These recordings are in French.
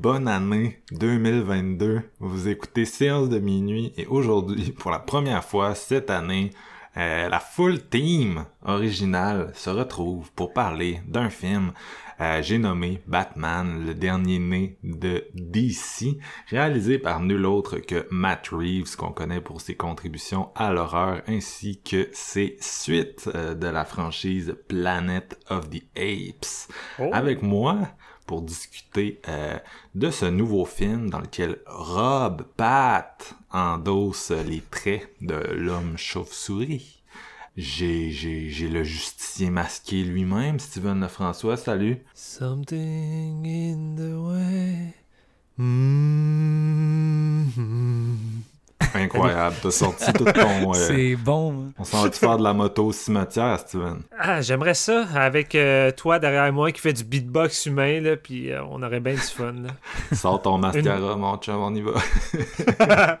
Bonne année 2022. Vous écoutez Séance de minuit et aujourd'hui, pour la première fois cette année, euh, la full team originale se retrouve pour parler d'un film euh, j'ai nommé Batman, le dernier né de DC, réalisé par nul autre que Matt Reeves, qu'on connaît pour ses contributions à l'horreur, ainsi que ses suites euh, de la franchise Planet of the Apes. Oh. Avec moi, pour discuter euh, de ce nouveau film dans lequel Rob Pat endosse les traits de l'homme chauve-souris. J'ai, le justicier masqué lui-même, Steven Lefrançois, salut. Something in the way. Mm-hmm. Incroyable, t'as sorti tout ton... euh, C'est bon. hein. on s'en va faire de la moto au cimetière, Steven? Ah, j'aimerais ça avec euh, toi derrière moi qui fait du beatbox humain, là, puis euh, on aurait bien du fun. là. Sors ton mascara, mon chum, on y va.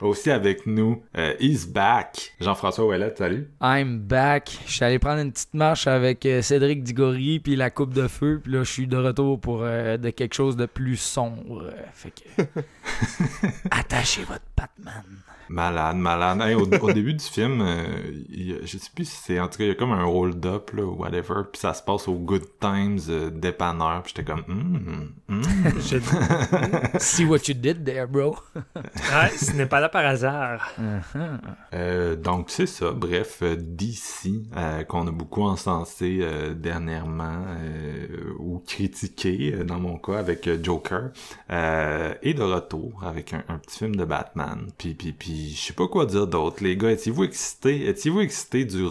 Aussi avec nous, euh, He's Back, Jean-François Ouellet, salut. I'm back. Je suis allé prendre une petite marche avec euh, Cédric Diggory puis la coupe de feu. Puis là, je suis de retour pour euh, de quelque chose de plus sombre. Fait que... Attachez votre Batman. Malade, malade. Hey, au, au début du film, euh, il y a- je sais plus si c'est... En tout cas, il y a comme un hold-up, là, ou whatever, puis ça se passe au Good Times euh, dépanneur, puis j'étais comme... Hum, hum. Je- See what you did there, bro. Ah, ce n'est pas là par hasard. Uh-huh. Euh, donc c'est ça, bref, euh, DC, euh, qu'on a beaucoup encensé euh, dernièrement, euh, ou critiqué, dans mon cas, avec Joker, euh, et de retour avec un, un petit film de Batman. Puis, puis, puis, je sais pas quoi dire d'autre, les gars, étiez-vous excités, étiez-vous excités du,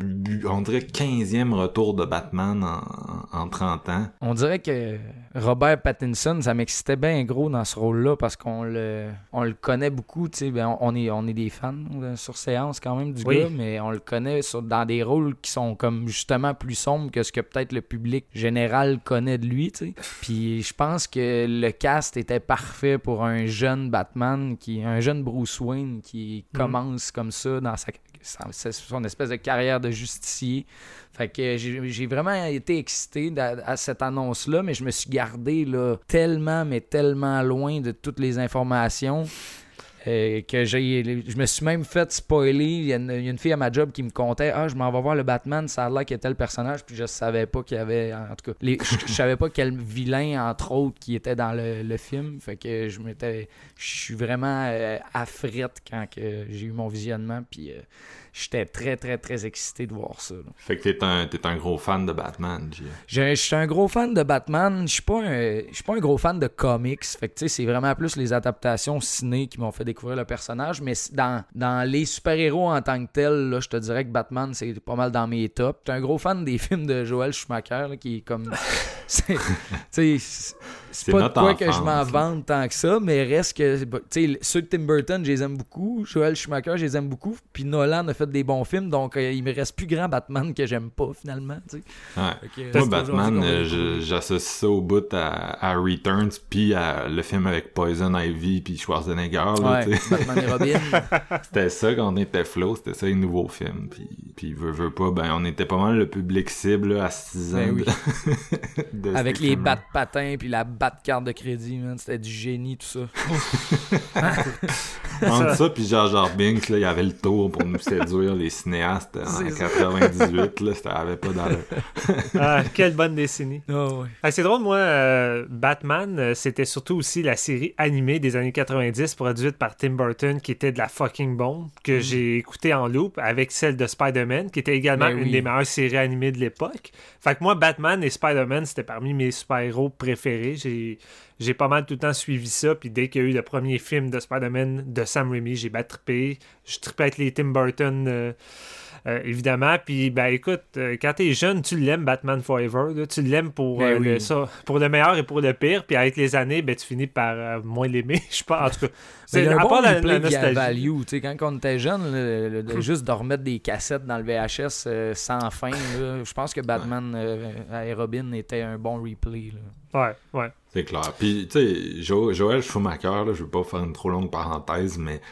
du, on dirait, 15e retour de Batman en, en 30 ans? On dirait que Robert Pattinson, ça m'excitait bien gros dans ce rôle-là parce qu'on le, on le connaît beaucoup. tu sais, Ben, on, on est, on est des fans euh, sur séance quand même du Oui. gars, mais on le connaît sur- dans des rôles qui sont comme justement plus sombres que ce que peut-être le public général connaît de lui. tu sais. Puis je pense que le cast était parfait pour un jeune Batman, qui un jeune Bruce Wayne qui commence comme ça dans sa, son espèce de carrière de justicier. Fait que j'ai vraiment été excité d'a- à, cette annonce-là, mais je me suis gardé là, tellement, mais tellement loin de toutes les informations. Euh, que j'ai je me suis même fait spoiler. Il y, a une, fille à ma job qui me contait ah je m'en vais voir le Batman ça a l'air qu'il a tel personnage puis je savais pas qu'il y avait en tout cas je, savais pas quel vilain entre autres qui était dans le, le film. Fait que je m'étais je suis vraiment euh, frette quand j'ai eu mon visionnement. Puis euh, j'étais très très très excité de voir ça là. Fait que t'es un, t'es un gros fan de Batman. Je, je suis un gros fan de Batman. Je suis pas un, pas un gros fan de comics. Fait que tu sais, c'est vraiment plus les adaptations ciné qui m'ont fait découvrir le personnage. Mais dans, dans les super-héros en tant que tels, là, je te dirais que Batman, c'est pas mal dans mes tops. Suis un gros fan des films de Joel Schumacher, là, qui est comme. tu sais, c'est- pas de quoi que je m'en vante tant que ça, mais reste que. Tu sais, ceux de Tim Burton, je les aime beaucoup. Joel Schumacher, je les aime beaucoup. Puis Nolan a fait des bons films, donc euh, il me reste plus grand Batman que j'aime pas finalement. tu sais. Ouais. Que, Moi, Batman, qu'on euh, j'associe ça au bout à, à Returns, puis à le film avec Poison Ivy, puis Schwarzenegger. Là, Ouais. Batman et Robin. c'était ça quand on était flow, c'était ça les nouveaux films. Puis, puis veut, veut pas, ben on était pas mal le public cible là, à 6 ans. Ben oui. de- de Avec les films-là. bat patins puis la bat carte de crédit, man. C'était du génie, tout ça. Entre ça puis Jar Jar Binks, là, il y avait le tour pour nous séduire. les cinéastes en 98, là, ça avait pas d'allure. ah, quelle bonne décennie. Oh, ouais. ah, c'est drôle, moi, euh, Batman, euh, c'était surtout aussi la série animée des années 90 produite par Tim Burton qui était de la fucking bombe, que mm. j'ai écouté en loop avec celle de Spider-Man, qui était également ben une des meilleures séries animées de l'époque. Fait que moi, Batman et Spider-Man, c'était parmi mes super-héros préférés. J'ai j'ai pas mal tout le temps suivi ça. Puis dès qu'il y a eu le premier film de Spider-Man de Sam Raimi, j'ai bien trippé. Je trippé avec les Tim Burton. Euh, euh, évidemment. Puis, ben écoute, euh, quand t'es jeune, tu l'aimes Batman Forever. Tu l'aimes pour, ben le, ça, pour le meilleur et pour le pire. Puis avec les années, ben, tu finis par moins l'aimer. Je pense. En tout cas, c'est à part la, la nostalgie. Value, quand on était jeune, juste de remettre des cassettes dans le VHS sans fin, je pense que Batman et Robin était un bon replay. Ouais, ouais. C'est clair. Puis, tu sais, Joël Schumacher, là, je veux pas faire une trop longue parenthèse, mais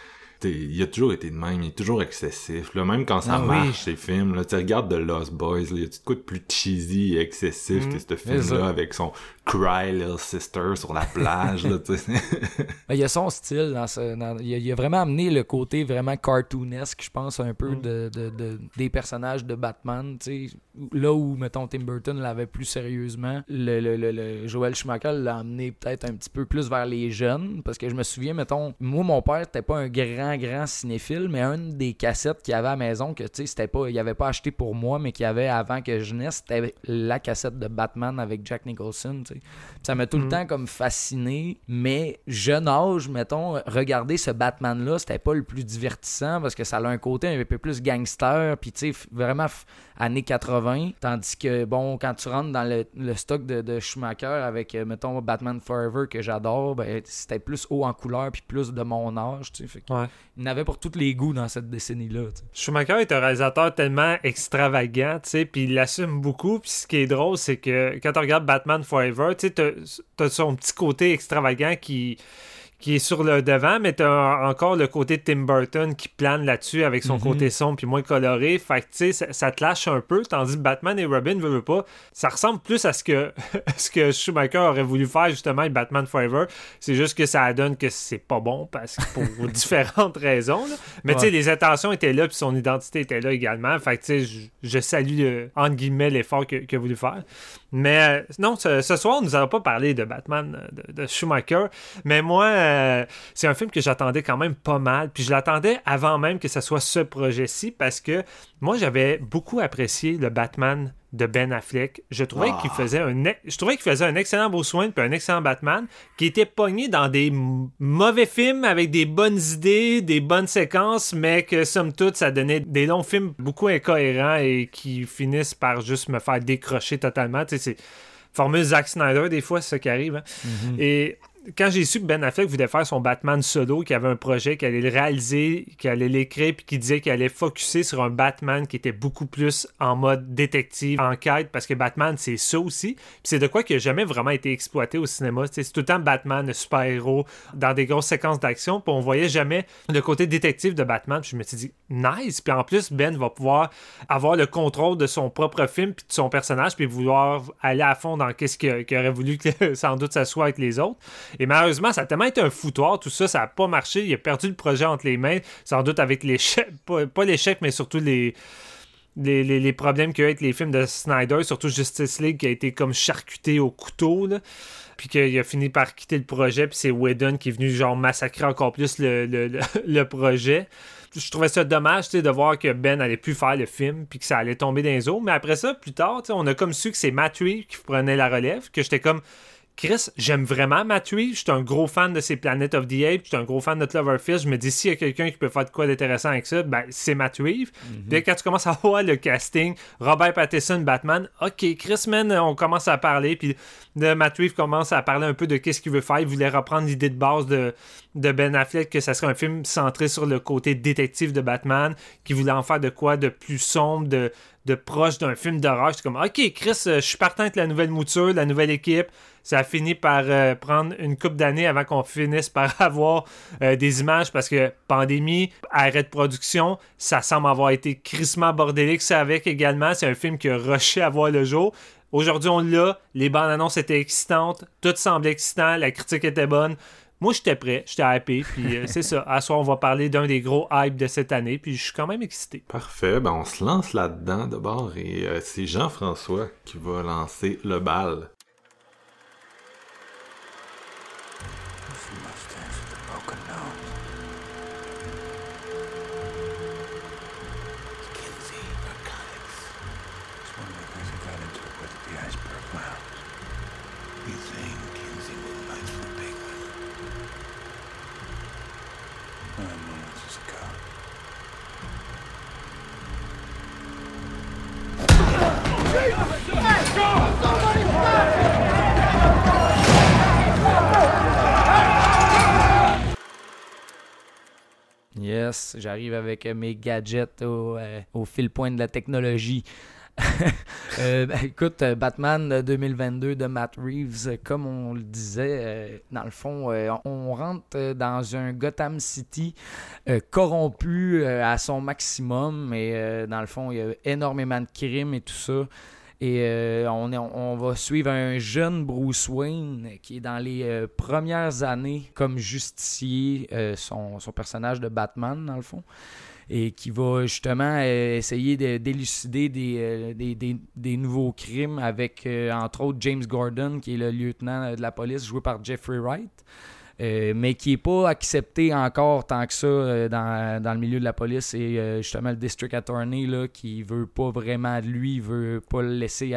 il a toujours été de même, il est toujours excessif. Là, même quand ça ah marche, ces films, là, tu regardes The Lost Boys, il y a tout de plus cheesy et excessif que mm. ce film-là avec son Cry Little Sister sur la plage. là, il y a son style. Dans il, a, vraiment amené le côté vraiment cartoonesque, je pense, un peu mm. de, de, des personnages de Batman. Là où, mettons, Tim Burton l'avait plus sérieusement, le, le, le, Joel Schumacher l'a amené peut-être un petit peu plus vers les jeunes. Parce que je me souviens, mettons, moi, mon père n'était pas un grand, grand cinéphile, mais une des cassettes qu'il avait à la maison, que tu sais, pas, il avait pas acheté pour moi, mais qu'il avait avant que je naisse, c'était la cassette de Batman avec Jack Nicholson. Ça m'a tout le mm. temps comme fasciné, mais jeune âge, mettons, regarder ce Batman-là, c'était pas le plus divertissant parce que ça a un côté un peu plus gangster, puis tu sais, vraiment années 80. Tandis que, bon, quand tu rentres dans le, stock de, Schumacher avec, euh, mettons, Batman Forever que j'adore, ben, c'était plus haut en couleur puis plus de mon âge, tu sais. Il n'avait pour tous les goûts dans cette décennie-là. Schumacher est un réalisateur tellement extravagant, tu sais, puis il l'assume beaucoup. Puis ce qui est drôle, c'est que quand tu regardes Batman Forever, tu sais, t'as son petit côté extravagant qui qui est sur le devant, mais t'as encore le côté de Tim Burton qui plane là-dessus avec son mhm. côté sombre puis moins coloré. Fait que, tu sais, ça, te lâche un peu. Tandis que Batman et Robin, veut, pas, ça ressemble plus à ce que, ce que Schumacher aurait voulu faire justement avec Batman Forever. C'est juste que ça donne que c'est pas bon parce que pour différentes raisons. Mais tu sais, les intentions étaient là puis son identité était là également. Fait que, tu sais, je, salue, entre guillemets, l'effort qu'il a voulu faire. Mais euh, non, ce, soir, nous n'allons pas parler de Batman euh, de, Schumacher. Mais moi, euh, c'est un film que j'attendais quand même pas mal. Puis je l'attendais avant même que ce soit ce projet-ci parce que moi, j'avais beaucoup apprécié le Batman de Ben Affleck. Je trouvais qu'il ah. faisait un je trouvais qu'il faisait un excellent beau soin puis un excellent Batman qui était pogné dans des mauvais films avec des bonnes idées, des bonnes séquences, mais que somme toute ça donnait des longs films beaucoup incohérents et qui finissent par juste me faire décrocher totalement. Tu sais, c'est formule Zack Snyder des fois c'est ce qui arrive. Hein. Mm-hmm. Et quand j'ai su que Ben Affleck voulait faire son Batman solo, qu'il avait un projet, qu'il allait le réaliser, qu'il allait l'écrire, puis qu'il disait qu'il allait focuser sur un Batman qui était beaucoup plus en mode détective, enquête, parce que Batman, c'est ça aussi. Puis c'est de quoi qui n'a jamais vraiment été exploité au cinéma. C'est tout le temps Batman, le super-héros, dans des grosses séquences d'action, puis on voyait jamais le côté détective de Batman. Puis je me suis dit, nice. Puis en plus, Ben va pouvoir avoir le contrôle de son propre film, puis de son personnage, puis vouloir aller à fond dans qu'est-ce qu'il aurait voulu que sans doute ça soit avec les autres. Et malheureusement, ça a tellement été un foutoir, tout ça, ça n'a pas marché. Il a perdu le projet entre les mains, sans doute avec l'échec, pas, l'échec, mais surtout les, les, problèmes qu'il y a avec les films de Snyder, surtout Justice League qui a été comme charcuté au couteau. puis qu'il a fini par quitter le projet, puis c'est Whedon qui est venu genre massacrer encore plus le, projet. Je trouvais ça dommage de voir que Ben allait plus faire le film, puis que ça allait tomber dans les eaux. Mais après ça, plus tard, on a comme su que c'est Matt qui prenait la relève, que j'étais comme Chris, j'aime vraiment Matt Je suis un gros fan de ces Planet of the Apes. Je suis un gros fan de Cloverfield. Je me dis, s'il y a quelqu'un qui peut faire de quoi d'intéressant avec ça, ben, c'est Matt Reeves. Mhm. quand tu commences à voir le casting, Robert Pattinson, Batman, ok, Chris, man, on commence à parler. Puis Reeves commence à parler un peu de qu'est-ce qu'il veut faire. Il voulait reprendre l'idée de base de, de Ben Affleck, que ça serait un film centré sur le côté détective de Batman, qui voulait en faire de quoi de plus sombre, de, proche d'un film d'horreur. J'étais comme, ok, Chris, je suis partant avec la nouvelle mouture, la nouvelle équipe ça a fini par euh, prendre une coupe d'années avant qu'on finisse par avoir euh, des images parce que pandémie, arrêt de production, ça semble avoir été crissement bordélique ça avec également. C'est un film qui a rushé à voir le jour. Aujourd'hui, on l'a. Les bandes annonces étaient excitantes. Tout semblait excitant. La critique était bonne. Moi, j'étais prêt, j'étais hypé, puis euh, c'est ça. À soir, on va parler d'un des gros hypes de cette année, puis je suis quand même excité. Parfait, ben on se lance là-dedans d'abord, et euh, c'est Jean-François qui va lancer le bal. J'arrive avec euh, mes gadgets au, euh, fil point de la technologie. Euh, ben, écoute, Batman 2022 de Matt Reeves, comme on le disait, dans le fond, on rentre dans un Gotham City corrompu à son maximum, et dans le fond, il y a énormément de crimes et tout ça. Et euh, on, va suivre un jeune Bruce Wayne qui est dans les euh, premières années comme justicier, euh, son, personnage de Batman dans le fond, et qui va justement essayer d'élucider des, nouveaux crimes avec entre autres James Gordon qui est le lieutenant de la police joué par Jeffrey Wright. Euh, mais qui n'est pas accepté encore tant que ça euh, dans, dans, le milieu de la police. Et euh, justement, le district attorney là, qui veut pas vraiment de lui, veut pas le laisser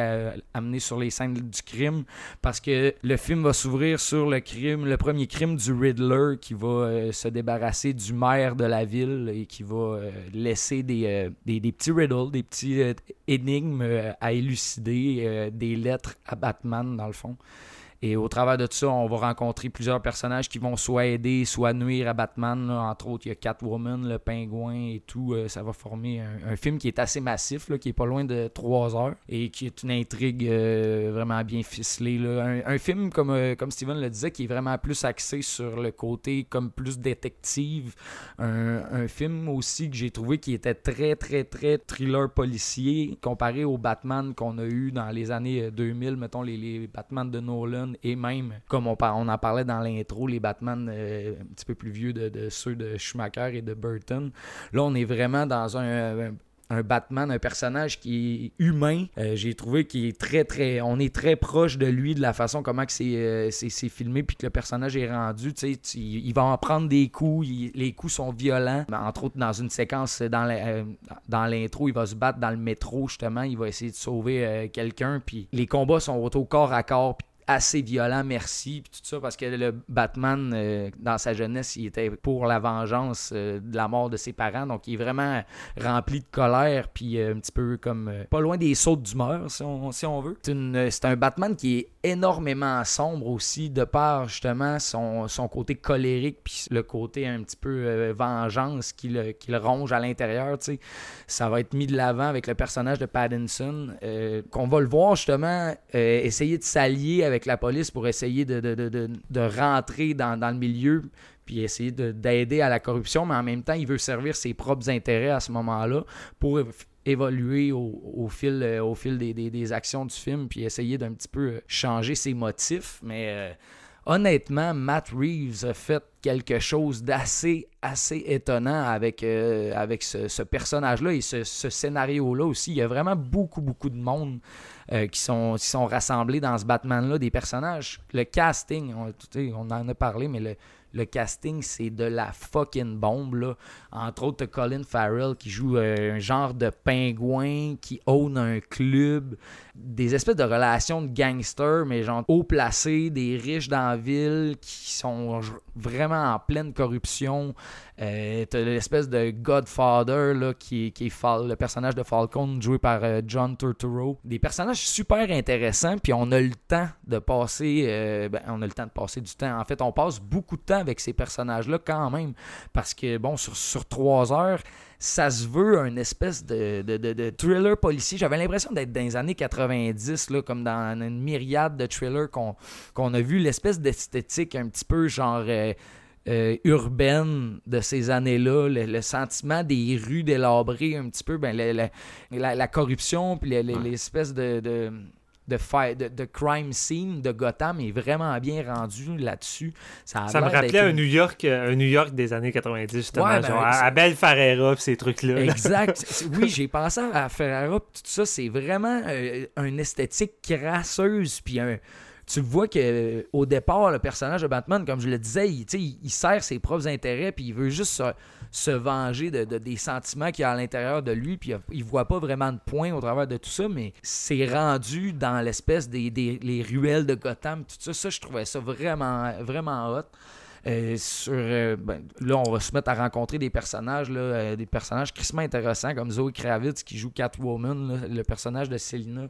amener sur les scènes du crime parce que le film va s'ouvrir sur le crime, le premier crime du Riddler qui va se débarrasser du maire de la ville et qui va laisser des, des, des, petits riddles, des petits énigmes à élucider, des lettres à Batman dans le fond. Et au travers de tout ça, on va rencontrer plusieurs personnages qui vont soit aider, soit nuire à Batman. Entre autres, il y a Catwoman, le pingouin et tout. Euh, ça va former un, film qui est assez massif, qui est pas loin de 3 heures et qui est une intrigue euh, vraiment bien ficelée. Un, film, comme, euh, comme Steven le disait, qui est vraiment plus axé sur le côté comme plus détective. Un, film aussi que j'ai trouvé qui était très, très, très thriller policier comparé au Batman qu'on a eu dans les années 2000, mettons les, les Batman de Nolan et même, comme on, en parlait dans l'intro, les Batman euh, un petit peu plus vieux de, ceux de Schumacher et de Burton. Là, on est vraiment dans un, un Batman, un personnage qui est humain. Euh, j'ai trouvé qu'il est très, très. On est très proche de lui, de la façon comment euh, c'est filmé, puis que le personnage est rendu. Tu sais, il va en prendre des coups, les coups sont violents. Entre autres, dans une séquence dans l'intro, il va se battre dans le métro, justement. Il va essayer de sauver quelqu'un, puis les combats sont au corps à corps, assez violent, merci, puis tout ça, parce que le Batman, euh, dans sa jeunesse, il était pour la vengeance euh, de la mort de ses parents, donc il est vraiment rempli de colère, puis euh, un petit peu comme pas loin des sautes d'humeur, si on, si on veut. C'est un Batman qui est énormément sombre aussi, de par justement son, son côté colérique, puis le côté un petit peu vengeance qui le, qui le ronge à l'intérieur, tu sais. Ça va être mis de l'avant avec le personnage de Pattinson, qu'on va le voir justement essayer de s'allier avec la police pour essayer de, de, rentrer dans, le milieu puis essayer d'aider à la corruption, mais en même temps, il veut servir ses propres intérêts à ce moment-là pour évoluer au, fil, euh, au fil des, actions du film, puis essayer d'un petit peu changer ses motifs. Mais euh, honnêtement, Matt Reeves a fait quelque chose d'assez assez étonnant avec, euh, ce, personnage-là et ce, scénario-là aussi. Il y a vraiment beaucoup, beaucoup de monde euh, qui, sont, sont rassemblés dans ce Batman-là, des personnages. Le casting, on, en a parlé, mais le, le casting, c'est de la fucking bombe. Là. Entre autres, Colin Farrell qui joue euh, un genre de pingouin qui own un club. Des espèces de relations de gangsters, mais genre haut placés, des riches dans la ville qui sont vraiment en pleine corruption. Euh, t'as l'espèce de Godfather là, qui, est le personnage de Falcon joué par euh, John Turturro. Des personnages super intéressants, puis on a le temps de passer. Euh, ben, on a le temps de passer du temps. En fait, on passe beaucoup de temps avec ces personnages-là quand même. Parce que, bon, sur trois heures, ça se veut un espèce de, de, thriller policier. J'avais l'impression d'être dans les années 90, là, comme dans une myriade de thrillers qu'on a vu, l'espèce d'esthétique un petit peu genre euh, urbaine de ces années-là, le, sentiment des rues délabrées un petit peu, ben, la, corruption, puis l'espèce de, de, fi- de, de crime scene de Gotham est vraiment bien rendu là-dessus. Ça, a Ça me rappelait un New York, euh, un New York des années 90, justement. Ouais, ben, genre Abel Ferreira ces trucs-là. là. Exact. Oui, j'ai pensé à Ferrara, pis tout ça. C'est vraiment euh, une esthétique crasseuse. Puis un- tu vois que euh, au départ, le personnage de Batman, comme je le disais, il, il, sert ses propres intérêts, puis il veut juste se, venger de, de- des sentiments qu'il y a à l'intérieur de lui, puis il voit pas vraiment de point au travers de tout ça, mais c'est rendu dans l'espèce des, des les ruelles de Gotham, tout ça. Ça, je trouvais ça vraiment, vraiment hot. Euh, sur, euh, ben, là, on va se mettre à rencontrer des personnages, là, euh, des personnages crissement intéressants comme Zoe Kravitz qui joue Catwoman, le personnage de Selina,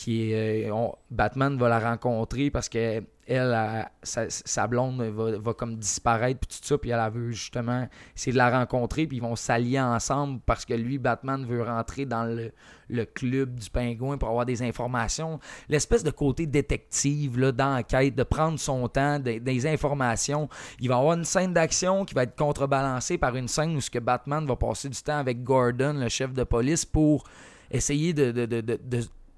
qui euh, Batman va la rencontrer parce que elle, sa, sa blonde va, comme disparaître puis tout ça, puis elle, elle veut justement essayer de la rencontrer, puis ils vont s'allier ensemble parce que lui, Batman, veut rentrer dans le, club du pingouin pour avoir des informations. L'espèce de côté détective d'enquête, de prendre son temps, des, informations. Il va avoir une scène d'action qui va être contrebalancée par une scène où ce que Batman va passer du temps avec Gordon, le chef de police, pour essayer de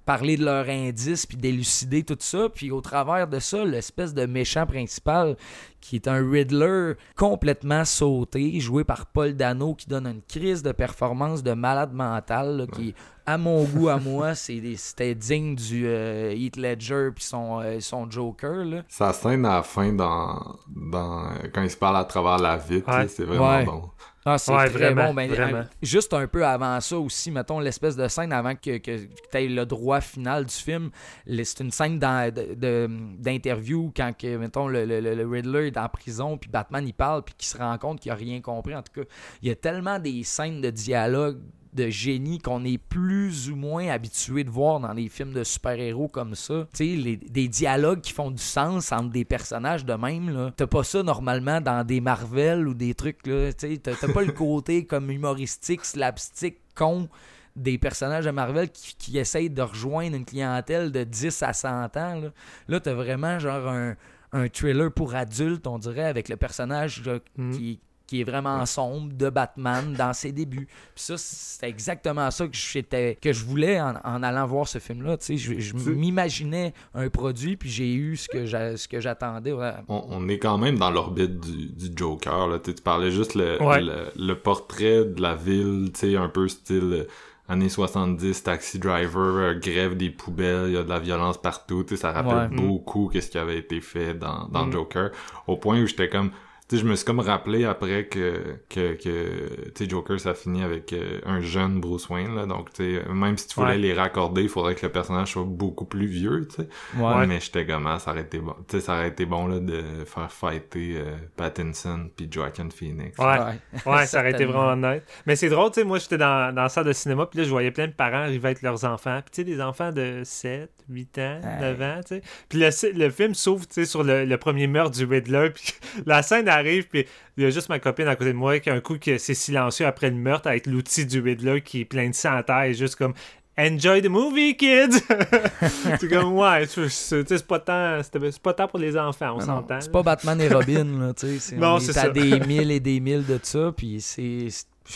parler de leurs indices puis d'élucider tout ça. Puis au travers de ça, l'espèce de méchant principal qui est un Riddler complètement sauté, joué par Paul Dano, qui donne une crise de performance de malade mental, là, qui, à mon goût, à moi, c'est des- c'était digne du euh, Heath Ledger puis son, euh, son Joker. Là. Sa scène à la fin dans, dans quand il se parle à travers la vitre, Ouais. c'est vraiment Ouais. bon. Ah, c'est Ouais, très vraiment, bon. Ben, vraiment. un- juste un peu avant ça aussi, mettons l'espèce de scène avant que, que, tu aies le droit final du film. C'est une scène d'interview quand, que, mettons, le, le- le- le Riddler est en prison, puis Batman il parle, puis qu'il se rend compte qu'il a rien compris. En tout cas, il y a tellement des scènes de dialogue de génie qu'on est plus ou moins habitué de voir dans des films de super-héros comme ça. Tu sais, les- des dialogues qui font du sens entre des personnages de même. T'as pas ça normalement dans des Marvel ou des trucs, là. Tu sais, t'as t'as pas le côté comme humoristique, slapstick, con des personnages de Marvel qui, qui essayent de rejoindre une clientèle de 10 à 100 ans. Là, là t'as vraiment genre un, un thriller pour adultes, on dirait, avec le personnage là, Mm. qui, qui est vraiment sombre de Batman dans ses débuts. Puis ça, c'était exactement ça que j'étais que je voulais en, en allant voir ce film-là. Tu sais, je, m'imaginais un produit, puis j'ai eu ce que j'a- ce que j'attendais. ouais. On, on est quand même dans l'orbite du, du Joker. Là. Tu parlais juste le, Ouais. le, le portrait de la ville, tu sais, un peu style euh, années 70, taxi driver, euh, grève des poubelles, il y a de la violence partout. Tu sais, ça rappelle Ouais. beaucoup qu'est-ce qui avait été fait dans, dans Mm. Joker. Au point où j'étais comme... Sais, je me suis comme rappelé après que, que, que tu sais, Joker, ça finit avec euh, un jeune Bruce Wayne, là. Donc, tu sais, même si tu voulais Ouais. les raccorder, il faudrait que le personnage soit beaucoup plus vieux, tu sais. Ouais. Mais j'étais comme, ah, ça aurait été bon. Tu sais, ça aurait été bon, là, de faire fighter euh, Pattinson puis Joaquin Phoenix. Ouais. Ouais, ça aurait été vraiment honnête. Mais c'est drôle, tu sais, moi j'étais dans, dans la salle de cinéma, puis là je voyais plein de parents arriver avec leurs enfants. Puis tu sais, des enfants de 7, 8 ans, Ouais. 9 ans, tu sais. Puis le, le film s'ouvre, tu sais, sur le, le premier meurtre du Riddler, puis la scène arrive, puis il y a juste ma copine à côté de moi qui a un coup que c'est silencieux après le meurtre avec l'outil du Riddler qui est plein de sang à terre et juste comme Enjoy the movie, kids! c'est comme, ouais, c'est c'est- tu sais, c'est pas tant, pas tant pour les enfants, on s'entend. C'est pas Batman et Robin, là, tu sais. on c'est est à des mille et des mille de ça, puis c'est...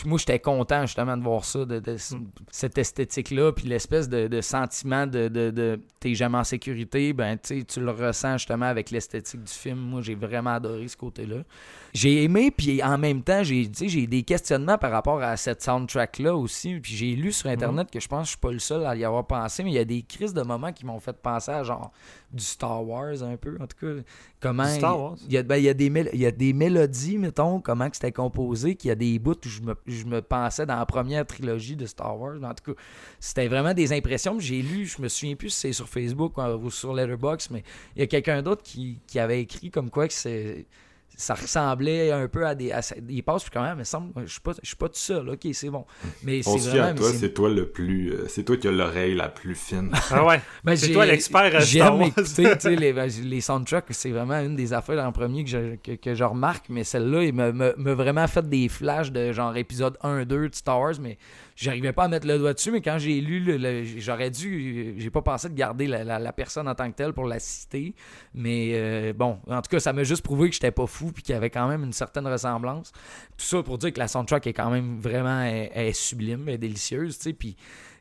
Moi, j'étais content, justement, de voir ça, de, de- Mm. cette esthétique-là, puis l'espèce de, de sentiment de, t'es jamais en sécurité, ben, tu le ressens, justement, avec l'esthétique du film. Moi, j'ai vraiment adoré ce côté-là. J'ai aimé, puis en même temps, j'ai des questionnements par rapport à cette soundtrack-là aussi, puis j'ai lu sur Internet que je pense que je suis pas le seul à y avoir pensé, mais il y a des crises de moments qui m'ont fait penser à, genre, du Star Wars, un peu, en tout cas. Comment... Du Star Wars? Il y a, ben, il y a des, mél- il y a des mélodies, mettons, comment que c'était composé, qu'il y a des bouts où je me, je me pensais dans la première trilogie de Star Wars. En tout cas, c'était vraiment des impressions. Puis J'ai lu, je me souviens plus si c'est sur Facebook ou sur Letterboxd, mais il y a quelqu'un d'autre qui, qui avait écrit comme quoi que c'est ça ressemblait un peu à des. À, il passe puis quand même, il me semble, je suis pas, je suis pas tout seul, ok, c'est bon. Mais On c'est se fie à vraiment. toi, c'est toi le plus... euh, c'est toi qui as l'oreille la plus fine. Ah ouais. Ben, C'est toi l'expert à Star J'aime écouter, tu sais, les, ben, les soundtracks, c'est vraiment une des affaires en premier que je, que, que je remarque, mais celle-là, il m'a vraiment fait des flashs de genre épisode 1, 2 de Star Wars, mais j'arrivais pas à mettre le doigt dessus, mais quand j'ai lu, j'aurais dû, j'ai pas pensé de garder la, personne en tant que telle pour la citer, mais euh, bon, en tout cas, ça m'a juste prouvé que j'étais pas fou, puis qu'il y avait quand même une certaine ressemblance. Tout ça pour dire que la soundtrack est quand même vraiment sublime, elle est délicieuse, tu sais, puis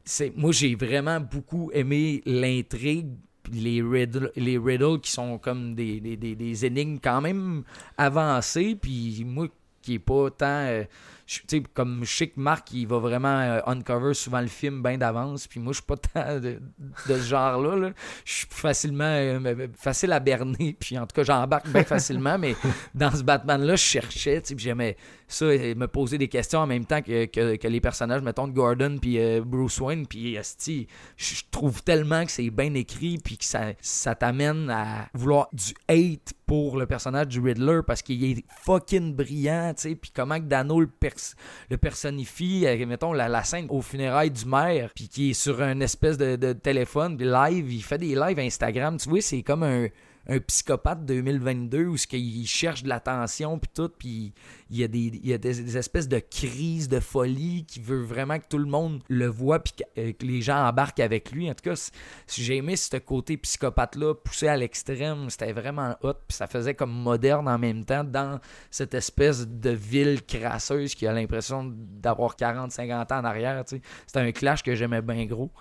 c'est moi j'ai vraiment beaucoup aimé l'intrigue les riddles, les riddles qui sont comme des, des, des, des énigmes quand même avancées puis moi qui est pas tant euh, je- comme je sais que Marc, il va vraiment euh, uncover souvent le film bien d'avance, puis moi, je suis pas tant de, de ce genre-là. là. Je suis facilement euh, facile à berner, puis en tout cas, j'embarque bien facilement, mais dans ce Batman-là, je cherchais, puis j'aimais ça, me poser des questions en même temps que, que, les personnages, mettons, de Gordon puis euh, Bruce Wayne, puis esti, je trouve tellement que c'est bien écrit, puis que ça, ça t'amène à vouloir du hate pour le personnage du Riddler parce qu'il est fucking brillant, tu sais, puis comment que Dano le, pers- le personnifie, euh, mettons la, la scène au funérailles du maire, puis qui est sur une espèce de, de téléphone, puis live, il fait des lives Instagram, tu vois, c'est comme un, un psychopathe 2022 où ce qu'il cherche de l'attention puis tout puis il y a des il y a des, espèces de crises de folie qui veut vraiment que tout le monde le voit puis que, euh, les gens embarquent avec lui. En tout cas j'ai aimé ce côté psychopathe là poussé à l'extrême c'était vraiment hot puis ça faisait comme moderne en même temps dans cette espèce de ville crasseuse qui a l'impression d'avoir 40 50 ans en arrière c'était un clash que j'aimais bien gros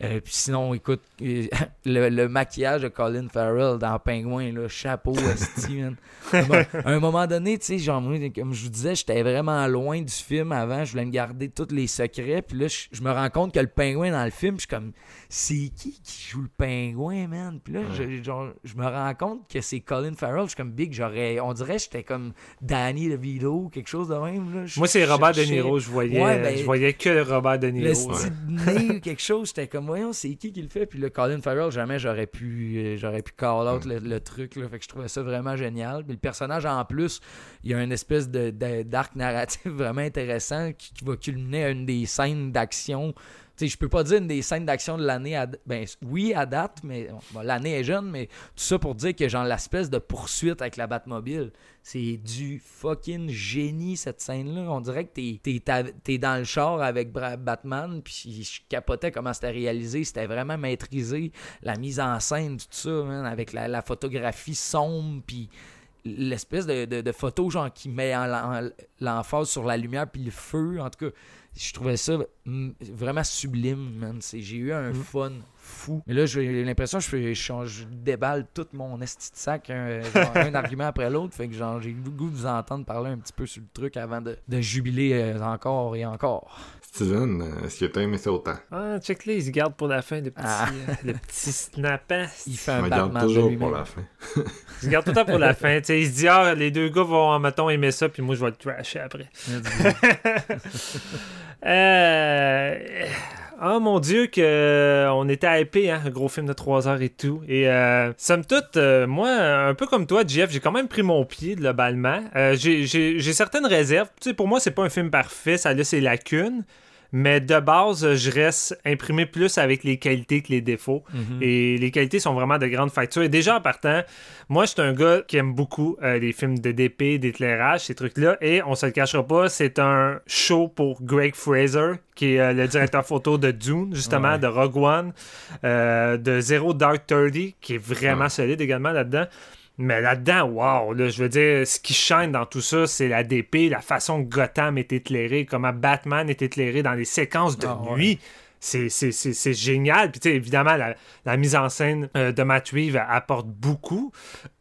euh, puis sinon, écoute, le, le maquillage de Colin Farrell dans Pingouin, là, chapeau, man. Bon, à un moment donné, tu sais, genre, comme je vous disais, j'étais vraiment loin du film avant, je voulais me garder tous les secrets, puis là, je, je me rends compte que le pingouin dans le film, je suis comme, c'est qui qui joue le pingouin, man? Puis là, je, genre, je me rends compte que c'est Colin Farrell, je suis comme big, j'aurais, on dirait que j'étais comme Danny DeVito, quelque chose de même, là. Je Moi, c'est Robert De Niro. Je voyais, Ouais, ben, je voyais que Robert De le Niro. style ou quelque chose, j'étais comme voyons c'est qui qui le fait? Puis le Colin Farrell jamais j'aurais pu euh, j'aurais pu call out le, le truc là, fait que je trouvais ça vraiment génial puis le personnage en plus il y a une espèce de, d'arc narratif vraiment intéressant qui, qui va culminer à une des scènes d'action sais, je peux pas dire une des scènes d'action de l'année, à, ben oui, à date, mais l'année est jeune, mais tout ça pour dire que genre l'espèce de poursuite avec la Batmobile, c'est du fucking génie cette scène-là. On dirait que t'es, t'es, t'es dans le char avec Batman, puis je capotais comment c'était réalisé. C'était vraiment maîtrisé. La mise en scène, tout ça, avec la, la photographie sombre, puis l'espèce de, de, photo genre qui met en- l'emphase sur la lumière puis le feu. En tout cas, je trouvais ça mm, vraiment sublime, man. C'est- J'ai eu un fun fou. Mais là, j'ai l'impression que je, je, déballe tout mon esti de sac, un, genre, un argument après l'autre. Fait que j'ai le goût de vous entendre parler un petit peu sur le truc avant de, de jubiler euh, encore et encore. Steven, est-ce que t'as aimé ça autant? Ah, check là, il se garde pour la fin, le petit, Ah. euh, le petit snappant. Il fait un garde toujours pour la fin. Il se garde tout le temps pour la fin. tu sais, il se dit, ah, les deux gars vont, mettons, aimer ça, puis moi, je vais le trasher après. Euh... Oh mon dieu, que euh, on était hypé, hein, un gros film de 3 heures et tout. Et euh, somme toute, euh, moi, un peu comme toi, Jeff, j'ai quand même pris mon pied globalement. Euh, j'ai- certaines réserves. Tu pour moi, c'est pas un film parfait, ça a ses lacunes. Mais de base, je reste imprimé plus avec les qualités que les défauts. Mhm. Et les qualités sont vraiment de grande facture. Et déjà en partant, moi, je suis un gars qui aime beaucoup euh, les films de DP, d'éclairage, ces trucs-là. Et on se le cachera pas, c'est un show pour Greg Fraser, qui est euh, le directeur photo de Dune, justement, Ouais. de Rogue One, euh, de Zero Dark Thirty, qui est vraiment Ouais. solide également là-dedans. Mais là-dedans, wow, là, je veux dire, ce qui shine dans tout ça, c'est la DP, la façon que Gotham est éclairé, comment Batman est éclairé dans les séquences de Ah nuit. C'est c'est- c'est génial. Puis, tu sais, évidemment, la, la mise en scène euh, de Matt Reeves apporte beaucoup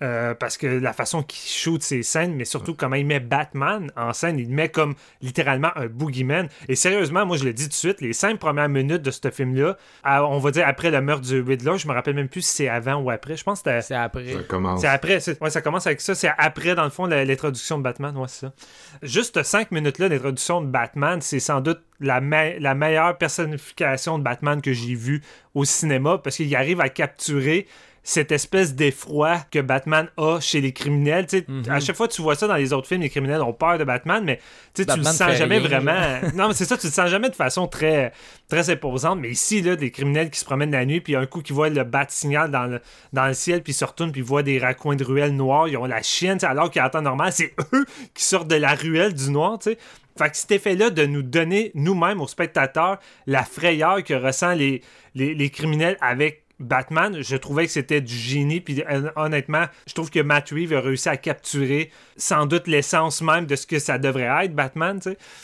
euh, parce que la façon qu'il shoot ses scènes, mais surtout comment il met Batman en scène, il met comme littéralement un boogeyman. Et sérieusement, moi, je le dis tout de suite, les cinq premières minutes de ce film-là, on va dire après le meurtre du Riddler, je me rappelle même plus si c'est avant ou après. Je pense que c'était C'est après. Ça commence. c'est après, ouais, ça commence avec ça. C'est après, dans le fond, la- l'introduction de Batman. Ouais, c'est ça. Juste cinq minutes-là d'introduction de Batman, c'est sans doute la, me- la meilleure personnification de Batman que j'ai vue au cinéma parce qu'il arrive à capturer cette espèce d'effroi que Batman a chez les criminels. Mhm. À chaque fois que tu vois ça dans les autres films, les criminels ont peur de Batman, mais tu sais, tu le Batman sens jamais rien, vraiment. non, mais c'est ça, tu le sens jamais de façon très, très imposante. Mais ici, là, des criminels qui se promènent la nuit, puis un coup qui voient le bat signal dans le, dans le ciel, puis ils se retournent, puis ils voient des raccoins de ruelles noires, ils ont la chienne, alors qu'en temps normal, c'est eux qui sortent de la ruelle du noir, tu sais. Fait que cet effet-là de nous donner nous-mêmes, aux spectateurs, la frayeur que ressentent les, les, les criminels avec Batman, je trouvais que c'était du génie. Puis honnêtement, je trouve que Matt Reeves a réussi à capturer sans doute l'essence même de ce que ça devrait être, Batman.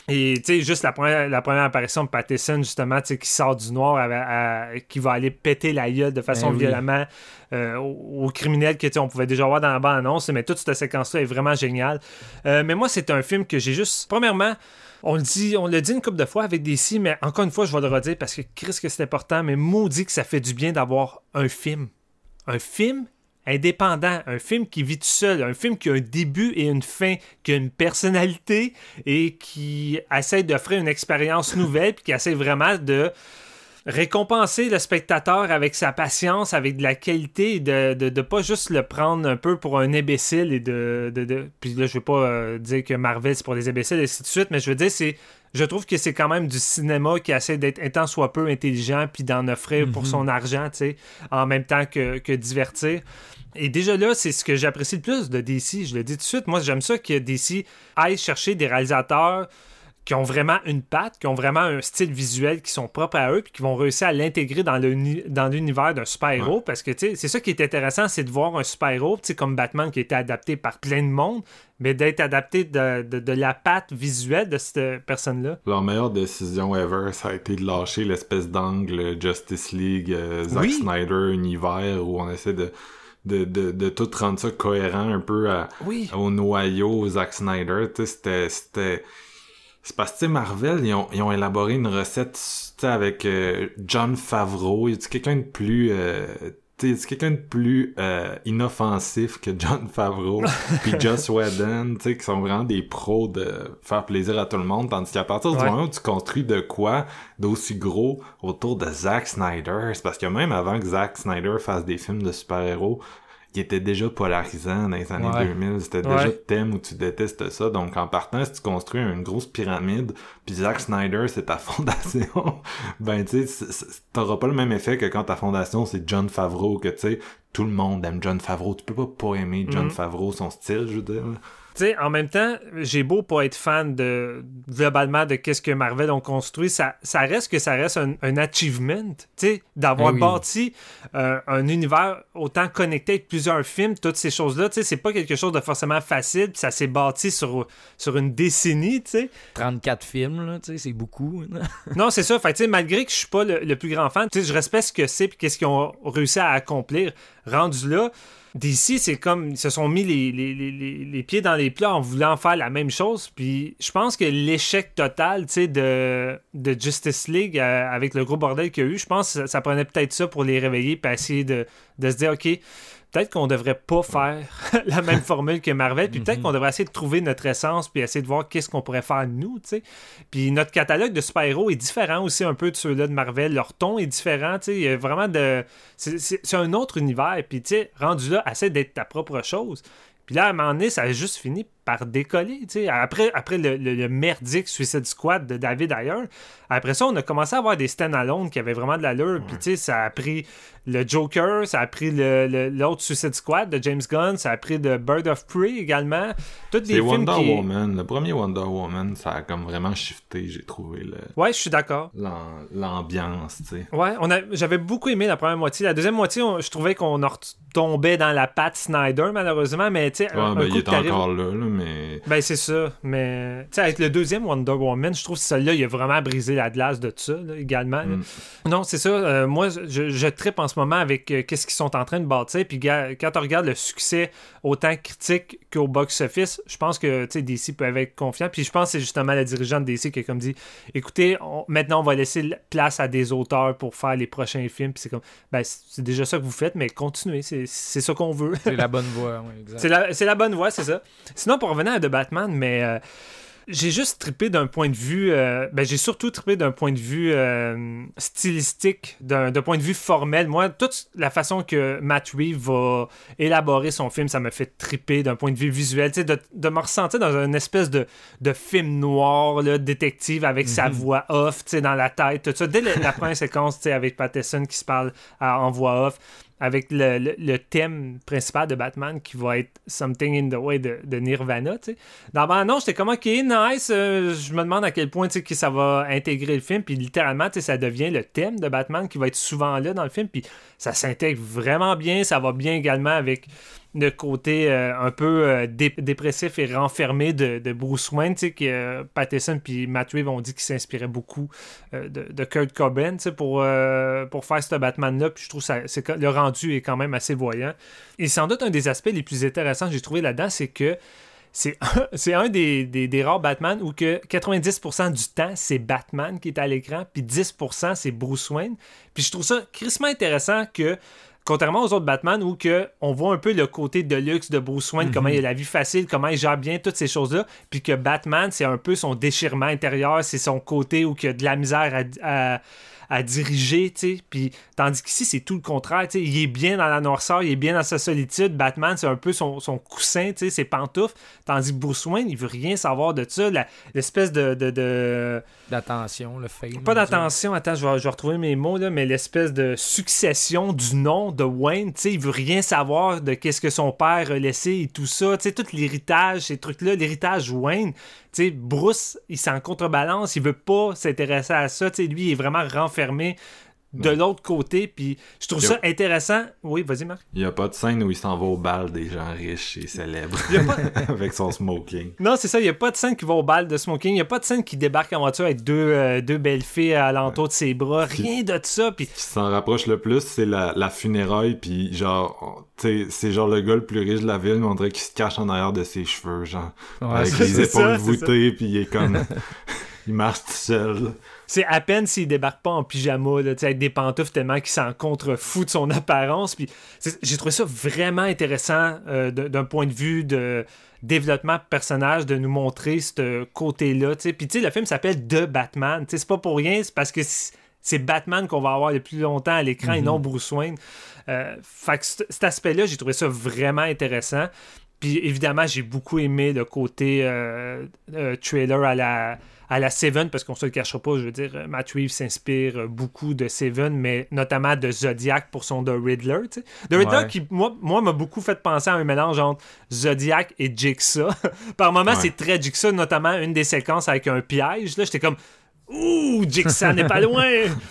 Et tu sais, juste la première, la première apparition de Pattinson, justement, qui sort du noir, qui va aller péter la gueule de façon ben violemment euh, aux, criminels que on pouvait déjà voir dans la bande-annonce. Mais toute cette séquence-là est vraiment géniale. Euh, mais moi, c'est un film que j'ai juste. Premièrement, on le dit, une couple de fois avec DC, mais encore une fois, je vais le redire parce que Chris que c'est important, mais maudit que ça fait du bien d'avoir un film. Un film indépendant, un film qui vit tout seul, un film qui a un début et une fin, qui a une personnalité et qui essaie d'offrir une expérience nouvelle, puis qui essaie vraiment de récompenser le spectateur avec sa patience, avec de la qualité, de, de, pas juste le prendre un peu pour un imbécile et de. de, Puis là, je veux pas euh, dire que Marvel c'est pour les imbéciles et ainsi de suite, mais je veux dire, c'est. Je trouve que c'est quand même du cinéma qui essaie d'être un tant soit peu intelligent puis d'en offrir pour mhm. son argent, tu sais, en même temps que, que divertir. Et déjà là, c'est ce que j'apprécie le plus de DC. Je le dis tout de suite. Moi, j'aime ça que DC aille chercher des réalisateurs qui ont vraiment une patte, qui ont vraiment un style visuel qui sont propres à eux, puis qui vont réussir à l'intégrer dans l'univers d'un super-héros. Parce que c'est ça qui est intéressant, c'est de voir un super-héros, comme Batman qui a été adapté par plein de monde, mais d'être adapté de, la patte visuelle de cette personne-là. Leur meilleure décision ever, ça a été de lâcher l'espèce d'angle Justice League, euh, Zack Snyder, univers, où on essaie de de, de, de, tout rendre ça cohérent un peu à, au noyau Zack Snyder. C'était. C'est parce que Marvel, ils ont, ils ont, élaboré une recette avec euh, John Favreau. Il y a quelqu'un de plus. Euh, c'est quelqu'un de plus euh, inoffensif que John Favreau puis Joss Whedon, tu sais, qui sont vraiment des pros de faire plaisir à tout le monde, tandis qu'à partir du moment où tu construis de quoi d'aussi gros autour de Zack Snyder, c'est parce que même avant que Zack Snyder fasse des films de super-héros, qui était déjà polarisant dans les années 2000. C'était déjà le thème où tu détestes ça. Donc, en partant, si tu construis une grosse pyramide, puis Zack Snyder, c'est ta fondation, ben, tu sais, t'auras pas le même effet que quand ta fondation, c'est John Favreau, que, tu sais, tout le monde aime John Favreau. Tu peux pas pas aimer John mm-hmm. Favreau, son style, je veux dire. Tu sais, en même temps, j'ai beau pas être fan de globalement de qu'est-ce que Marvel ont construit, ça, ça reste que ça reste un, achievement, tu sais, d'avoir eh bâti euh, un univers autant connecté avec plusieurs films, toutes ces choses-là, tu sais, c'est pas quelque chose de forcément facile, puis ça s'est bâti sur, sur une décennie, tu sais. 34 films, là, tu sais, c'est beaucoup. non, c'est ça, fait tu sais, malgré que je suis pas le, plus grand fan, tu sais, je respecte ce que c'est puis qu'est-ce qu'ils ont réussi à accomplir rendu là. D'ici, c'est comme ils se sont mis les, pieds dans les plats en voulant faire la même chose. Puis je pense que l'échec total de, de Justice League euh, avec le gros bordel qu'il y a eu, je pense que ça, prenait peut-être ça pour les réveiller et essayer de, de se dire OK, peut-être qu'on devrait pas faire la même formule que Marvel, puis peut-être mhm. qu'on devrait essayer de trouver notre essence, puis essayer de voir qu'est-ce qu'on pourrait faire nous, tu sais. Puis notre catalogue de super-héros est différent aussi un peu de ceux-là de Marvel. Leur ton est différent, tu sais. Il y a vraiment de... C'est un autre univers, puis tu sais, rendu là, essaie d'être ta propre chose. Puis là, à un moment donné, ça a juste fini par décoller. sais Après, après le, le, merdique Suicide Squad de David Ayer, après ça, on a commencé à avoir des stand-alone qui avaient vraiment de l'allure. Puis tu sais, ça a pris le Joker, ça a pris l'autre Suicide Squad de James Gunn, ça a pris de Bird of Prey également. Toutes des films Wonder Woman. Le premier Wonder Woman, ça a comme vraiment shifté, j'ai trouvé. Le... Ouais, je suis d'accord. L'ambiance, tu sais. Ouais, j'avais beaucoup aimé la première moitié. La deuxième moitié, je trouvais qu'on tombait dans la patte Snyder, malheureusement, mais tu sais. Ouais, ben, il est encore là, là mais. Ben, c'est ça. Mais, tu sais, avec le deuxième Wonder Woman, je trouve que celui-là, il a vraiment brisé la glace de tout ça, également. Mm. Non, c'est ça. Euh, moi, je, je tripe en ce moment avec euh, qu'est-ce qu'ils sont en train de bâtir. Puis, quand on regarde le succès, autant critique qu'au box-office, je pense que, tu sais, DC peuvent être confiants. Puis, je pense que c'est justement la dirigeante DC qui a comme dit écoutez, maintenant, on va laisser place à des auteurs pour faire les prochains films. Puis, c'est comme, ben, c'est déjà ça que vous faites, mais continuez. C'est ça qu'on veut. C'est la bonne voie, oui, exact. C'est la, bonne voie, c'est ça. Sinon, pour revenir à The Batman, mais euh, j'ai juste trippé d'un point de vue. Euh, ben, j'ai surtout trippé d'un point de vue euh, stylistique, d'un point de vue formel. Moi, toute la façon que Matt Reeves va élaborer son film, ça me fait tripper d'un point de vue visuel. De, de me ressentir dans une espèce de, de film noir, là, détective, avec sa mhm. voix off dans la tête. Tout ça. Dès la, première séquence avec Patterson qui se parle en voix off avec le, le, thème principal de Batman qui va être Something in the Way de, de Nirvana. sais. Dans ben non, j'étais comme ok, nice. Euh, je me demande à quel point que ça va intégrer le film. Puis littéralement, ça devient le thème de Batman qui va être souvent là dans le film. Puis ça s'intègre vraiment bien. Ça va bien également avec le côté euh, un peu euh, dépressif et renfermé de, de Bruce Wayne, tu sais, que euh, Patterson puis ont dit qu'il s'inspirait beaucoup de, Kurt Cobain, tu sais, pour, pour faire ce Batman-là, puis je trouve que le rendu est quand même assez voyant. Et sans doute un des aspects les plus intéressants que j'ai trouvé là-dedans, c'est que c'est un, des, des, rares Batman où que 90% du temps, c'est Batman qui est à l'écran, puis 10% c'est Bruce Wayne. Puis je trouve ça crissement intéressant que Contrairement aux autres Batman où que on voit un peu le côté de luxe de Bruce Wayne, comment mhm. il a la vie facile, comment il gère bien toutes ces choses-là, puis que Batman, c'est un peu son déchirement intérieur, c'est son côté où il y a de la misère à à diriger, tu sais. Puis, tandis qu'ici, c'est tout le contraire, tu sais. Il est bien dans la noirceur, il est bien dans sa solitude. Batman, c'est un peu son, son coussin, tu sais, ses pantoufles. Tandis que Bruce Wayne, il veut rien savoir de ça. L'espèce de, de, D'attention, le fait. Pas d'attention, attends, je vais, je vais, retrouver mes mots, là, mais l'espèce de succession du nom de Wayne, tu sais. Il veut rien savoir de qu'est-ce que son père a laissé et tout ça. Tu sais, tout l'héritage, ces trucs-là, l'héritage Wayne, sais, Bruce, il s'en contrebalance, il veut pas s'intéresser à ça. Sais, lui, il est vraiment renfermé de l'autre côté. Puis je trouve ça intéressant. Oui, vas-y, Marc. Il n'y a pas de scène où il s'en va au bal des gens riches et célèbres. Avec son smoking. Non, c'est ça. Il n'y a pas de scène qui va au bal de smoking. Il n'y a pas de scène qui débarque en voiture avec deux, euh, deux belles filles à l'entour de ses bras. Rien de ça. Puis... Ce qui s'en rapproche le plus, c'est la, la funéraille. Puis genre, c'est genre le gars le plus riche de la ville, mais on dirait qu'il se cache en arrière de ses cheveux. Genre, avec les épaules voûtées. Puis il est comme. il marche tout seul. C'est à peine s'il débarque pas en pyjama, là, avec des pantoufles tellement qu'il s'en contrefou de son apparence. Puis j'ai trouvé ça vraiment intéressant euh, d'un point de vue de développement de personnage, de nous montrer ce côté-là. Puis tu sais, le film s'appelle The Batman. C'est pas pour rien, c'est parce que c'est Batman qu'on va avoir le plus longtemps à l'écran et mm-hmm. non Bruce Wayne. Euh, fait que cet aspect-là, j'ai trouvé ça vraiment intéressant. Puis évidemment, j'ai beaucoup aimé le côté euh, trailer à la à la Seven, parce qu'on se le cachera pas, je veux dire, euh, Matt Reeves s'inspire euh, beaucoup de Seven, mais notamment de Zodiac pour son The Riddler. The Riddler qui, moi, moi m'a beaucoup fait penser à un mélange entre Zodiac et Jigsaw. Par moments, c'est très Jigsaw, notamment une des séquences avec un piège. Là, j'étais comme. Ouh, Jigsaw n'est pas loin!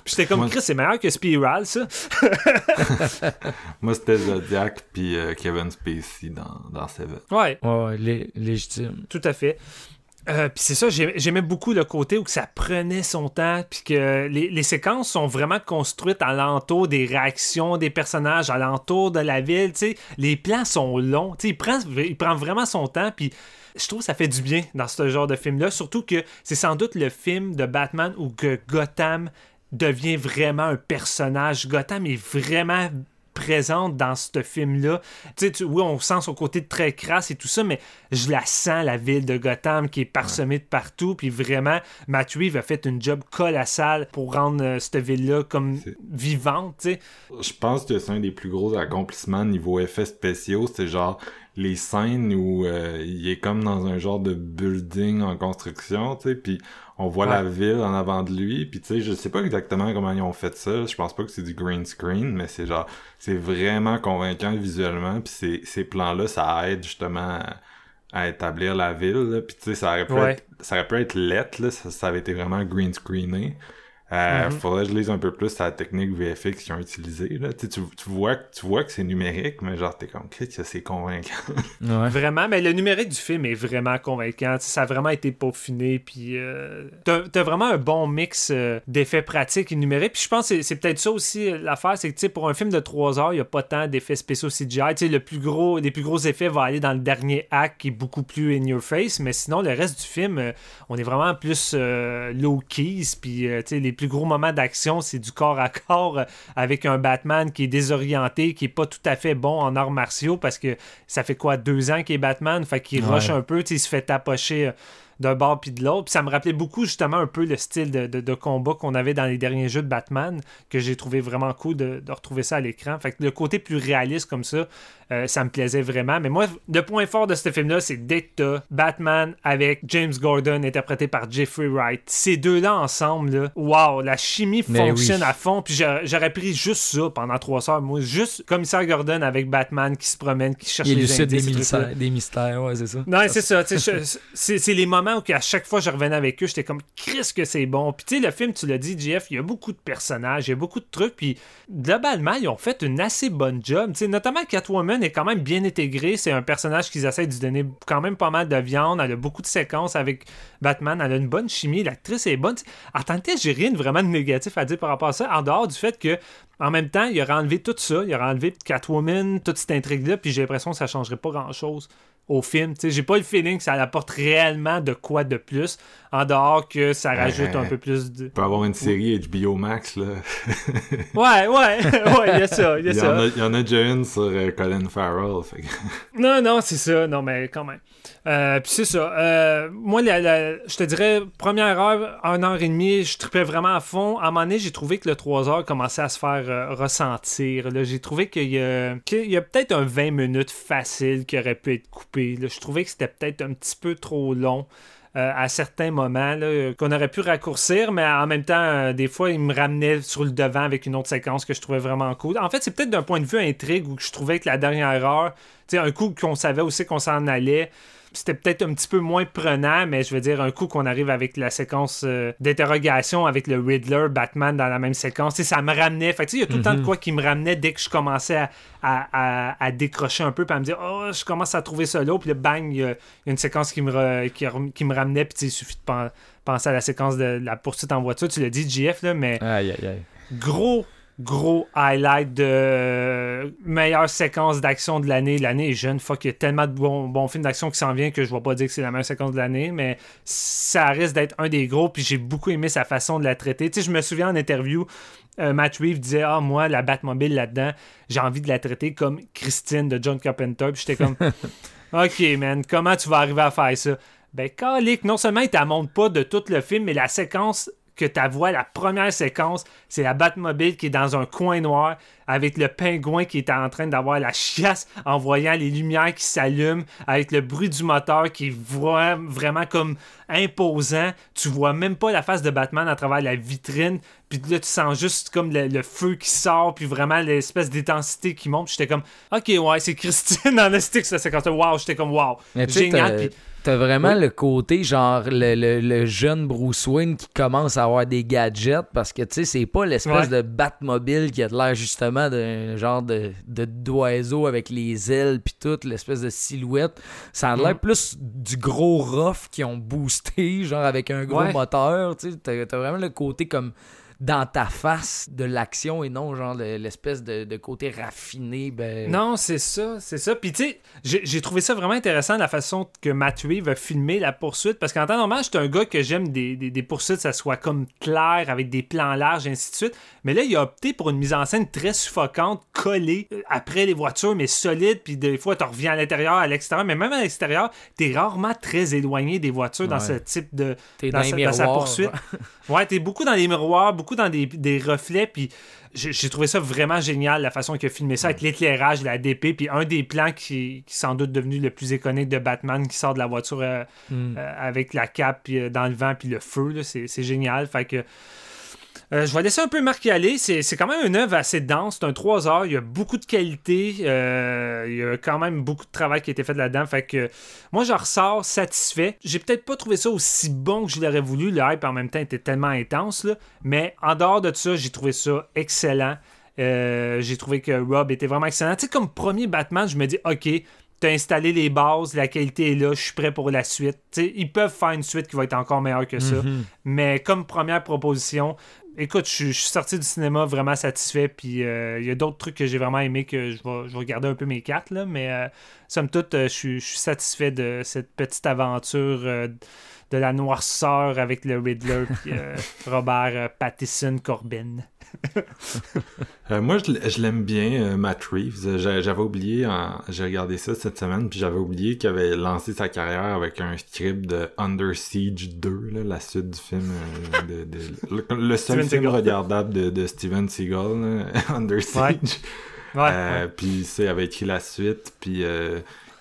Puis j'étais comme, Chris, c'est meilleur que Spiral, ça. Moi, c'était Zodiac puis euh, Kevin Spacey dans, dans Seven. Ouais. Ouais, légitime. Tout à fait. Euh, puis c'est ça, j'aimais beaucoup le côté où ça prenait son temps, puis que les, séquences sont vraiment construites alentour des réactions des personnages, alentour de la ville, tu sais. Les plans sont longs, il prend, il prend vraiment son temps, puis je trouve que ça fait du bien dans ce genre de film-là, surtout que c'est sans doute le film de Batman où que Gotham devient vraiment un personnage. Gotham est vraiment présente dans ce film-là. Tu sais, oui, on sent son côté très crasse et tout ça, mais je la sens, la ville de Gotham, qui est parsemée de partout. Puis vraiment, Matt Reeves a fait une job colossale pour rendre euh, cette ville-là comme vivante, tu sais. Je pense que c'est un des plus gros accomplissements niveau effets spéciaux. C'est genre les scènes où euh, il est comme dans un genre de building en construction, tu sais, puis on voit la ville en avant de lui, puis tu sais, je sais pas exactement comment ils ont fait ça, je pense pas que c'est du green screen, mais c'est genre, c'est vraiment convaincant visuellement, puis ces, ces plans-là, ça aide justement à, établir la ville, puis tu sais, ça aurait pu être, ça aurait pu être lettre, là, ça, ça avait été vraiment green screené, euh, mm-hmm. Faudrait que je lise un peu plus la technique VFX qu'ils ont utilisée. Là. Tu, tu, vois, tu vois que c'est numérique, mais genre, t'es comme, c'est convaincant. Vraiment, mais le numérique du film est vraiment convaincant. ça a vraiment été peaufiné. Puis, euh, t'as, vraiment un bon mix euh, d'effets pratiques et numériques. Puis, je pense que c'est, peut-être ça aussi euh, l'affaire. C'est que, pour un film de 3 heures, il n'y a pas tant d'effets spéciaux CGI. sais le plus gros, les plus gros effets vont aller dans le dernier acte qui est beaucoup plus in your face. Mais sinon, le reste du film, on est vraiment plus low keys. Puis, les plus gros moments d'action, c'est du corps à corps euh, avec un Batman qui est désorienté, qui est pas tout à fait bon en arts martiaux parce que ça fait quoi, deux ans qu'il est Batman, fait qu'il rush un peu, il se fait tapocher euh, d'un bord puis de l'autre. Puis ça me rappelait beaucoup justement un peu le style de, combat qu'on avait dans les derniers jeux de Batman, que j'ai trouvé vraiment cool de, retrouver ça à l'écran. Fait que le côté plus réaliste comme ça, euh, ça me plaisait vraiment. Mais moi, le point fort de ce film-là, c'est dès que Batman avec James Gordon, interprété par Jeffrey Wright. Ces deux-là ensemble, là, wow, la chimie fonctionne à fond. Puis j'aurais pris juste ça pendant trois heures. Moi, juste commissaire Gordon avec Batman qui se promène, qui cherche les indices. Des mystères, des mystères, ouais, c'est ça. Non, c'est ça. c'est les moments à chaque fois je revenais avec eux, j'étais comme, Chris que c'est bon. Puis tu sais, le film, tu l'as dit, Jeff, il y a beaucoup de personnages, il y a beaucoup de trucs. Puis globalement, ils ont fait une assez bonne job. sais notamment Catwoman est quand même bien intégré. C'est un personnage qu'ils essaient de donner quand même pas mal de viande. Elle a beaucoup de séquences avec Batman. Elle a une bonne chimie. L'actrice est bonne. En tant j'ai rien vraiment de négatif à dire par rapport à ça. En dehors du fait que en même temps, il aurait enlevé tout ça. Il aurait enlevé Catwoman, toute cette intrigue-là. Puis j'ai l'impression que ça changerait pas grand-chose au film. J'ai pas le feeling que ça apporte réellement de quoi de plus, en dehors que ça rajoute un peu plus de... peut avoir une série HBO Max, là. ouais, ouais, ouais, il y a ça, il y a ça. Il y en a déjà une sur euh, Colin Farrell. non, non, c'est ça, non, mais quand même. Euh, puis c'est ça. Euh, moi, je te dirais, première heure, une heure et demie, je tripais vraiment à fond. À un moment donné, j'ai trouvé que le 3 heures commençait à se faire ressentir. J'ai trouvé qu'il y a, y a peut-être un 20 minutes facile qui aurait pu être coupé je trouvais que c'était peut-être un petit peu trop long. Euh, à certains moments qu'on aurait pu raccourcir, mais en même temps, euh, des fois, il me ramenait sur le devant avec une autre séquence que je trouvais vraiment cool. En fait, c'est peut-être d'un point de vue intrigue où je trouvais que la dernière heure, un coup qu'on savait aussi qu'on s'en allait, c'était peut-être un petit peu moins prenant, mais je veux dire, un coup qu'on arrive avec la séquence euh, d'interrogation avec le Riddler, Batman dans la même séquence, ça me ramenait. Fait il y a tout le temps de mhm. quoi qui me ramenait dès que je commençais à, décrocher un peu, puis à me dire, oh, je commence à trouver ça là, puis là, bang, il y, a une séquence qui me, qui, me ramenait, puis il suffit de penser à la séquence de la poursuite en voiture. Tu l'as dit, JF, là, mais. Gros gros highlight de meilleure séquence d'action de l'année. L'année est jeune. Fuck, il y a tellement de bons, bons films d'action qui s'en viennent que je vais pas dire que c'est la meilleure séquence de l'année, mais ça risque d'être un des gros. Puis j'ai beaucoup aimé sa façon de la traiter. Tu sais, je me souviens en interview, euh, Matt Reeves disait Ah, moi, la Batmobile là-dedans, j'ai envie de la traiter comme Christine de John Carpenter. Puis j'étais comme Ok, man, comment tu vas arriver à faire ça? Ben, Calic, non seulement il montre pas de tout le film, mais la séquence que tu vois la première séquence, c'est la Batmobile qui est dans un coin noir avec le pingouin qui est en train d'avoir la chiasse en voyant les lumières qui s'allument, avec le bruit du moteur qui est vraiment comme imposant. Tu vois même pas la face de Batman à travers la vitrine, puis là tu sens juste comme le, feu qui sort, puis vraiment l'espèce d'intensité qui monte. J'étais comme, ok, ouais, c'est Christine dans le stick, ça, c'est Wow, j'étais comme, wow, génial. T'as vraiment le côté, genre, le, jeune Bruce Wayne qui commence à avoir des gadgets parce que, tu sais, c'est pas l'espèce de Batmobile qui a l'air justement d'un genre de, d'oiseau avec les ailes puis tout, l'espèce de silhouette. Ça a l'air mm. plus du gros rough qui ont boosté, genre avec un gros moteur, tu sais. T'as vraiment le côté comme dans ta face de l'action et non genre l'espèce de, côté raffiné. Ben... Non, c'est ça, c'est ça. Puis tu sais, j'ai trouvé ça vraiment intéressant la façon que Matt Reeves a filmé la poursuite parce qu'en temps normal, j'étais un gars que j'aime des, des, poursuites, ça soit comme clair, avec des plans larges, et ainsi de suite. Mais là, il a opté pour une mise en scène très suffocante, collée euh, après les voitures, mais solide. Puis des fois, tu reviens à l'intérieur, à l'extérieur, mais même à l'extérieur, t'es rarement très éloigné des voitures dans ce type de. dans, dans, sa poursuite. Ouais, t'es beaucoup dans les miroirs, beaucoup dans des, reflets, puis j'ai trouvé ça vraiment génial, la façon qu'il a filmé ça, avec l'éclairage, la DP, puis un des plans qui, qui sans doute devenu le plus iconique de Batman, qui sort de la voiture euh, hmm. euh, avec la cape puis, euh, dans le vent, puis le feu, c'est génial. Fait que euh, je vais laisser un peu Marc y aller. C'est, quand même une œuvre assez dense. C'est un 3 heures. Il y a beaucoup de qualité. Euh, il y a quand même beaucoup de travail qui a été fait là-dedans. Fait que moi, j'en ressors satisfait. J'ai peut-être pas trouvé ça aussi bon que je l'aurais voulu. Le hype en même temps était tellement intense. Mais en dehors de ça, j'ai trouvé ça excellent. Euh, j'ai trouvé que Rob était vraiment excellent. Tu sais, comme premier Batman, je me dis, OK, t'as installé les bases, la qualité est là, je suis prêt pour la suite. ils peuvent faire une suite qui va être encore meilleure que ça. Mm-hmm. Mais comme première proposition, écoute, je, suis sorti du cinéma vraiment satisfait. Puis euh, il y a d'autres trucs que j'ai vraiment aimé que je vais, je regarder un peu mes cartes. Là, mais euh, somme toute, euh, je, suis, satisfait de cette petite aventure de la noirceur avec le Riddler et Robert Pattison Corbin. Euh, moi, je, l'aime bien, euh, Matt Reeves. J'avais oublié, j'ai regardé ça cette semaine, puis j'avais oublié qu'il avait lancé sa carrière avec un script de Under Siege 2, la suite du film, euh, de, le, seul film regardable de, Steven Seagal, Under Siege. Ouais. Puis il avait écrit la suite, puis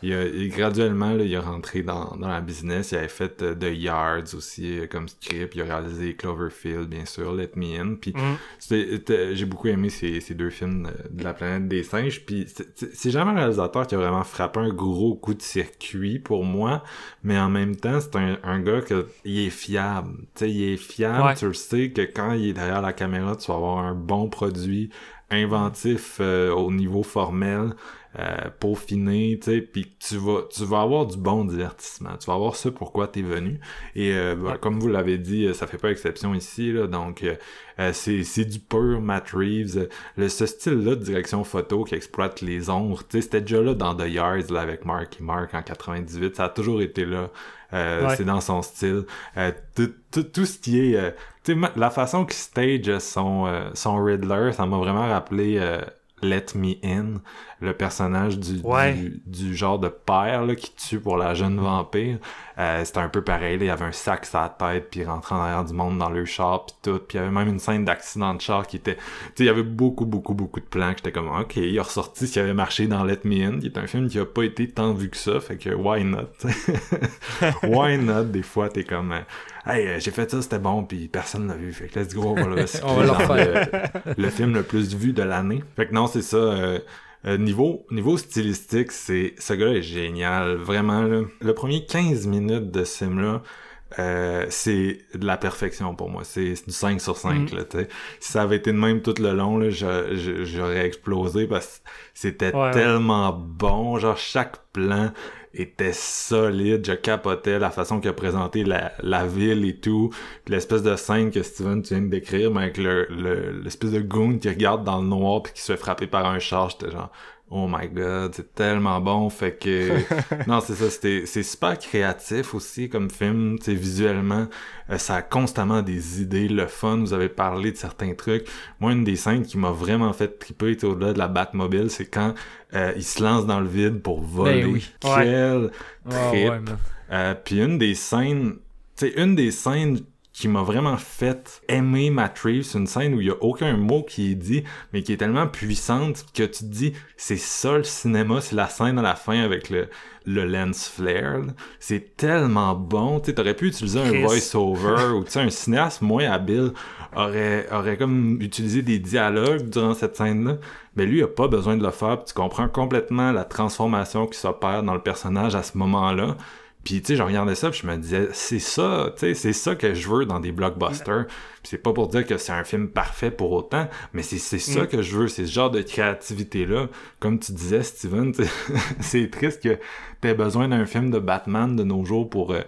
il, a, graduellement, là, il est rentré dans, dans la business. Il avait fait euh, The Yards aussi euh, comme script. Il a réalisé Cloverfield, bien sûr, Let Me In. Puis mm. j'ai beaucoup aimé ces, ces deux films de, la planète des singes. Puis c'est jamais un réalisateur qui a vraiment frappé un gros coup de circuit pour moi. Mais en même temps, c'est un, un gars que il est fiable. Tu sais, il est fiable. Tu sais que quand il est derrière la caméra, tu vas avoir un bon produit inventif euh, au niveau formel euh, peaufiner, tu sais, puis tu vas, tu vas avoir du bon divertissement. Tu vas avoir ce pourquoi t'es venu. Et euh, ben, comme vous l'avez dit, euh, ça fait pas exception ici, là, donc euh, c'est, c'est du pur Matt Reeves. Le, ce style-là de direction photo qui exploite les ombres, tu sais, c'était déjà là dans The Yards, là, avec Mark et Mark en 98. Ça a toujours été là. C'est dans son style. Tout, tout, tout, ce qui est... tu sais, la façon qu'il stage son, son Riddler, ça m'a vraiment rappelé Let Me In, le personnage du, du, genre de père là, qui tue pour la jeune vampire. Euh, c'était un peu pareil, il y avait un sac sur la tête, puis il rentrait en arrière du monde dans le char, puis tout. Puis il y avait même une scène d'accident de char qui était... Tu sais, il y avait beaucoup, beaucoup, beaucoup de plans que j'étais comme, OK, il a ressorti ce qui avait marché dans Let Me In, qui est un film qui a pas été tant vu que ça, fait que why not? why not? Des fois, t'es comme... Hey, euh, j'ai fait ça, c'était bon, puis personne l'a vu. Fait que let's go, on va le, on va le, refaire. le, film le plus vu de l'année. Fait que non, c'est ça. Euh, euh, niveau, niveau stylistique, c'est ce gars-là est génial. Vraiment, là. Le premier 15 minutes de ce film-là, euh, c'est de la perfection pour moi. C'est du 5 sur 5. Mm. Là, si ça avait été de même tout le long, là, j'aurais explosé parce que c'était tellement bon. Genre, chaque plan était solide. Je capotais la façon qu'il a présenté la, la ville et tout. L'espèce de scène que Steven tu viens de décrire, mais avec le, l'espèce de goon qui regarde dans le noir puis qui se fait frapper par un char, j'étais genre Oh my god, c'est tellement bon, fait que non c'est ça, c'était c'est super créatif aussi comme film, tu visuellement, euh, ça a constamment des idées, le fun. Vous avez parlé de certains trucs. Moi, une des scènes qui m'a vraiment fait triper au-delà de la Batmobile, c'est quand euh, il se lance dans le vide pour voler. Ben oui. Quel trip. Euh, puis une des scènes, c'est une des scènes qui m'a vraiment fait aimer Matt Reeves. Une scène où il y a aucun mot qui est dit, mais qui est tellement puissante que tu te dis, c'est ça le cinéma, c'est la scène à la fin avec le, le lens flare. C'est tellement bon. Tu aurais pu utiliser un voice-over ou tu sais, un cinéaste moins habile aurait, aurait comme utilisé des dialogues durant cette scène-là. Mais lui, il a pas besoin de le faire. tu comprends complètement la transformation qui s'opère dans le personnage à ce moment-là. Puis tu sais, je regardais ça, puis je me disais, c'est ça, tu sais, c'est ça que je veux dans des blockbusters. Puis c'est pas pour dire que c'est un film parfait pour autant, mais c'est c'est ça mm. que je veux, c'est ce genre de créativité là. Comme tu disais, Steven, c'est triste que t'aies besoin d'un film de Batman de nos jours pour euh,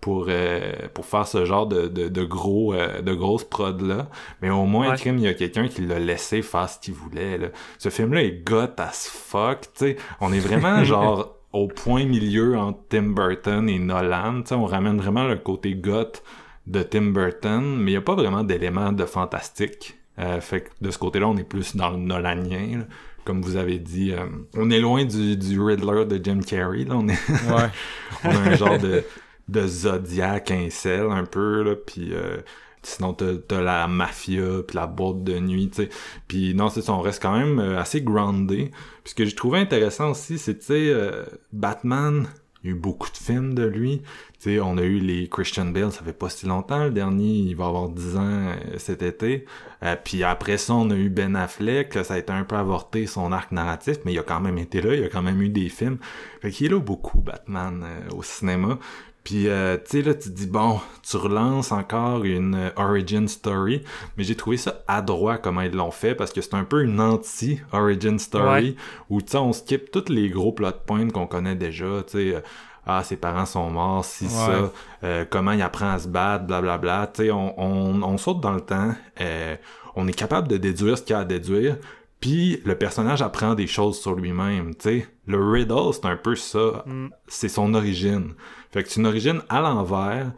pour euh, pour faire ce genre de, de, de gros euh, de grosses prod là mais au moins crime il y a quelqu'un qui l'a laissé faire ce qu'il voulait là. ce film là est goth as fuck tu sais on est vraiment genre au point milieu entre Tim Burton et Nolan. on ramène vraiment le côté goth de Tim Burton, mais il n'y a pas vraiment d'éléments de fantastique. Euh, fait que de ce côté-là, on est plus dans le Nolanien. Comme vous avez dit, euh, on est loin du, du, Riddler de Jim Carrey. Là. On, est on a un genre de, de Zodiac incel un peu. Là, puis euh, Sinon, t'as, la mafia, puis la boîte de nuit, tu sais. Puis non, c'est ça, on reste quand même euh, assez groundé. Puis ce que j'ai trouvé intéressant aussi, c'est, tu sais, euh, Batman, il y a eu beaucoup de films de lui. Tu sais, on a eu les Christian Bale, ça fait pas si longtemps. Le dernier, il va avoir 10 ans euh, cet été. puis après ça, on a eu Ben Affleck. Ça a été un peu avorté, son arc narratif, mais il a quand même été là. Il a quand même eu des films. Fait qu'il est là beaucoup, Batman, au cinéma. Puis, euh, tu sais, là, tu te dis, bon, tu relances encore une euh, origin story, mais j'ai trouvé ça adroit comment ils l'ont fait, parce que c'est un peu une anti-origin story, où, tu sais, on skip tous les gros plot points qu'on connaît déjà, tu sais, euh, ah, ses parents sont morts, si ça, comment il apprend à se battre, blablabla, tu sais, on, on, on, saute dans le temps, on est capable de déduire ce qu'il y a à déduire, puis le personnage apprend des choses sur lui-même, tu sais. Le riddle, c'est un peu ça. Mm. C'est son origine. Fait que c'est une origine à l'envers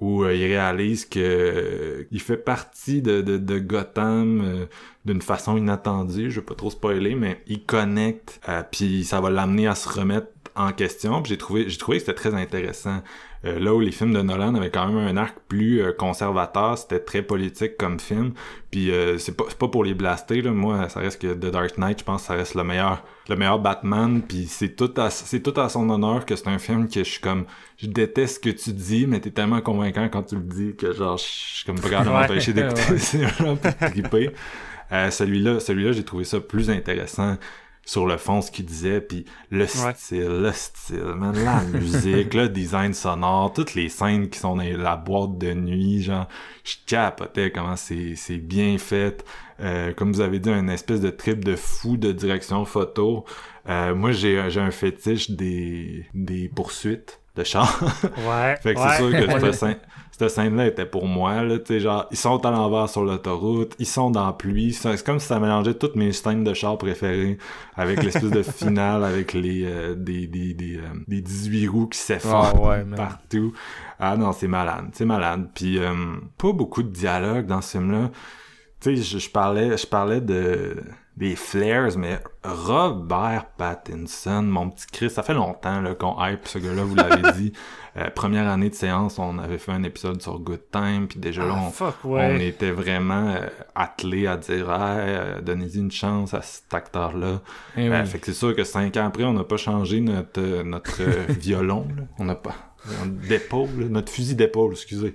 où il réalise que il fait partie de, de, Gotham d'une façon inattendue. Je vais pas trop spoiler, mais il connecte, puis ça va l'amener à se remettre en question. J'ai trouvé, j'ai trouvé que c'était très intéressant. Euh, là où les films de Nolan avaient quand même un arc plus euh, conservateur, c'était très politique comme film. Puis euh, c'est pas, pas pour les blaster là, moi ça reste que The Dark Knight, je pense que ça reste le meilleur le meilleur Batman puis c'est tout à c'est tout à son honneur que c'est un film que je suis comme je déteste ce que tu dis mais t'es tellement convaincant quand tu le dis que genre je suis comme pas capable de m'empêcher d'écouter c'est un peu celui-là celui-là j'ai trouvé ça plus intéressant sur le fond ce qu'il disait puis le style le style man, la musique le design sonore toutes les scènes qui sont dans la boîte de nuit genre je capotais comment c'est c'est bien fait. Euh, comme vous avez dit un espèce de trip de fou de direction photo. Euh, moi j'ai j'ai un fétiche des des poursuites de char ouais fait que c'est sûr que je cette scène-là était pour moi, là, genre, ils sont à l'envers sur l'autoroute, ils sont dans la pluie, c'est comme si ça mélangeait toutes mes scènes de char préférées, avec l'espèce de finale, avec les, euh, des, des, des, euh, des 18 roues qui s'effondrent ah partout. Ah non, c'est malade, c'est malade. Puis, euh, pas beaucoup de dialogue dans ce film-là. Tu sais, je, je parlais, je parlais de des flares, mais Robert Pattinson, mon petit Chris, ça fait longtemps qu'on hype ce gars-là, vous l'avez dit. Euh, première année de séance, on avait fait un épisode sur Good Time, puis déjà là, ah, on, on, était vraiment euh, attelés à dire ah, euh, donnez-y une chance à cet acteur-là. Eh fait que c'est sûr que cinq ans après, on n'a pas changé notre notre violon, on n'a pas d'épaule, notre fusil d'épaule, excusez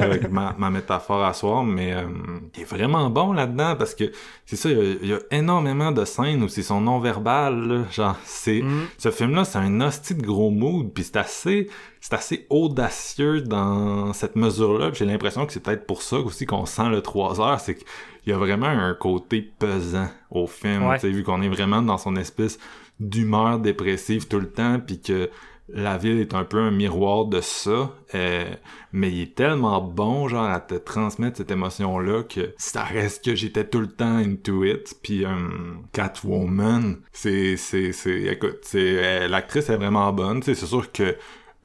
avec ma, métaphore à soir, mais euh, il est vraiment bon là-dedans parce que c'est ça, il y, a, énormément de scènes où c'est son non-verbal, genre c'est mm. ce film-là, c'est un hostie de gros mood, puis c'est assez c'est assez audacieux dans cette mesure-là. J'ai l'impression que c'est peut-être pour ça aussi qu'on sent le 3 heures, c'est qu'il y a vraiment un côté pesant au film, vu qu'on est vraiment dans son espèce d'humeur dépressive tout le temps, puis que la ville est un peu un miroir de ça, euh, mais il est tellement bon, genre, à te transmettre cette émotion-là que ça reste que j'étais tout le temps into it. Puis euh, Catwoman, c'est, c'est, c'est, écoute, c'est, euh, l'actrice est vraiment bonne. C'est sûr que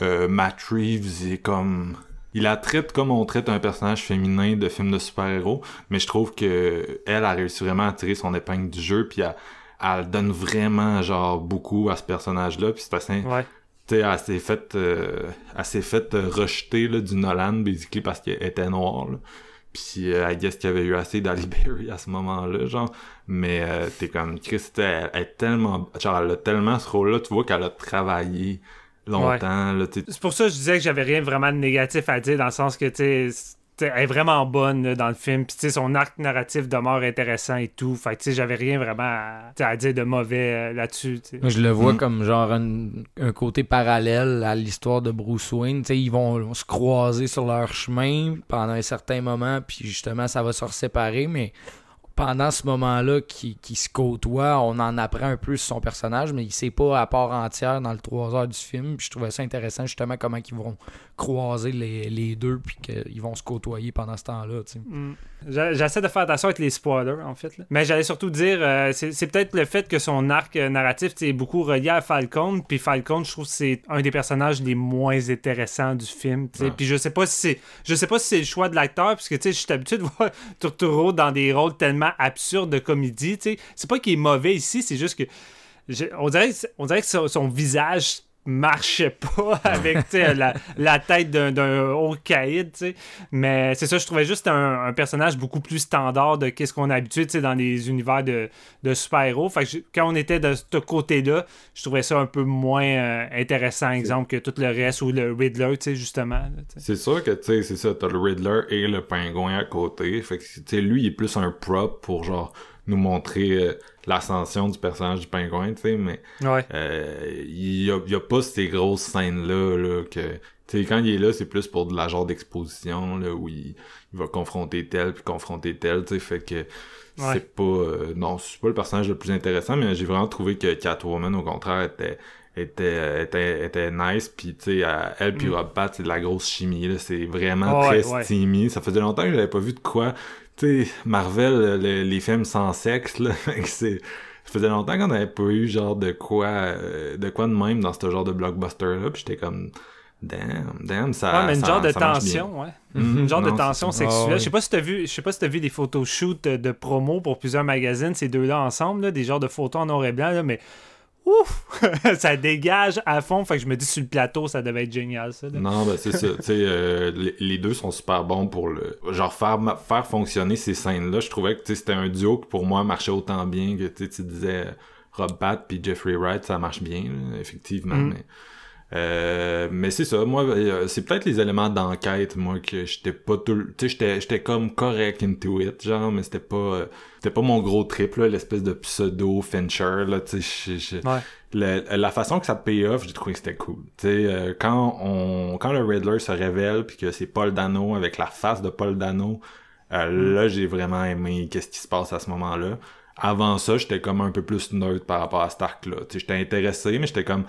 euh, Matt Reeves est comme il la traite comme on traite un personnage féminin de film de super-héros, mais je trouve que elle a réussi vraiment à tirer son épingle du jeu, puis elle, elle donne vraiment genre beaucoup à ce personnage-là, puis c'est assez, ouais tu sais, elle s'est faite euh, fait, rejeter là, du Nolan, basically, parce qu'elle était noire, là. Puis, euh, I guess qu'il y avait eu assez d'Ali Berry à ce moment-là, genre. Mais euh, t'es comme, Chris, elle, elle, est tellement... Genre, elle a tellement ce rôle-là, tu vois qu'elle a travaillé longtemps, là, C'est pour ça que je disais que j'avais rien vraiment de négatif à dire, dans le sens que, tu sais elle est vraiment bonne dans le film. Puis son arc narratif demeure intéressant et tout. Fait que j'avais rien vraiment à, dire de mauvais euh, là-dessus. Je le vois mm. comme genre un, côté parallèle à l'histoire de Bruce Wayne. ils vont se croiser sur leur chemin pendant un certain moment, puis justement ça va se séparer, mais pendant ce moment-là qui, qui, se côtoie, on en apprend un peu sur son personnage, mais il sait pas à part entière dans le 3 heures du film. je trouvais ça intéressant justement comment ils vont croiser les, les deux puis qu'ils vont se côtoyer pendant ce temps-là. Mm. J'essaie de faire attention avec les spoilers, en fait. Mais j'allais surtout dire, euh, c'est peut-être le fait que son arc euh, narratif est beaucoup relié à Falcon. Puis Falcon, je trouve que c'est un des personnages les moins intéressants du film. Puis je sais pas si c'est je sais pas si c'est le choix de l'acteur, puisque je suis habitué de voir Turturro dans des rôles tellement absurdes de comédie. C'est pas qu'il est mauvais ici, c'est juste que on dirait que son visage marchait pas avec la, la tête d'un haut caïd, mais c'est ça, je trouvais juste un, personnage beaucoup plus standard de qu'est-ce qu'on a habitué dans les univers de, de super-héros. Fait que quand on était de ce côté-là, je trouvais ça un peu moins euh, intéressant, exemple, que tout le reste ou le Riddler, justement. C'est sûr que tu sais, c'est ça, t'as le Riddler et le pingouin à côté. Fait que lui, il est plus un prop pour genre nous montrer euh, l'ascension du personnage du pingouin, tu sais, mais euh, il, y a, y a, pas ces grosses scènes-là là, que... Tu sais, quand il est là, c'est plus pour de la genre d'exposition, là, où il, va confronter tel, puis confronter tel, tu sais, fait que c'est pas... Euh, non, c'est pas le personnage le plus intéressant, mais j'ai vraiment trouvé que Catwoman, au contraire, était était était était nice puis tu sais elle puis mm. Rob Pat c'est de la grosse chimie là c'est vraiment très steamy. Ça faisait longtemps que j'avais pas vu de quoi tu sais, Marvel, les films sans sexe, là, c'est... Ça faisait longtemps qu'on n'avait pas eu genre de quoi euh, de quoi de même dans ce genre de blockbuster là, puis j'étais comme Damn, damn, ça. Ouais, mais une ça- genre de tension, ouais. Mhm, Une genre de tension sexuelle. Ah ouais. Je sais pas si t'as vu, je sais pas si t'as vu des photoshoots de, de promo pour plusieurs magazines, ces deux-là ensemble, là, des genres de photos en noir et blanc, là, mais ouf, ça dégage à fond. Fait que je me dis sur le plateau, ça devait être génial, ça. là. Non, ben c'est ça. Tu sais, euh, les, les deux sont super bons pour le. Genre, faire, fonctionner ces scènes-là. Je trouvais que c'était un duo qui pour moi marchait autant bien que tu sais, tu disais Rob Pat puis Jeffrey Wright, ça marche bien, là, effectivement. Mais, euh, mais c'est ça. Moi, euh, c'est peut-être les éléments d'enquête, moi, que j'étais pas tout. le- Tu sais, j'étais, j'étais comme correct into it, genre, mais c'était pas. euh, c'était pas mon gros trip, là, l'espèce de pseudo Fincher, là, tu sais. Ouais. le- la façon que ça paye off, j'ai trouvé que c'était cool. Tu sais, euh, quand on, quand le Riddler se révèle puis que c'est Paul Dano avec la face de Paul Dano, euh, Mm. là j'ai vraiment aimé qu'est-ce qui se passe à ce moment-là. Avant ça, j'étais comme un peu plus neutre par rapport à cet arc-là. Tu sais, j'étais intéressé, mais j'étais comme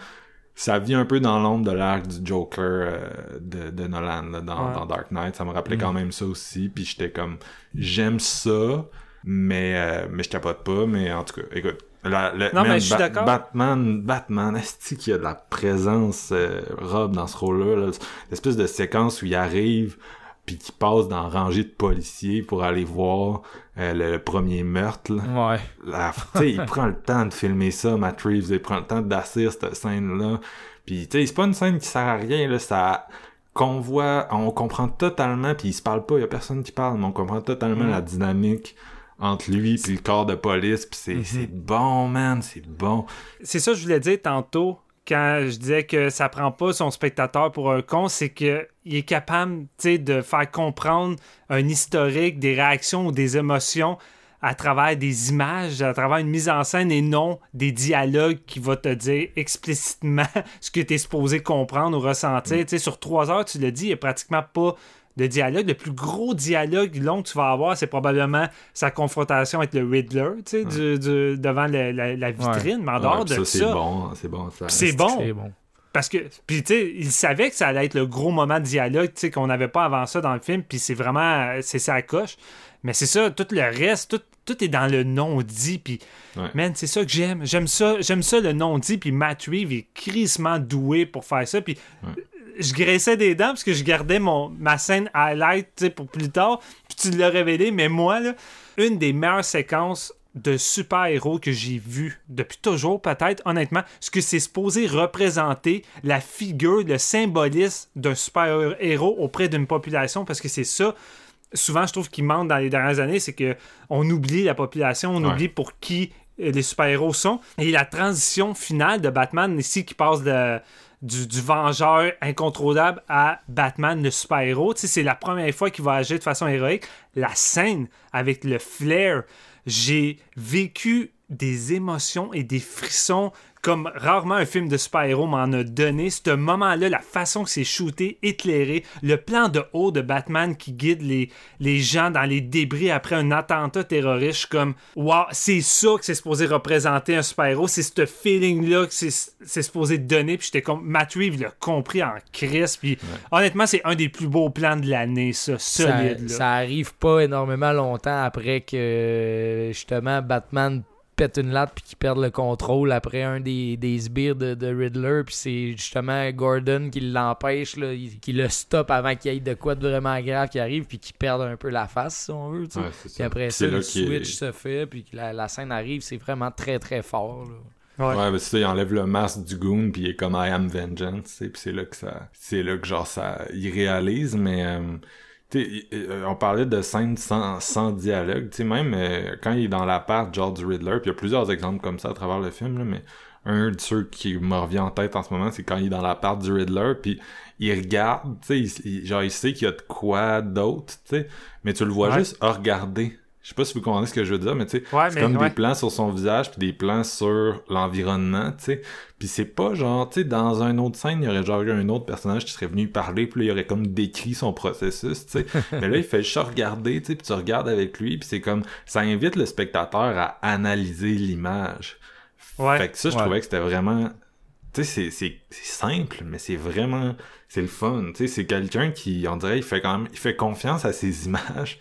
ça vit un peu dans l'ombre de l'arc du Joker euh, de, de Nolan là, dans, Ouais. dans Dark Knight. Ça me rappelait quand même ça aussi. Puis j'étais comme j'aime ça, mais euh, mais je capote pas. Mais en tout cas, écoute. La, Non, mais je suis d'accord. Batman, Batman, est-ce qu'il y a de la présence euh, Rob dans ce rôle-là? là? L'espèce de séquence où il arrive puis qu'il passe dans la rangée de policiers pour aller voir euh, le, le premier meurtre. là. Ouais. La- il prend le temps de filmer ça, Matt Reeves, il prend le temps d'assir cette scène-là. Puis, tu sais, c'est pas une scène qui sert à rien, là, ça... Qu'on voit, on comprend totalement, puis il se parle pas, il y a personne qui parle, mais on comprend totalement Mm. la dynamique entre lui puis le corps de police, puis c'est Mhm. c'est bon, man, c'est bon. C'est ça que je voulais dire tantôt quand je disais que ça prend pas son spectateur pour un con, c'est que il est capable, tu sais, de faire comprendre un historique, des réactions ou des émotions à travers des images, à travers une mise en scène et non des dialogues qui va te dire explicitement ce que tu es supposé comprendre ou ressentir. Tu sais, sur trois heures, tu l'as dit, il n'y a pratiquement pas de dialogue. Le plus gros dialogue long que tu vas avoir, c'est probablement sa confrontation avec le Riddler, tu sais, du- du- devant le- la, la vitrine. Mais en dehors Ouais, de ça, c'est bon, c'est bon. C'est bon. Parce que, puis tu sais, il savait que ça allait être le gros moment de dialogue, tu sais, qu'on n'avait pas avant ça dans le film, puis c'est vraiment, c'est ça coche. Mais c'est ça, tout le reste, tout, tout est dans le non-dit, puis Ouais. man, c'est ça que j'aime. J'aime ça, j'aime ça le non-dit, puis Matt Reeves est crissement doué pour faire ça, puis je graissais des dents parce que je gardais mon, ma scène highlight pour plus tard, puis tu l'as révélé, mais moi, là, une des meilleures séquences de super-héros que j'ai vu depuis toujours, peut-être, honnêtement, ce que c'est supposé représenter la figure, le symbolisme d'un super-héros auprès d'une population, parce que c'est ça, souvent, je trouve qu'il manque dans les dernières années, c'est que on oublie la population, on Ouais. oublie pour qui euh, les super-héros sont. Et la transition finale de Batman, ici, qui passe de, du, vengeur incontrôlable à Batman, le super-héros, c'est la première fois qu'il va agir de façon héroïque. La scène avec le flair, j'ai vécu des émotions et des frissons comme rarement un film de super-héros m'en a donné. Ce moment-là, la façon que c'est shooté, éclairé, le plan de haut de Batman qui guide les, les gens dans les débris après un attentat terroriste, comme, wow, c'est ça que c'est supposé représenter un super-héros, c'est ce feeling-là que c'est c'est supposé donner, puis j'étais comme, Matt Reeves l'a compris en crise, puis honnêtement, c'est un des plus beaux plans de l'année, ça, Ça, solide. là. ça arrive pas énormément longtemps après que justement Batman pète une latte puis qu'il perde le contrôle après un des, des sbires de, de Riddler puis c'est justement Gordon qui l'empêche qui le stoppe avant qu'il y ait de quoi de vraiment grave qui arrive puis qu'il perde un peu la face si on veut. Ouais, puis ça. après Puis ça le switch se fait puis que la, la scène arrive c'est vraiment très très fort là. Ouais. Ouais, mais c'est ça, il enlève le masque du goon puis il est comme I am vengeance, sais, puis c'est là que ça c'est là que genre ça il réalise mais euh, on parlait de scènes sans, sans dialogue, tu sais même euh, quand il est dans l'appart genre du Riddler, puis il y a plusieurs exemples comme ça à travers le film là, mais un de ceux qui me revient en tête en ce moment, c'est quand il est dans l'appart du Riddler puis il regarde, tu sais, genre il sait qu'il y a de quoi d'autre, tu sais, mais tu le vois Ouais. juste regarder. Je sais pas si vous comprenez ce que je veux dire, mais tu sais, Ouais, c'est comme ouais. des plans sur son visage puis des plans sur l'environnement, tu sais. Puis c'est pas genre, tu sais, dans un autre scène, il y aurait genre eu un autre personnage qui serait venu parler, puis là, il aurait comme décrit son processus, tu sais. Mais là, il fait juste regarder, tu sais, puis tu regardes avec lui, puis c'est comme, ça invite le spectateur à analyser l'image. Ouais. Fait que ça, je Ouais. trouvais que c'était vraiment, tu sais, c'est- c'est c'est simple, mais c'est vraiment, c'est le fun, tu sais. C'est quelqu'un qui, on dirait, il fait quand même, il fait confiance à ses images.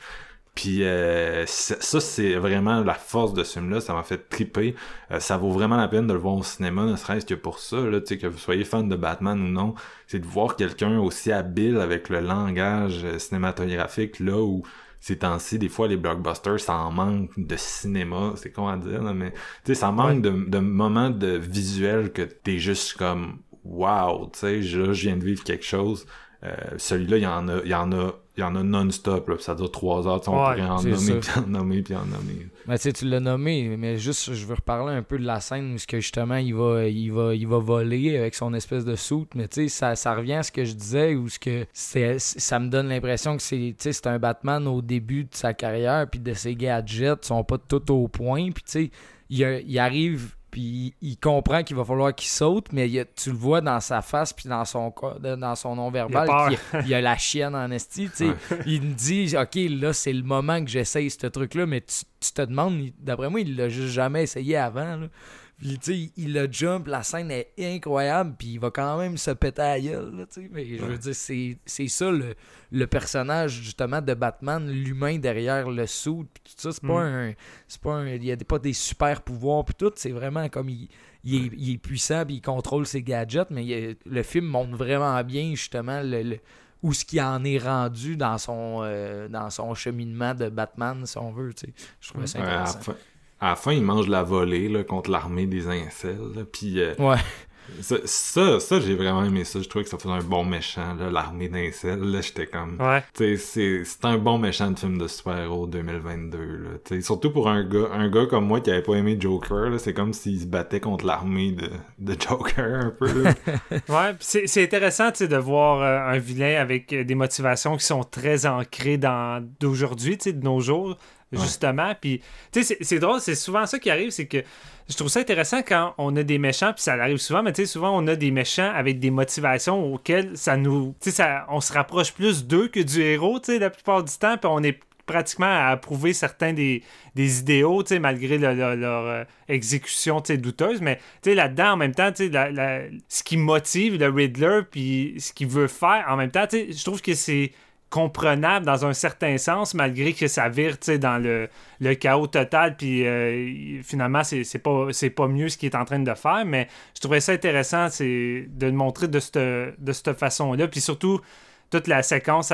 Puis euh, ça, c'est vraiment la force de ce film-là. Ça m'a fait triper. Euh, ça vaut vraiment la peine de le voir au cinéma, ne serait-ce que pour ça, là, que vous soyez fan de Batman ou non. C'est de voir quelqu'un aussi habile avec le langage euh, cinématographique, là où ces temps-ci, des fois, les blockbusters, ça en manque de cinéma. C'est con à dire, mais tu sais, ça manque de, de moments de visuel que t'es juste comme wow, tu sais, je viens de vivre quelque chose. Euh, celui-là, il y en a, il y en a, il y en a non-stop, là, ça dure trois heures, on pourrait en nommer, puis en nommer, puis en nommer. Mais tu tu l'as nommé, mais juste, je veux reparler un peu de la scène où que justement, il va, il va, il va voler avec son espèce de soute, mais tu sais, ça, ça revient à ce que je disais, où ce que c'est, ça me donne l'impression que c'est, c'est un Batman au début de sa carrière, puis de ses gadgets sont pas tout au point, puis tu sais, il, il arrive puis il comprend qu'il va falloir qu'il saute, mais tu le vois dans sa face puis dans son dans son non-verbal, il, y a la chienne en esti. Il me dit Ok, là, c'est le moment que j'essaye ce truc-là, mais tu, te demandes, d'après moi, il l'a juste jamais essayé avant. Là. Puis, tu sais, il le jump, la scène est incroyable, puis il va quand même se péter à la gueule, tu sais. Mais je veux dire, c'est, ça le, personnage, justement, de Batman, l'humain derrière le sou, puis tout ça. C'est pas mm. un. C'est pas un. Il y a pas des super pouvoirs, puis tout. C'est vraiment comme il. est, puissant puis il contrôle ses gadgets, mais le film montre vraiment bien justement le, où ce qui en est rendu dans son euh, dans son cheminement de Batman, si on veut. Tu sais. Je trouvais ça intéressant à la fin, il mange la volée là, contre l'armée des incels. Puis euh, ouais. ça, ça, j'ai vraiment aimé ça. Je trouvais que ça faisait un bon méchant, l'armée d'incels. Là, j'étais comme. Ouais. C'est un bon méchant de film de super-héros 2022. Là. surtout pour un gars, un gars comme moi qui avait pas aimé Joker, c'est comme s'il se battait contre l'armée de, de Joker un peu. ouais, c'est intéressant de voir euh, un vilain avec des motivations qui sont très ancrées dans d'aujourd'hui, de nos jours justement. Puis, tu sais, c'est drôle, c'est souvent ça qui arrive, c'est que je trouve ça intéressant quand on a des méchants, puis ça arrive souvent, mais tu sais, souvent on a des méchants avec des motivations auxquelles ça nous. Tu sais, on se rapproche plus d'eux que du héros, tu sais, la plupart du temps, puis on est pratiquement à approuver certains des, des idéaux, malgré leur, euh, exécution, douteuse. Mais, là-dedans, en même temps, tu sais, ce qui motive le Riddler, puis ce qu'il veut faire, en même temps, je trouve que c'est comprenable dans un certain sens, malgré que ça vire dans le, le, chaos total, puis euh, finalement, c'est pas, pas mieux ce qu'il est en train de faire, mais je trouvais ça intéressant de le montrer de cette, façon-là, puis surtout toute la séquence,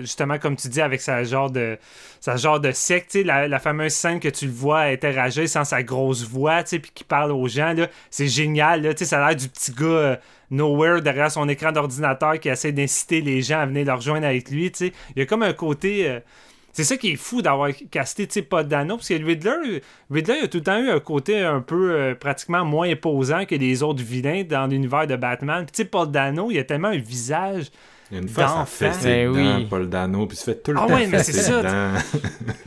justement, comme tu dis, avec sa genre de, sa genre de secte, la, la fameuse scène que tu le vois interagir sans sa grosse voix, puis qui parle aux gens, c'est génial, là, ça a l'air du petit gars euh, nowhere derrière son écran d'ordinateur qui essaie d'inciter les gens à venir le rejoindre avec lui, Il y a comme un côté... Euh, c'est ça qui est fou d'avoir casté pas Dano, parce que Riddler, a tout le temps eu un côté un peu euh, pratiquement moins imposant que les autres vilains dans l'univers de Batman. Puis Paul Dano, il a tellement un visage une fois, ça fait ses oui. Paul Dano, puis il se fait tout le ah temps ouais, mais c'est ça.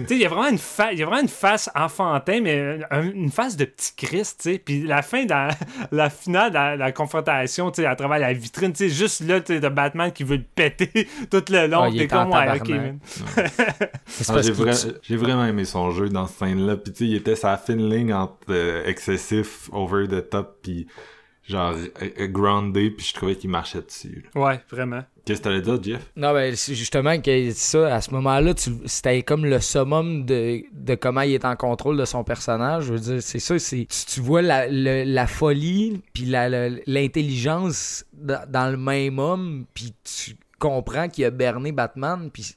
il y a vraiment une face, il y a vraiment une face enfantin, mais une face de petit Christ, tu sais. Puis la fin, dans la finale, de la, confrontation, tu sais, à travers la vitrine, tu sais, juste là, tu de Batman qui veut le péter tout le long. Ah, comme, ouais, ok, ah, J'ai vraiment aimé son jeu dans cette scène-là. Puis tu sais, il était sa fine ligne entre euh, excessif, over the top, puis genre euh, groundé, puis je trouvais qu'il marchait dessus. Ouais, vraiment. Qu'est-ce que t'allais dire, Jeff? Non, ben, justement que ça, à ce moment-là, c'était comme le summum de, de, comment il est en contrôle de son personnage. Je veux dire, c'est ça, c'est tu, vois la, la folie, puis l'intelligence dans le même homme, puis tu comprends qu'il a berné Batman, puis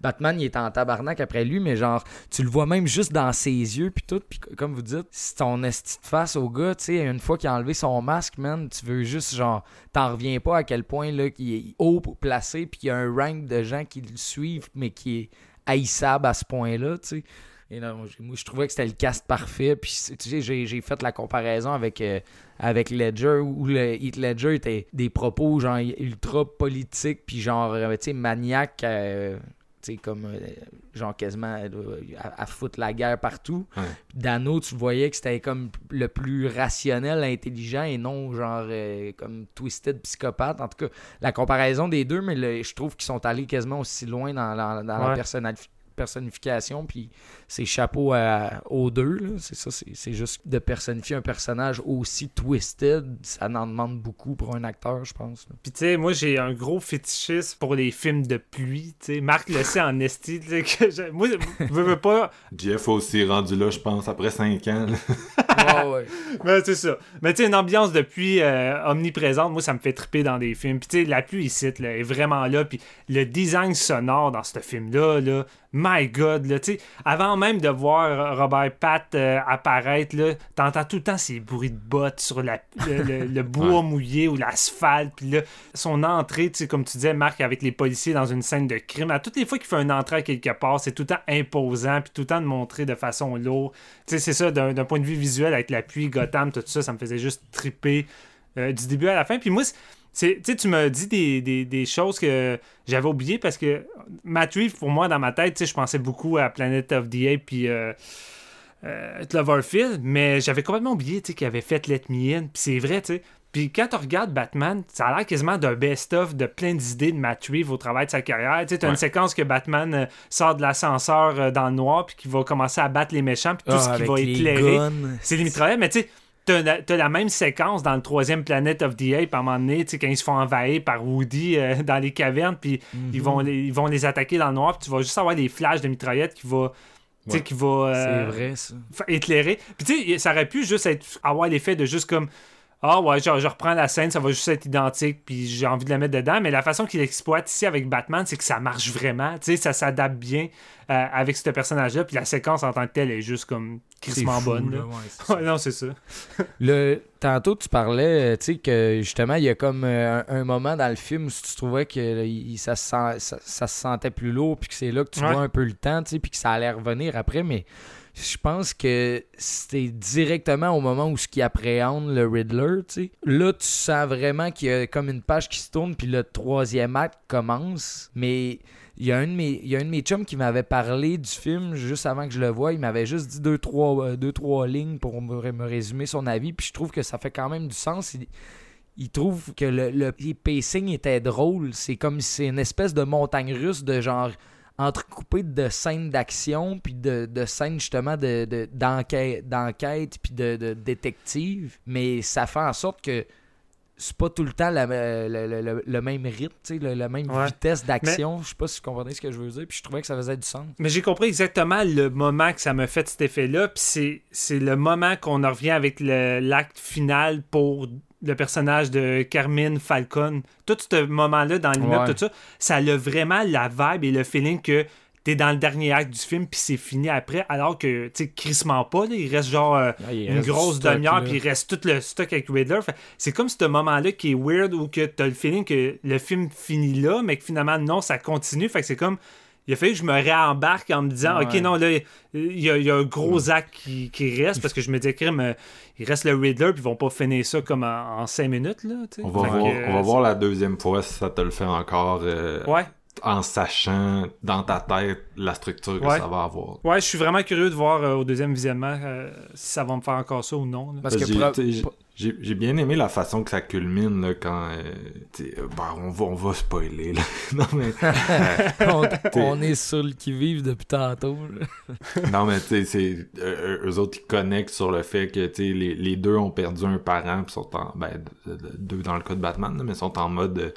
Batman, il est en tabarnak après lui, mais genre, tu le vois même juste dans ses yeux, puis tout. Puis comme vous dites, si ton esti de face au gars, tu sais, une fois qu'il a enlevé son masque, man, tu veux juste, genre, t'en reviens pas à quel point, là, qu'il est haut placé, puis qu'il y a un rank de gens qui le suivent, mais qui est haïssable à ce point-là, tu sais. Et non, moi, je trouvais que c'était le cast parfait. Puis, tu sais, j'ai fait la comparaison avec, euh, avec Ledger, où le Heath Ledger était des propos, genre, ultra politiques, puis genre, euh, tu sais, maniaque. Euh, sais, comme euh, genre quasiment à, foutre la guerre partout. Dano, tu voyais que c'était comme le plus rationnel, intelligent et non genre euh, comme twisted psychopathe. En tout cas, la comparaison des deux, mais je trouve qu'ils sont allés quasiment aussi loin dans, la, dans la personnification, puis c'est chapeau à, aux deux. là. C'est ça, c'est c'est juste de personnifier un personnage aussi twisted, ça en demande beaucoup pour un acteur, je pense. là. Puis tu sais, moi j'ai un gros fétichisme pour les films de pluie. Tu sais, Marc le sait en esti. que je- Moi, je veux pas. Jeff aussi rendu là, je pense, après 5 ans. Ouais. Mais c'est ça. Mais tu sais, une ambiance de pluie euh, omniprésente, moi ça me fait triper dans des films. Puis tu sais, la pluie ici là, est vraiment là. Puis le design sonore dans ce film-là, là, my god, là, tu sais, avant même de voir Robert Pat euh, apparaître, là, t'entends tout le temps ces bruits de bottes sur la, le, le- le bois mouillé ou l'asphalte. Puis là, son entrée, tu sais, comme tu disais, Marc, avec les policiers dans une scène de crime, à toutes les fois qu'il fait une entrée à quelque part, c'est tout le temps imposant, puis tout le temps de montrer de façon lourde. Tu sais, c'est ça, d'un point de vue visuel, avec la pluie, Gotham, tout ça, ça me faisait juste triper euh, du début à la fin. Puis moi, c'est- tu m'as dit des, des- des choses que j'avais oubliées parce que Matt pour moi, dans ma tête, je pensais beaucoup à Planet of the Apes puis euh, euh, mais j'avais complètement oublié qu'il avait fait Let Me In. Puis c'est vrai, tu sais. Puis quand tu regardes Batman, ça a l'air quasiment d'un best-of de plein d'idées de Matt Reeves au travail de sa carrière. Tu sais, t'as Ouais. une séquence que Batman euh, sort de l'ascenseur euh, dans le noir puis qu'il va commencer à battre les méchants puis tout Ah, ce qui va les éclairer. C'est les mitraillettes, mais tu sais, t'as la, la même séquence dans le troisième Planet of the Apes à un moment donné, quand ils se font envahir par Woody euh, dans les cavernes, puis Mhm. ils, vont les, ils vont les attaquer dans le noir, puis tu vas juste avoir des flashs de mitraillettes qui sais, Ouais. qui va C'est euh, vrai, ça. éclairer. Puis tu sais, ça aurait pu juste être, avoir l'effet de juste comme ah ouais, genre, je reprends la scène, ça va juste être identique, puis j'ai envie de la mettre dedans. Mais la façon qu'il exploite ici avec Batman, c'est que ça marche vraiment. Tu sais, ça s'adapte bien euh, avec ce personnage-là, puis la séquence en tant que telle est juste comme crissement bonne. là, là. ouais, c'est ça. Ouais, non, c'est ça. Le, tantôt, tu parlais, euh, tu sais, que justement, il y a comme euh, un, un moment dans le film où tu trouvais que là, il- ça, se sent- ça, ça se sentait plus lourd, puis que c'est là que tu Ouais. vois un peu le temps, tu sais, puis que ça allait revenir après, mais je pense que c'était directement au moment où ce qui appréhende le Riddler, tu sais. Là, tu sens vraiment qu'il y a comme une page qui se tourne, puis le troisième acte commence, mais il y a un de mes, il y a de mes chums qui m'avait parlé du film juste avant que je le voie. Il m'avait juste dit deux trois, euh, deux, trois lignes pour me, me résumer son avis. Puis je trouve que ça fait quand même du sens. Il, trouve que le le pacing était drôle. C'est comme si c'est une espèce de montagne russe de genre entrecoupé de scènes d'action puis de, de scènes justement de, de- d'enquête, d'enquête puis de, de détective. Mais ça fait en sorte que c'est pas tout le temps la- le, le- le- le même rythme, la même Ouais. vitesse d'action. Je sais pas si vous comprenez ce que je veux dire. Puis je trouvais que ça faisait du sens. Mais j'ai compris exactement le moment que ça m'a fait cet effet-là. Puis c'est, le moment qu'on en revient avec l'acte final pour le personnage de Carmine Falcon. Tout ce moment-là dans l'immeuble, Ouais. tout ça, ça a vraiment la vibe et le feeling que t'es dans le dernier acte du film puis c'est fini après. Alors que, tu sais, crissement pas, là, il reste genre euh, Ah, il une reste grosse demi-heure puis il reste tout le stock avec Riddler. Fait, c'est comme ce moment-là qui est weird où que t'as le feeling que le film finit là, mais que finalement, non, ça continue. Fait que c'est comme il a fallu que je me réembarque en me disant Ouais. ok non là il y, a, il y a un gros acte qui, qui reste parce que je me dis crime euh, il reste le Riddler puis ils vont pas finir ça comme en, en cinq minutes là. On va, voir, que, on va voir la deuxième fois si ça te le fait encore euh, ouais en sachant dans ta tête la structure que Ouais. ça va avoir. ouais je suis vraiment curieux de voir euh, au deuxième visionnement euh, si ça va me faire encore ça ou non là. Parce que J'ai- pro- t'sais, j'ai- j'ai j'ai bien aimé la façon que ça culmine là, quand euh, bah, on va on va spoiler là. non mais on, on est sur le qui-vive depuis tantôt. non mais tu sais c'est euh, eux autres ils connectent sur le fait que tu sais les, les deux ont perdu un parent puis sont en ben de- de- deux dans le cas de Batman là, mais sont en mode euh,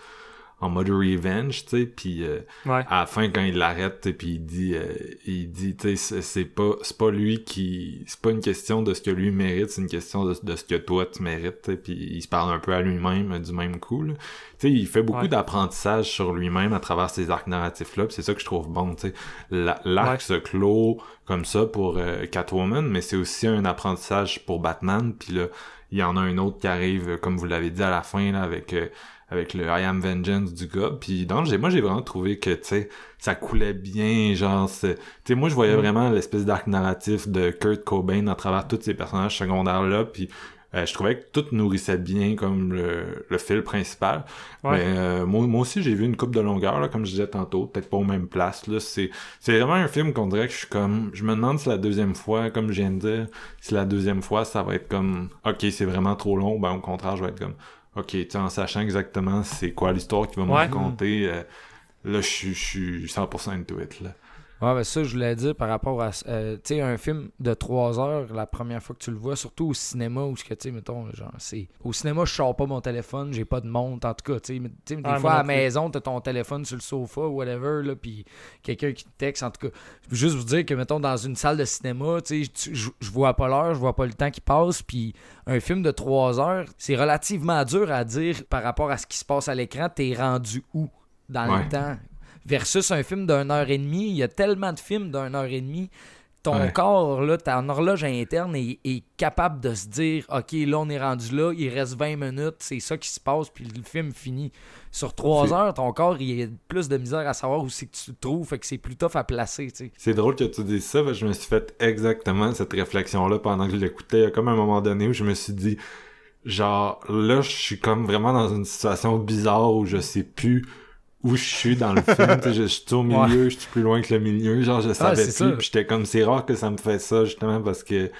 en mode revenge tu sais puis euh, ouais à la fin quand il l'arrête puis il dit euh, il dit tu sais c'est- pas c'est pas lui qui c'est pas une question de ce que lui mérite c'est une question de, de ce que toi tu mérites puis il se parle un peu à lui-même euh, du même coup tu sais il fait beaucoup Ouais. d'apprentissage sur lui-même à travers ces arcs narratifs là c'est ça que je trouve bon tu sais La- l'arc Ouais. se clôt comme ça pour euh, Catwoman mais c'est aussi un apprentissage pour Batman puis là il y en a un autre qui arrive comme vous l'avez dit à la fin là avec euh, avec le I Am Vengeance du gars. Puis donc, j'ai, moi, j'ai vraiment trouvé que, tu sais, ça coulait bien, genre, tu sais, moi, je voyais Mm. vraiment l'espèce d'arc narratif de Kurt Cobain à travers tous ces personnages secondaires-là, puis euh, je trouvais que tout nourrissait bien comme le, le fil principal. Ouais. Mais euh, moi, moi aussi, j'ai vu une coupe de longueur, là, comme je disais tantôt, peut-être pas aux mêmes places. Là. C'est, c'est vraiment un film qu'on dirait que je suis comme... Je me demande si la deuxième fois, comme je viens de dire, si la deuxième fois, ça va être comme... OK, c'est vraiment trop long. Ben, au contraire, je vais être comme... OK, tu sais, en sachant exactement c'est quoi l'histoire qu'il va me Ouais. raconter, euh, là, je suis- je suis 100% into it, là. Ouais, ben ça, je voulais dire par rapport à. euh, tu sais, un film de 3 heures, la première fois que tu le vois, surtout au cinéma, où ce que, tu sais, mettons, genre, c'est. Au cinéma, je sors pas mon téléphone, j'ai pas de montre, en tout cas, tu sais. Des Ah, fois, à la maison, t'as ton téléphone sur le sofa, whatever, là, puis quelqu'un qui te texte, en tout cas. Juste vous dire que, mettons, dans une salle de cinéma, tu sais, je je vois pas l'heure, je vois pas le temps qui passe, puis un film de 3 heures, c'est relativement dur à dire par rapport à ce qui se passe à l'écran, t'es rendu où dans Ouais. le temps? Versus un film d'une heure et demie, il y a tellement de films d'une heure et demie. Ton Ouais. corps, là, ton horloge interne est, est capable de se dire OK, là, on est rendu là, il reste 20 minutes, c'est ça qui se passe, puis le film finit. Sur 3 C'est- heures, ton corps, il a plus de misère à savoir où c'est que tu te trouves, fait que c'est plus tough à placer, tu sais. C'est drôle que tu dises ça, parce que je me suis fait exactement cette réflexion-là pendant que je l'écoutais. Il y a comme un moment donné où je me suis dit, genre, là, je suis comme vraiment dans une situation bizarre où je sais plus où je suis dans le film. Je, je suis au milieu, je suis plus loin que le milieu. Genre, je savais ça. plus. Puis j'étais comme, c'est rare que ça me fait ça, justement, parce que,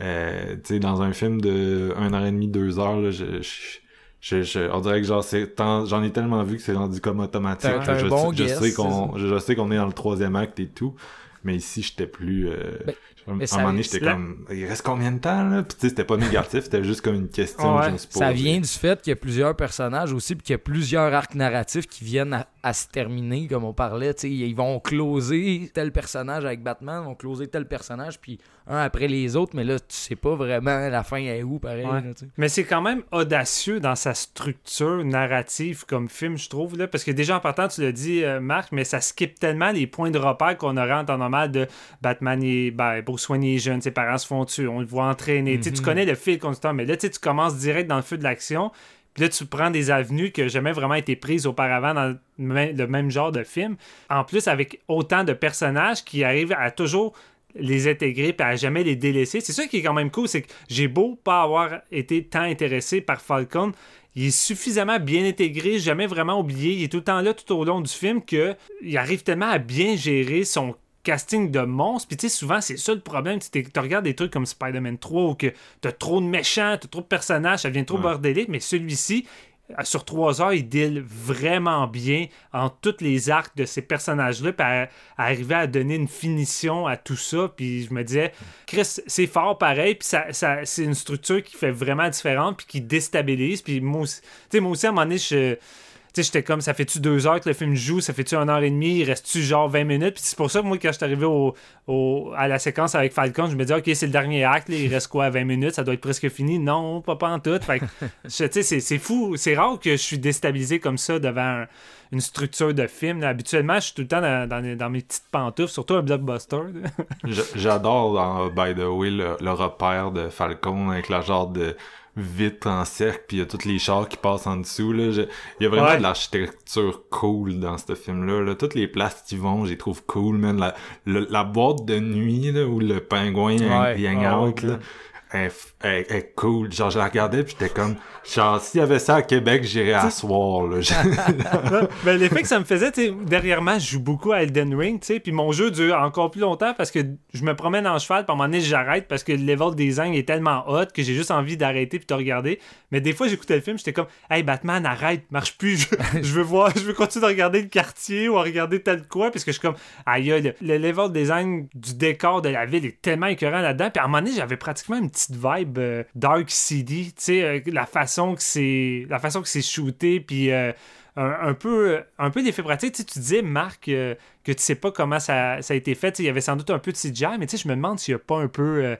euh, tu sais, dans un film de 1 heure et demie, 2 heures, là, je... je je, je- on dirait que genre c'est tant- j'en ai tellement vu que c'est rendu comme automatique je, bon je guess, sais qu'on je, je sais qu'on est dans le troisième acte et tout mais ici j'étais plus euh, Ben, à un mais moment donné, j'étais la- comme, il reste combien de temps, là? Puis tu sais, c'était pas négatif, c'était juste comme une question que je Ouais. me suis Ça vient du fait qu'il y a plusieurs personnages aussi, puis qu'il y a plusieurs arcs narratifs qui viennent à, à se terminer, comme on parlait. Ils vont closer tel personnage avec Batman, vont closer tel personnage, puis un après les autres, mais là, tu sais pas vraiment la fin est où, pareil. Ouais. là. Mais c'est quand même audacieux dans sa structure narrative comme film, je trouve. Là, parce que déjà en partant, tu l'as dit, euh, Marc, mais ça skip tellement les points de repère qu'on aurait en temps normal de Batman et ben, Bruce Wayne est jeune, ses parents se font tuer, on le voit entraîner. Tu Mhm. connais le fil constant, mais là, tu commences direct dans le feu de l'action. Puis là, tu prends des avenues n'ont jamais vraiment été prises auparavant dans le même, le même genre de film. En plus, avec autant de personnages qui arrivent à toujours les intégrer puis à jamais les délaisser. C'est ça qui est quand même cool, c'est que j'ai beau pas avoir été tant intéressé par Falcon, il est suffisamment bien intégré, jamais vraiment oublié, il est tout le temps là tout au long du film que il arrive tellement à bien gérer son casting de monstres. Puis tu sais, souvent, c'est ça le problème. Tu tu regardes des trucs comme Spider-Man 3 où que t'as trop de méchants, t'as trop de personnages, ça devient trop Ouais. bordélique, mais celui-ci, euh, sur trois heures, il deal vraiment bien en tous les arcs de ces personnages-là, puis à, à arriver à donner une finition à tout ça. Puis je me disais, Chris, c'est fort pareil, puis ça, ça- c'est une structure qui fait vraiment différente, puis qui déstabilise. Puis moi aussi, tu moi aussi, à un moment donné, je. Tu sais, j'étais comme, ça fait-tu deux heures que le film joue, ça fait-tu une heure et demie, il reste-tu genre 20 minutes? Puis c'est pour ça que moi, quand je suis arrivé au, au- à la séquence avec Falcon, je me dis, OK, c'est le dernier acte, là, il reste quoi, 20 minutes, ça doit être presque fini? Non, pas, pas en tout. Fait que, tu sais, c'est, fou, c'est rare que je suis déstabilisé comme ça devant un- une structure de film. là. Habituellement, je suis tout le temps dans, dans- dans mes petites pantoufles, surtout un blockbuster. J'adore, dans By the Way, le, le repère de Falcon avec la genre de vitre en cercle, puis il y a tous les chars qui passent en dessous. Là. Je- Il y a vraiment Ouais. de l'architecture cool dans ce film-là. Là. Toutes les places qui vont, je les trouve cool, man. La, le- la boîte de nuit, là, où le pingouin Ouais. hang Ah, out, ouais. là, elle, est cool. Genre, je la regardais, puis j'étais comme... Genre, s'il y avait ça à Québec, j'irais asseoir, là. ben, l'effet que ça me faisait, tu sais, derrière moi, je joue beaucoup à Elden Ring, tu sais, puis mon jeu dure encore plus longtemps parce que je me promène en cheval, puis à un moment donné, j'arrête parce que le level design est tellement hot que j'ai juste envie d'arrêter puis de regarder. Mais des fois, j'écoutais le film, j'étais comme, hey Batman, arrête, marche plus, je, je veux voir, je veux continuer de regarder le quartier ou à regarder tel quoi, parce que je suis comme, aïe, aïe, le, le level design du décor de la ville est tellement écœurant là-dedans. Puis à un moment donné, j'avais pratiquement une petite vibe euh, Dark City, euh, la façon que c'est, la façon que c'est shooté, puis euh, un, peu, un peu. Tu, sais, tu disais, Marc, que tu sais pas comment ça, a été fait. Il y avait sans doute un peu de CGI, mais tu je me demande s'il n'y a pas un peu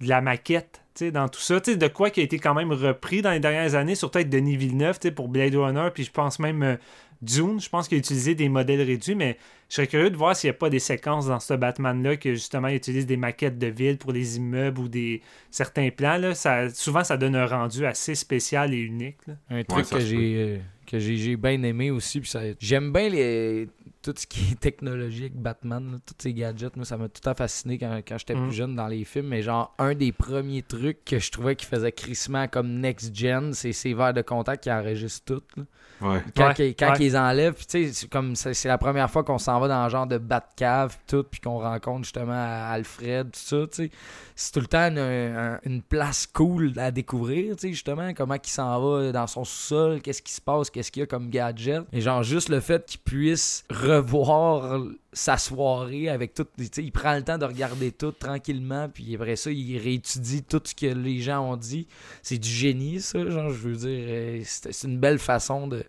de la maquette dans tout ça. De quoi qui a été quand même repris dans les dernières années, surtout avec Denis Villeneuve pour Blade Runner, puis je pense même Dune, je pense qu'il a utilisé des modèles réduits, mais je serais curieux de voir s'il n'y a pas des séquences dans ce Batman-là que justement il utilise des maquettes de ville pour les immeubles ou des certains plans. Là. Ça, souvent, ça donne un rendu assez spécial et unique. là. Un truc que j'ai euh, que j'ai j'ai bien aimé aussi. puis ça- J'aime bien les tout ce qui est technologique, Batman, là, tous ces gadgets. Moi, ça m'a tout le temps fasciné quand, quand j'étais Mm. plus jeune dans les films. Mais genre, un des premiers trucs que je trouvais qui faisait crissement comme next gen, c'est ces verres de contact qui enregistrent tout. là. ouais. Quand, Ouais, qu'ils- quand ouais. ils enlèvent, tu sais, c'est comme c'est la première fois qu'on s'en va dans le genre de Batcave tout, puis qu'on rencontre justement Alfred, tout ça, tu sais. C'est tout le temps une, un- une place cool à découvrir, tu sais, justement, comment il s'en va dans son sous-sol, qu'est-ce qui se passe, qu'est-ce qu'il y a comme gadget. Et genre, juste le fait qu'il puisse revoir sa soirée avec tout. Il prend le temps de regarder tout tranquillement, puis après ça, il réétudie tout ce que les gens ont dit. C'est du génie, ça. Genre, je veux dire, euh, c'est une belle façon de.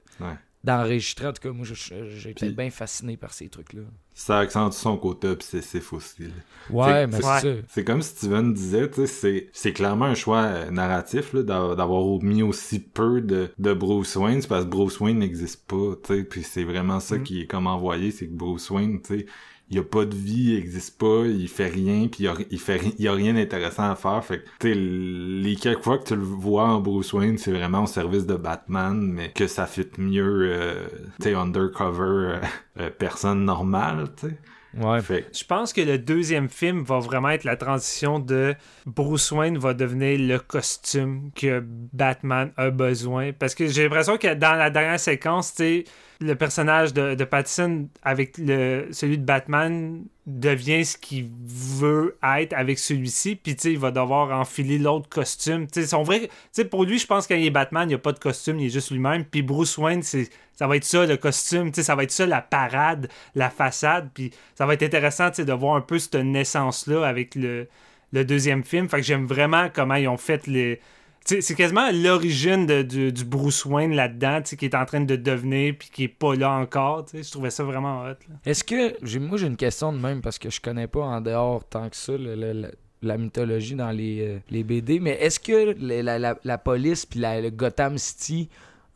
D'enregistrer, en tout cas, moi j'ai été bien fasciné par ces trucs-là. Ça accentue son côté obsessif aussi. là. Ouais, C'est- mais c'est- c'est ça. C'est comme Steven disait, tu sais, c'est, c'est clairement un choix euh, narratif d'avoir mis aussi peu de, de Bruce Wayne, c'est parce que Bruce Wayne n'existe pas, tu sais, puis c'est vraiment ça Mm. qui est comme envoyé, c'est que Bruce Wayne, tu sais, il a pas de vie, il existe pas, il fait rien, puis il, a, il fait ri- il a rien d'intéressant à faire, fait que, tu sais, les quelques fois que tu le vois en Bruce Wayne, c'est vraiment au service de Batman, mais que ça fit mieux, euh, tu sais, undercover, euh, euh, personne normale, tu sais. Ouais. Fait Je pense que le deuxième film va vraiment être la transition de Bruce Wayne va devenir le costume que Batman a besoin. Parce que j'ai l'impression que dans la dernière séquence, tu sais, le personnage de, de Pattinson avec le, celui de Batman devient ce qu'il veut être avec celui-ci. Puis, il va devoir enfiler l'autre costume. Tu sais, son vrai... Tu sais, pour lui, je pense qu'il est Batman, il n'y a pas de costume, il est juste lui-même. Puis Bruce Wayne. Ça va être ça le costume, tu sais, ça va être ça la parade, la façade, puis ça va être intéressant de voir un peu cette naissance-là avec le, le deuxième film. Fait que j'aime vraiment comment ils ont fait les. C'est quasiment l'origine du, du Bruce Wayne là-dedans, qui est en train de devenir puis qui est pas là encore. Je trouvais ça vraiment hot. Est-ce que. Moi, j'ai une question de même parce que je connais pas en dehors tant que ça le- le- la mythologie dans les, euh, les BD, mais est-ce que la, la- la police puis la, le Gotham City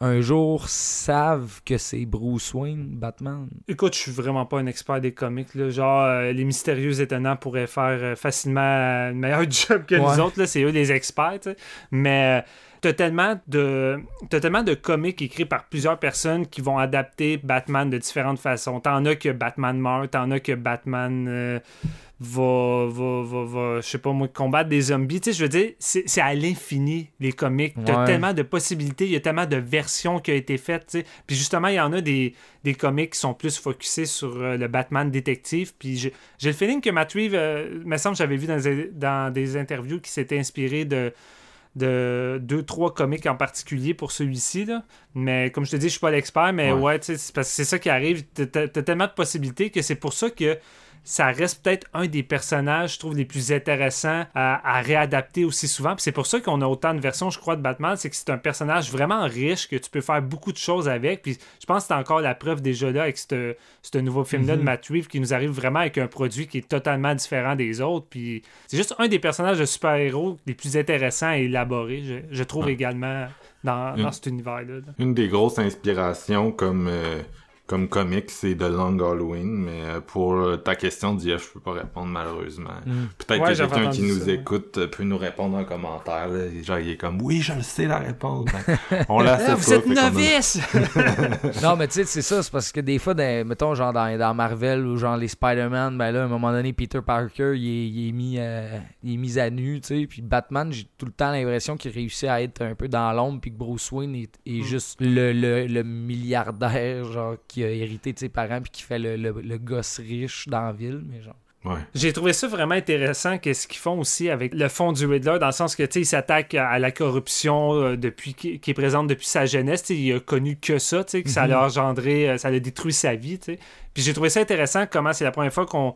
un jour savent que c'est Bruce Wayne, Batman? Écoute, je suis vraiment pas un expert des comics. Là. Genre, euh, les mystérieux étonnants pourraient faire euh, facilement un meilleur job que Ouais. nous autres. là. C'est eux les experts. Mais euh, t'as tellement de t'as tellement de comics écrits par plusieurs personnes qui vont adapter Batman de différentes façons. T'en as que Batman meurt, t'en as que Batman euh, va, va, va, va, je sais pas moi, combattre des zombies. Tu sais, je veux dire, c'est c'est à l'infini, les comics. T'as Ouais. tellement de possibilités, il y a tellement de versions qui ont été faites. tu sais. Puis justement, il y en a des, des comics qui sont plus focusés sur euh, le Batman détective. Puis j'ai le feeling que Matt Reeves, euh, me semble, que j'avais vu dans des, dans des interviews qui s'était inspiré de de deux trois comics en particulier pour celui-ci là mais comme je te dis je suis pas l'expert mais Ouais. ouais, tu sais, c'est parce que c'est ça qui arrive t'as t'as tellement de possibilités que c'est pour ça que ça reste peut-être un des personnages, je trouve, les plus intéressants à, à réadapter aussi souvent. Puis c'est pour ça qu'on a autant de versions, je crois, de Batman. C'est que c'est un personnage vraiment riche, que tu peux faire beaucoup de choses avec. Puis je pense que c'est encore la preuve déjà là avec ce ce nouveau film-là de Mhm. Matt Reeves qui nous arrive vraiment avec un produit qui est totalement différent des autres. Puis c'est juste un des personnages de super-héros les plus intéressants et élaborés, je, je trouve Ouais. également dans, dans cet univers-là. là. Une des grosses inspirations comme euh, comme comics, c'est The Long Halloween, mais euh, pour euh, ta question, Jeff, je peux pas répondre malheureusement. Peut-être Ouais, que quelqu'un qui nous ça, écoute euh, peut nous répondre en commentaire. Là. Genre, il est comme, oui, je le sais la réponse. Ben, on la sait Ah, pas. vous êtes a- novice! non, mais tu sais, c'est ça, c'est parce que des fois, dans- mettons, genre dans, dans Marvel ou genre les Spider-Man, ben là, à un moment donné, Peter Parker, il est, il est mis, euh, il est mis à nu, tu sais. Puis Batman, j'ai tout le temps l'impression qu'il réussit à être un peu dans l'ombre, puis que Bruce Wayne est, est Mm. juste le, le, le milliardaire, genre, qui a hérité de ses parents, puis qui fait le, le, le gosse riche dans la ville, mais genre. Ouais. J'ai trouvé ça vraiment intéressant qu'est-ce qu'ils font aussi avec le fond du Riddler, dans le sens que tu sais, il s'attaque à la corruption euh, depuis qui, est présente depuis sa jeunesse. tu sais, Il a connu que ça, tu sais, que ça Mhm. l'a engendré, euh, ça l'a détruit sa vie. tu sais. Puis j'ai trouvé ça intéressant comment c'est la première fois qu'on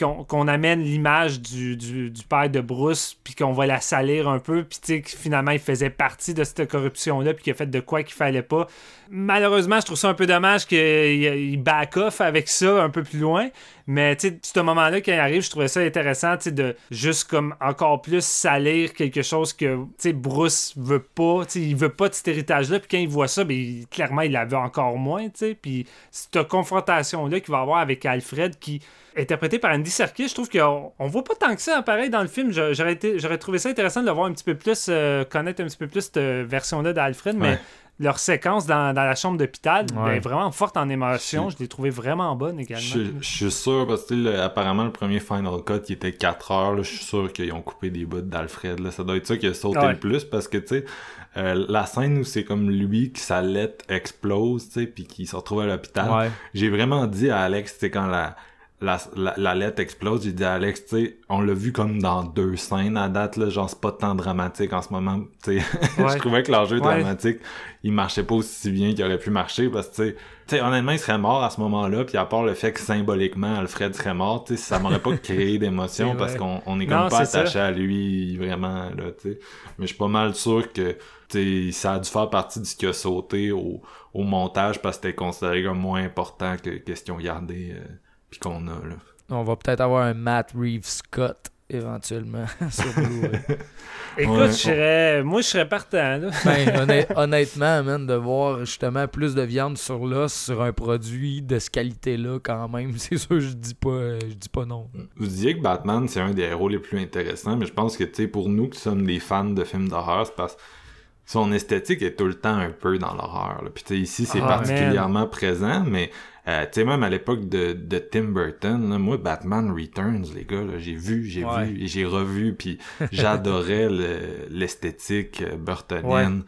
qu'on qu'on amène l'image du, du, du père de Bruce, puis qu'on va la salir un peu, puis tu sais, que finalement il faisait partie de cette corruption-là, puis qu'il a fait de quoi qu'il fallait pas. Malheureusement, je trouve ça un peu dommage qu'il il back off avec ça un peu plus loin, mais tu sais, ce moment-là, il arrive, je trouvais ça intéressant, de juste comme encore plus salir quelque chose que, Bruce veut pas, il veut pas de cet héritage-là, puis quand il voit ça, ben, clairement, il la veut encore moins, tu sais, puis cette confrontation-là qu'il va avoir avec Alfred, qui interprété par Andy Serkis, je trouve qu'on on voit pas tant que ça, pareil, dans le film. J'aurais trouvé ça intéressant de le voir un petit peu plus, euh, connaître un petit peu plus cette version-là d'Alfred, mais. Leur séquence dans, dans la chambre d'hôpital, Ouais. ben, vraiment forte en émotion. Je- Je l'ai trouvé vraiment bonne également. Je, je suis sûr, parce que tu sais, le- apparemment, le premier Final Cut, il était 4 heures. là. Je suis sûr qu'ils ont coupé des bouts d'Alfred. là. Ça doit être ça qui a sauté Ouais. le plus, parce que, tu sais, euh, la scène où c'est comme lui, que sa lettre explose, tu sais, puis qu'il se retrouve à l'hôpital. Ouais. J'ai vraiment dit à Alex, tu sais, quand la, la, la, lettre explose, j'ai dit à Alex, tu sais, on l'a vu comme dans deux scènes à date, là, genre c'est pas tant dramatique en ce moment, tu sais. je trouvais que l'enjeu dramatique, il marchait pas aussi bien qu'il aurait pu marcher parce que, tu sais, honnêtement, il serait mort à ce moment-là, puis à part le fait que symboliquement, Alfred serait mort, tu sais, ça m'aurait pas créé d'émotion parce qu'on on est comme pas attaché à lui vraiment, là, tu sais. Mais je suis pas mal sûr que, tu sais, ça a dû faire partie de ce qui a sauté au, au montage parce que c'était considéré comme moins important que question gardée. Euh, puis qu'on a là. On va peut-être avoir un Matt Reeves Scott éventuellement sur Blu-ray. Écoute, je serais... moi je serais partant. Là. ben, honnêtement, man, de voir justement plus de viande sur l'os sur un produit de ce qualité-là, quand même, c'est sûr, je dis pas, je dis pas non. Vous disiez que Batman, c'est un des héros les plus intéressants, mais je pense que, tu sais, pour nous qui sommes des fans de films d'horreur, c'est parce que son esthétique est tout le temps un peu dans l'horreur. Puis, ici, c'est ah, particulièrement présent, mais euh, tu sais, même à l'époque de, de Tim Burton, moi, Batman Returns, les gars, j'ai vu, j'ai vu j'ai revu, puis j'adorais l'esthétique euh, burtonienne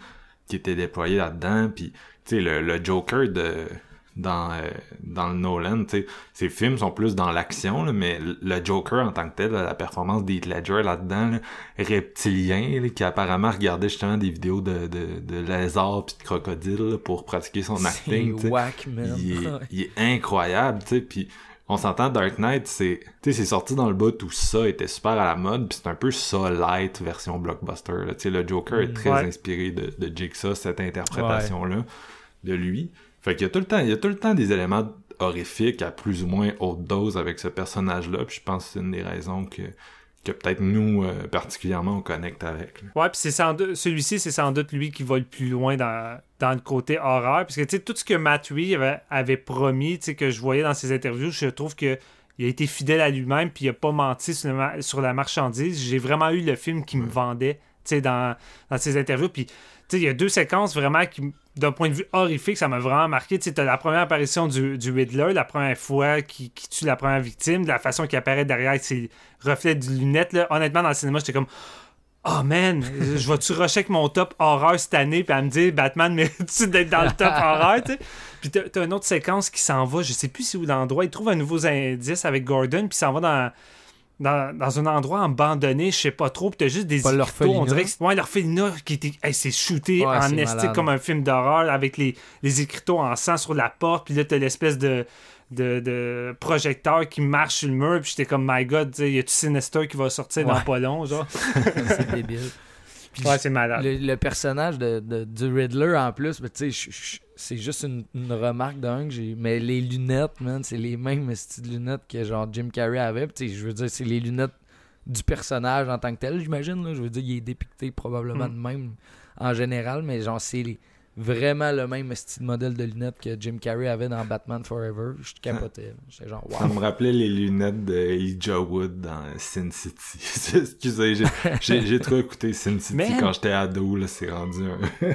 qui était déployée là-dedans, puis tu sais, le, le Joker de dans, euh, dans le Nolan. sais Ses films sont plus dans l'action, mais le Joker en tant que tel, la performance d'Heath Ledger là-dedans, reptilien, qui apparemment regardait justement des vidéos de, de, de lézards puis de crocodiles pour pratiquer son acting. Whack, il, est, il est incroyable, tu sais, puis on s'entend Dark Knight, c'est tu c'est sorti dans le bout où ça était super à la mode, puis c'est un peu ça light version blockbuster. Là. sais le Joker est mm. très inspiré de, de Jigsaw, cette interprétation-là de lui. Fait qu'il y a tout le temps, il y a tout le temps des éléments horrifiques à plus ou moins haute dose avec ce personnage-là, puis je pense que c'est une des raisons que que peut-être nous euh, particulièrement on connecte avec. Ouais, puis c'est sans doute celui-ci, c'est sans doute lui qui va le plus loin dans, dans le côté horreur, parce que tu sais tout ce que Matt Reeves avait, avait promis, tu sais que je voyais dans ses interviews, je trouve que il a été fidèle à lui-même, puis il a pas menti sur, sur la marchandise. J'ai vraiment eu le film qui me vendait, tu sais dans, dans ses interviews, puis il y a deux séquences vraiment qui, d'un point de vue horrifique, ça m'a vraiment marqué. Tu as la première apparition du, du la première fois qui, tue la première victime, de la façon qu'il apparaît derrière avec ses reflets de lunettes. Là. Honnêtement, dans le cinéma, j'étais comme Oh man, je vais-tu rusher avec mon top horreur cette année, puis à me dire Batman mérite-tu d'être dans le top horreur, tu sais? Puis t'as, une autre séquence qui s'en va, je sais plus si où l'endroit, il trouve un nouveau indice avec Gordon, puis s'en va dans dans, un endroit abandonné, je sais pas trop, pis t'as juste des écriteaux, on dirait que ouais, l'orphelinat qui était c'est shooté en estique comme un film d'horreur avec les, les écriteaux en sang sur la porte, puis là t'as l'espèce de, de, projecteur qui marche sur le mur, puis j'étais comme my god, y a-tu Sinister qui va sortir dans pas long, genre? c'est débile. ouais, c'est malade. Le, personnage de, de, du Riddler en plus, tu sais, c'est juste une, remarque d'un que j'ai. Mais les lunettes, man, c'est les mêmes styles de lunettes que genre Jim Carrey avait. je veux dire, c'est les lunettes du personnage en tant que tel, j'imagine. Je veux dire, il est dépicté probablement mm. de même en général, mais genre, c'est les vraiment le même style modèle de lunettes que Jim Carrey avait dans Batman Forever. Je capotais. J'étais genre, wow. Ça me rappelait les lunettes de Elijah Wood dans Sin City. Excusez, j'ai trop écouté Sin City quand j'étais ado, là, c'est rendu un...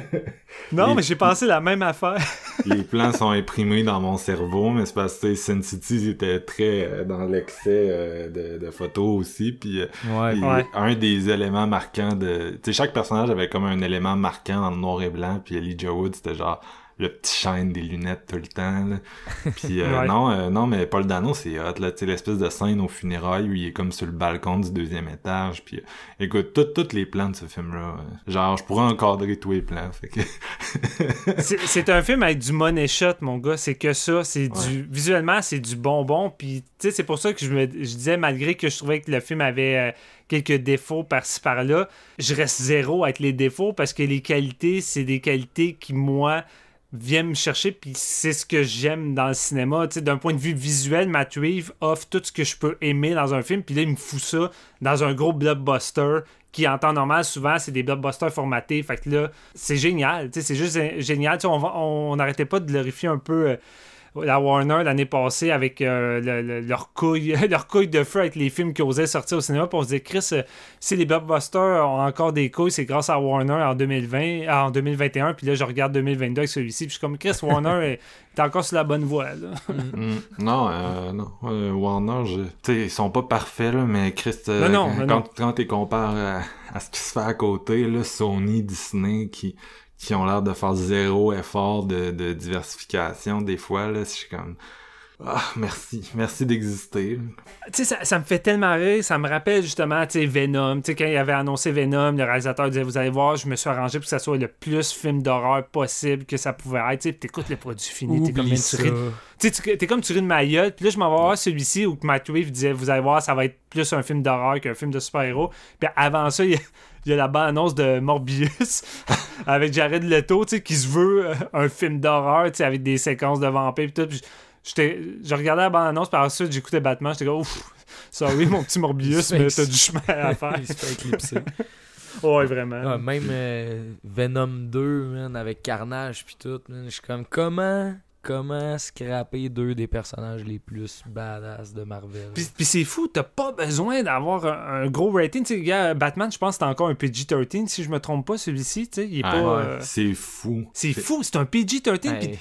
non, mais j'ai pensé la même affaire. les plans sont imprimés dans mon cerveau, mais c'est parce que Sin City était très euh, dans l'excès euh, de, photos aussi, puis euh, ouais. un des éléments marquants de... Tu sais, chaque personnage avait comme un élément marquant dans le noir et blanc, puis Elijah Wood, c'était genre le petit chaîne des lunettes tout le temps. Là. Puis euh, non, euh, non, mais Paul Dano, c'est hot, là, l'espèce de scène au funérailles où il est comme sur le balcon du deuxième étage. Puis euh, écoute, tous les plans de ce film-là, genre, je pourrais encadrer tous les plans. Que... c'est un film avec du money shot, mon gars. C'est que ça, c'est du... Visuellement, c'est du bonbon. Puis, tu sais, c'est pour ça que je me je disais, malgré que je trouvais que le film avait quelques défauts par-ci par-là. Je reste zéro avec les défauts parce que les qualités, c'est des qualités qui, moi, viennent me chercher, puis c'est ce que j'aime dans le cinéma. D'un point de vue visuel, Matt Reeves offre tout ce que je peux aimer dans un film, puis là, il me fout ça dans un gros blockbuster qui, en temps normal, souvent, c'est des blockbusters formatés. Fait que là, c'est génial. C'est juste génial. On n'arrêtait pas de glorifier un peu. Euh, la Warner l'année passée avec euh, leur, couille, leur couille de feu avec les films qui osaient sortir au cinéma. Pour on se dit, Chris, euh, si les blockbusters ont encore des couilles, c'est grâce à Warner en 2020, en 2021. Puis là, je regarde 2022 avec celui-ci. Puis je suis comme, Chris, Warner est, encore sur la bonne voie. Mm. non, euh, non. Warner, je... ils sont pas parfaits, là, mais Chris, quand, quand tu compares à, à, ce qui se fait à côté, là, Sony, Disney, qui qui ont l'air de faire zéro effort de, diversification des fois là c'est comme Ah, merci. Merci d'exister. Tu sais, ça, ça me fait tellement rire. Ça me rappelle justement, tu sais, Venom. Tu sais, quand il avait annoncé Venom, le réalisateur disait Vous allez voir, je me suis arrangé pour que ça soit le plus film d'horreur possible que ça pouvait être. Tu sais, t'écoutes le produit fini. T'es comme Oublie tu sais, t'es comme tu ris de ma gueule. Puis là, je m'en vais voir celui-ci où Matt Reeves disait Vous allez voir, ça va être plus un film d'horreur qu'un film de super-héros. Puis avant ça, il y a, il y a la bande-annonce de Morbius avec Jared Leto, tu sais, qui se veut euh, un film d'horreur, tu sais, avec des séquences de vampires. Puis tout. J'étais- je regardais la bande-annonce, par ensuite, j'écoutais Batman. J'étais comme Ouf, sorry, mon petit Morbius, mais t'as du chemin à faire. Il se fait éclipser. Ouais, vraiment. Ouais, même euh, Venom 2, man, avec Carnage puis tout, man, je suis comme comment comment scraper deux des personnages les plus badass de Marvel? Puis, puis c'est fou, t'as pas besoin d'avoir un, un gros rating. Tu sais, gars, Batman, je pense que c'est encore un PG-13, si je me trompe pas, celui-ci. Tu sais, il est Ah, pas. ouais, euh, C'est fou. C'est fou, c'est un PG-13. puis Hey,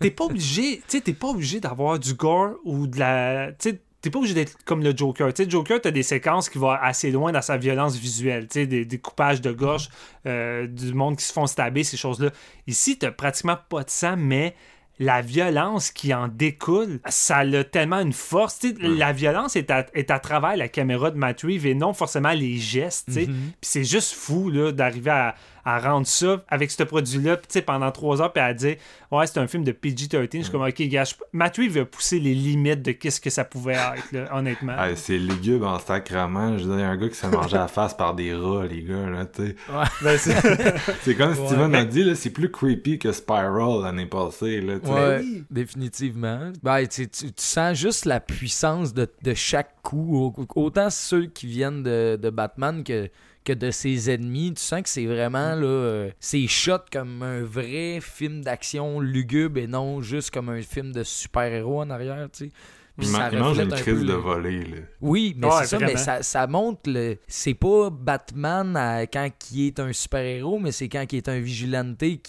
t'es pas obligé, tu t'es pas obligé d'avoir du gore ou de la. Tu sais, t'es pas obligé d'être comme le Joker. Tu sais, Joker, t'as des séquences qui vont assez loin dans sa violence visuelle. Tu sais, des, des coupages de gorge, euh, du monde qui se font stabber, ces choses-là. Ici, t'as pratiquement pas de sang, mais la violence qui en découle, ça a tellement une force. La violence est à, est à travers la caméra de Matt Reeves et non forcément les gestes. Mhm. Puis c'est juste fou là, d'arriver à, à rendre ça avec ce produit-là puis, tu sais, pendant trois heures puis à dire Ouais, c'est un film de PG-13. Je suis comme Ok, gars, je- Reeves a poussé les limites de qu'est-ce que ça pouvait être, là, honnêtement. Ah, c'est lugubre en sacrament. Je veux dire, un gars qui s'est mangé à la face par des rats, les gars, là, tu sais. Ben, c'est- comme Ouais. Steven Mais- a dit, là, c'est plus creepy que Spiral l'année passée, là, tu sais. Ouais, oui. définitivement. Ben, tu, sens juste la puissance de, de chaque coup. Au- Autant ceux qui viennent de, de Batman que, que de ses ennemis. Tu sens que c'est vraiment là, euh, c'est shot comme un vrai film d'action lugubre et non juste comme un film de super-héros en arrière, tu sais. Puis Il, ça mange une un crise peu de le- volée, là. Oui, mais Ouais, c'est ça, mais ça, ça montre le. C'est pas Batman à- quand il est un super-héros, mais c'est quand il est un vigilante qui,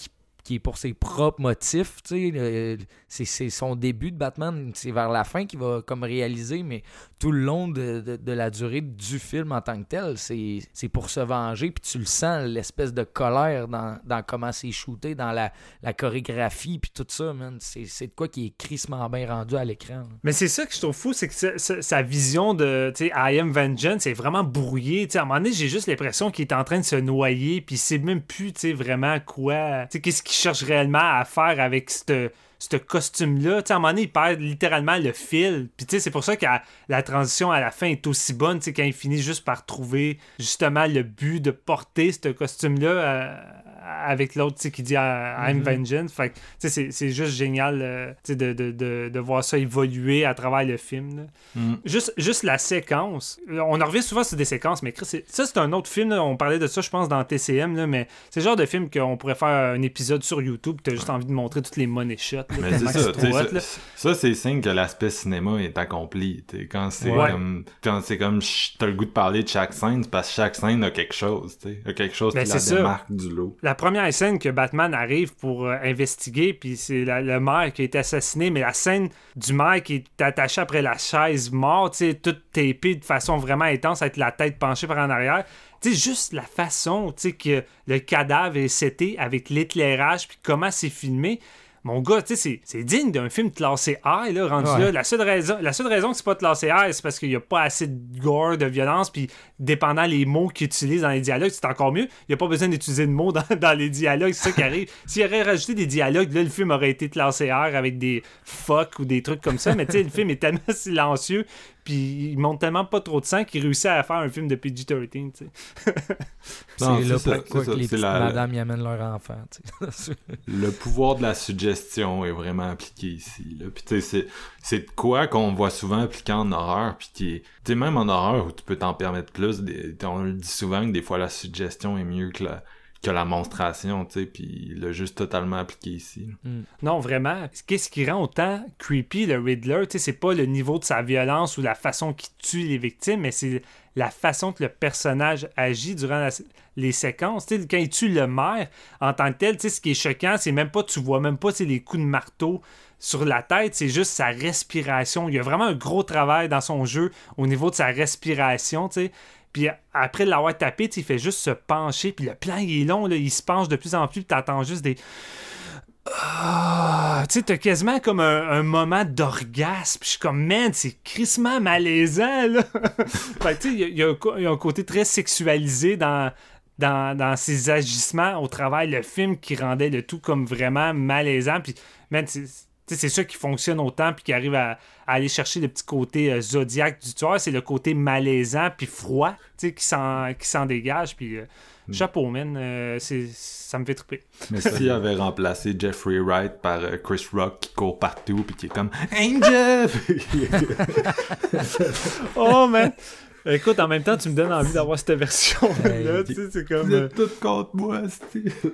qui est pour ses propres motifs. tu sais. Le- C'est c'est son début de Batman. C'est vers la fin qu'il va comme réaliser, mais tout le long de, la durée du film en tant que tel, c'est pour se venger. Puis tu le sens, l'espèce de colère dans, dans comment c'est shooté, dans la, chorégraphie, puis tout ça, man. C'est de quoi qui est crissement bien rendu à l'écran. Mais c'est ça que je trouve fou, c'est que sa- vision de I am vengeance est vraiment brouillée. À un moment donné, j'ai juste l'impression qu'il est en train de se noyer, puis il sait même plus vraiment quoi. Qu'est-ce qu'il cherche réellement à faire avec cette ce costume-là. À un moment donné, il perd littéralement le fil. Puis tu sais, c'est pour ça que la transition à la fin est aussi bonne, tu quand il finit juste par trouver justement le but de porter ce costume-là euh, avec l'autre qui dit euh, I'm Mhm. vengeance. Fait c'est- c'est juste génial euh, de, de, de, de voir ça évoluer à travers le film. là. Mm. Juste, juste la séquence. On en revient souvent sur des séquences, mais Chris, ça, c'est un autre film. là. On parlait de ça, je pense, dans TCM, là, mais c'est le genre de film qu'on pourrait faire un épisode sur YouTube. Tu as juste envie de montrer toutes les money shots. Mais ça, hot, ça, ça, c'est signe que l'aspect cinéma est accompli. Quand c'est Ouais. comme quand c'est comme t'as le goût de parler de chaque scène, parce que chaque scène a quelque chose, a quelque chose Ben, qui la ça. démarque du lot. La première scène que Batman arrive pour euh, investiguer, puis c'est la- le maire qui a été assassiné, mais la scène du maire qui est attaché après la chaise mort, tu sais, toute tapée de façon vraiment intense, avec la tête penchée par en arrière. Tu sais, juste la façon, que le cadavre est seté avec l'éclairage, puis comment c'est filmé. Mon gars, tu sais, c'est- digne d'un film classé R, là, rendu Ouais. là. La seule raison, la seule raison que c'est pas classé R, c'est parce qu'il y a pas assez de gore, de violence, puis dépendant les mots qu'ils utilisent dans les dialogues, c'est encore mieux. Il n'y a pas besoin d'utiliser de mots dans, dans les dialogues, c'est ça qui arrive. S'il aurait rajouté des dialogues, là, le film aurait été classé R avec des fuck ou des trucs comme ça, mais tu sais, le film est tellement silencieux, puis il montre tellement pas trop de sang qu'il réussit à faire un film de PG-13, tu sais. Non, C'est là ça, pourquoi que les petites la- madames y amènent leur enfant. tu sais. Le pouvoir de la suggestion est vraiment appliqué ici. Là. Puis tu sais, c'est, c'est de quoi qu'on voit souvent appliqué en horreur, puis qui est... Tu sais, même en horreur où tu peux t'en permettre plus, des- on le dit souvent que des fois la suggestion est mieux que la, que la monstration, tu sais, puis il l'a juste totalement appliqué ici. là. Non, vraiment. Qu'est-ce qui rend autant creepy le Riddler? Tu sais, c'est pas le niveau de sa violence ou la façon qu'il tue les victimes, mais c'est la façon que le personnage agit durant la- les séquences. Tu sais, quand il tue le maire, en tant que tel, tu sais, ce qui est choquant, c'est même pas, tu vois même pas tu sais, les coups de marteau sur la tête, c'est juste sa respiration. Il y a vraiment un gros travail dans son jeu au niveau de sa respiration, tu sais. Puis après l'avoir tapé, il fait juste se pencher. Puis le plan, il est long, là, il se penche de plus en plus. Puis t'entends juste des Ah, tu sais, t'as quasiment comme un, moment d'orgasme. Je suis comme, man, c'est crissement malaisant, là. fait tu sais, il y, a un côté très sexualisé dans, dans, ses agissements au travail, le film qui rendait le tout comme vraiment malaisant. Puis, man, ça qui fonctionne autant puis qui arrive à, aller chercher le petit côté euh, zodiaque du tueur, c'est le côté malaisant puis froid qui s'en dégage. Puis euh, mm. chapeau, man, euh, ça me fait triper. Mais s'il avait remplacé Jeffrey Wright par Chris Rock qui court partout puis qui est comme Angel! oh man! Écoute, en même temps, tu me donnes envie d'avoir cette version-là. tu sais, c'est comme. Euh, tout contre moi,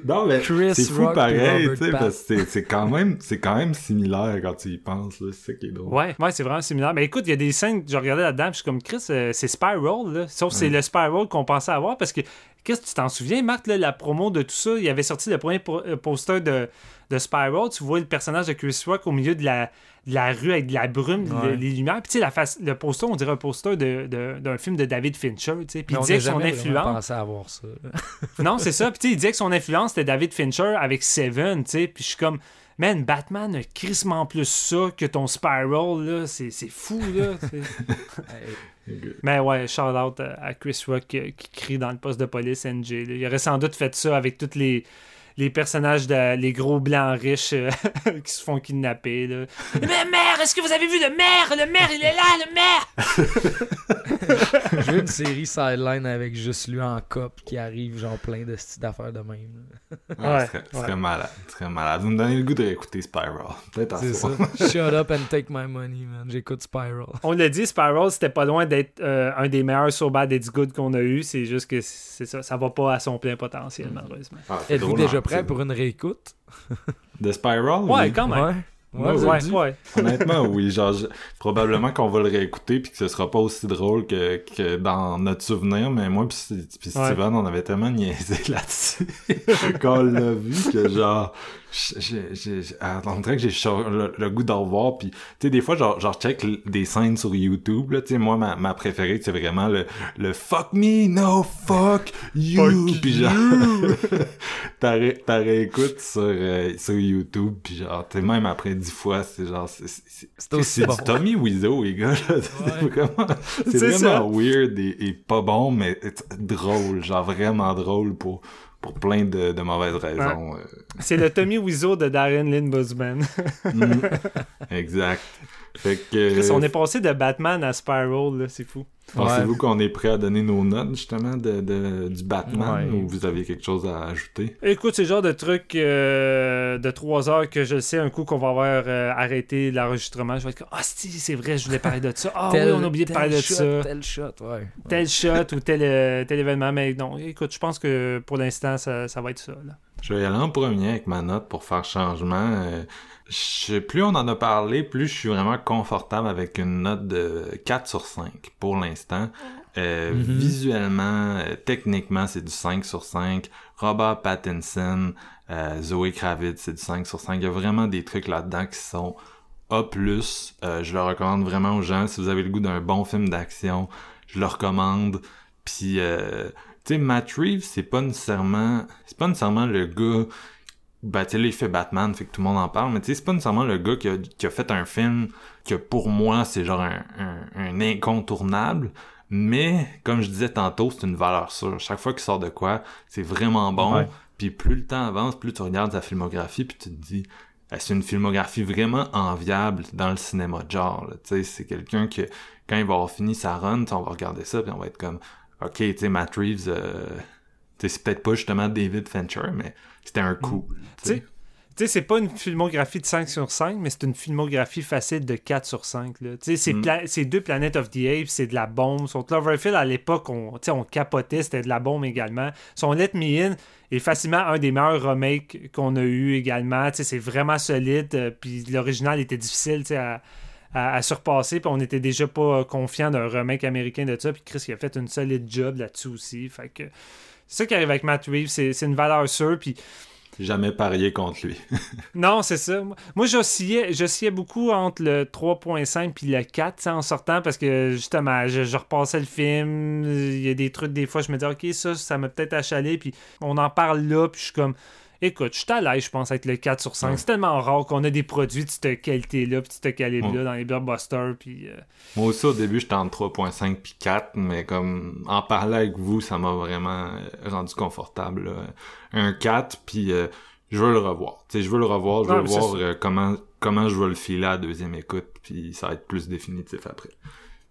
Non, mais c'est fou pareil, tu sais, parce que c'est quand même, c'est quand même similaire quand tu y penses, là. C'est ça qui est drôle. Ouais, ouais, c'est vraiment similaire. Mais écoute, il y a des scènes que je regardais là-dedans, je suis comme Chris, euh, c'est Spiral, là. Sauf que c'est le Spiral qu'on pensait avoir parce que Qu'est-ce que tu t'en souviens, Marc, la promo de tout ça? Il avait sorti le premier euh, poster de, de Spiral. Tu vois le personnage de Chris Rock au milieu de la, la rue avec de la brume, les lumières. Puis tu sais, la face, le poster, on dirait un poster d'un de, film de David Fincher. Tu sais. Puis il disait que son influence. à voir ça. non, c'est ça. Puis tu sais, il disait que son influence c'était David Fincher avec Seven. Tu sais. Puis je suis comme. Man, Batman a crissement plus ça que ton Spiral, là. C'est fou, là. Mais ouais, shout out à Chris Rock qui, crie dans le poste de police NJ. Il aurait sans doute fait ça avec toutes les les personnages, de, les gros blancs riches euh, qui se font kidnapper. Là. Mais mère, est-ce que vous avez vu le maire? Le maire, il est là, le maire! Je veux une série sideline avec juste lui en cop qui arrive, genre plein de styles d'affaires de même. Ouais, ouais, très, malade, très malade. Vous me donnez le goût de réécouter Spiral. Peut-être C'est ça. Shut up and take my money, man. J'écoute Spiral. On l'a dit, Spiral, c'était pas loin d'être euh, un des meilleurs So Bad It's Good qu'on a eu. C'est juste que c'est ça, ça va pas à son plein potentiel, malheureusement. Ah, Êtes-vous déjà prêt pour une réécoute? De Spiral? Ouais, quand même. Honnêtement, oui. Genre, probablement qu'on va le réécouter puis que ce sera pas aussi drôle que, que dans notre souvenir, mais moi puis Steven, on avait tellement niaisé là-dessus quand on l'a vu que genre j'ai on dirait que j'ai le, goût d'en revoir puis tu sais des fois genre, genre check des scènes sur YouTube là tu sais moi ma, ma préférée c'est vraiment le le fuck me no fuck you puis genre t'as réécoutes sur euh, sur YouTube puis genre tu même après dix fois c'est genre c'est du Tommy Wiseau les gars c'est vraiment c'est vraiment weird et, et, pas bon mais drôle genre vraiment drôle pour pour plein de, de mauvaises raisons. Euh. C'est le Tommy Wiseau de Darren Lynn Bousman. Mm. Exact. Fait que... on est passé de Batman à Spiral, c'est fou. Pensez-vous qu'on est prêt à donner nos notes, justement, de, de du Batman, ou vous avez quelque chose à ajouter? Écoute, c'est le genre de truc euh, de trois heures que je sais un coup qu'on va avoir euh, arrêté l'enregistrement. Je vais être comme, ah, c'est vrai, je voulais parler de ça. Ah oui, on a oublié de parler de ça. Tel shot, ouais. Tel shot ou tel, euh, tel événement. Mais non, écoute, je pense que pour l'instant, ça, ça va être ça. Là. Je vais y aller en premier avec ma note pour faire changement. Je, plus on en a parlé, plus je suis vraiment confortable avec une note de 4 sur 5 pour l'instant. Euh, mm-hmm. Visuellement, euh, techniquement, c'est du 5 sur 5. Robert Pattinson, euh, Zoé Kravitz, c'est du 5 sur 5. Il y a vraiment des trucs là-dedans qui sont A+. je le recommande vraiment aux gens. Si vous avez le goût d'un bon film d'action, je le recommande. Puis, tu sais, Matt Reeves, c'est pas nécessairement... C'est pas nécessairement le gars ben, tu sais, il fait Batman, fait que tout le monde en parle, mais tu sais, c'est pas nécessairement le gars qui a, qui a, fait un film que pour moi, c'est genre un, un, incontournable, mais comme je disais tantôt, c'est une valeur sûre. Chaque fois qu'il sort de quoi, c'est vraiment bon, puis plus le temps avance, plus tu regardes sa filmographie, puis tu te dis, c'est une filmographie vraiment enviable dans le cinéma? De genre, tu sais, c'est quelqu'un que, quand il va avoir fini sa run, on va regarder ça, puis on va être comme, ok, tu sais, Matt Reeves, euh, c'est peut-être pas justement David Fincher, mais c'était un coup. Tu sais, c'est pas une filmographie de 5 sur 5, mais c'est une filmographie facile de 4 sur 5. Mm. C'est deux Planet of the Apes, c'est de la bombe. Son Cloverfield, à l'époque, on, on capotait, c'était de la bombe également. Son Let Me In est facilement un des meilleurs remakes qu'on a eu également. C'est vraiment solide, euh, puis l'original était difficile à, à, surpasser, puis on était déjà pas confiant d'un remake américain de ça, puis Chris il a fait une solide job là-dessus aussi. Fait que c'est ça qui arrive avec Matt Reeves, c'est une valeur sûre, puis jamais parié contre lui. non, c'est ça. Moi, j'oscillais beaucoup entre le 3.5 puis le 4 en sortant parce que justement, je, repassais le film. Il y a des trucs, des fois, je me dis, OK, ça, ça m'a peut-être achalé. Puis on en parle là, puis je suis comme, écoute, je suis à l'aise, je pense, avec le 4 sur 5. C'est tellement rare qu'on a des produits de cette qualité-là, puis de ce calibre-là dans les blockbusters. Puis, euh, Moi aussi, au début, j'étais entre 3.5 puis 4, mais comme en parler avec vous, ça m'a vraiment euh, rendu confortable. Un 4, puis euh, je veux le revoir. Je veux le revoir, je veux voir comment, comment je vais le filer à la deuxième écoute, puis ça va être plus définitif après.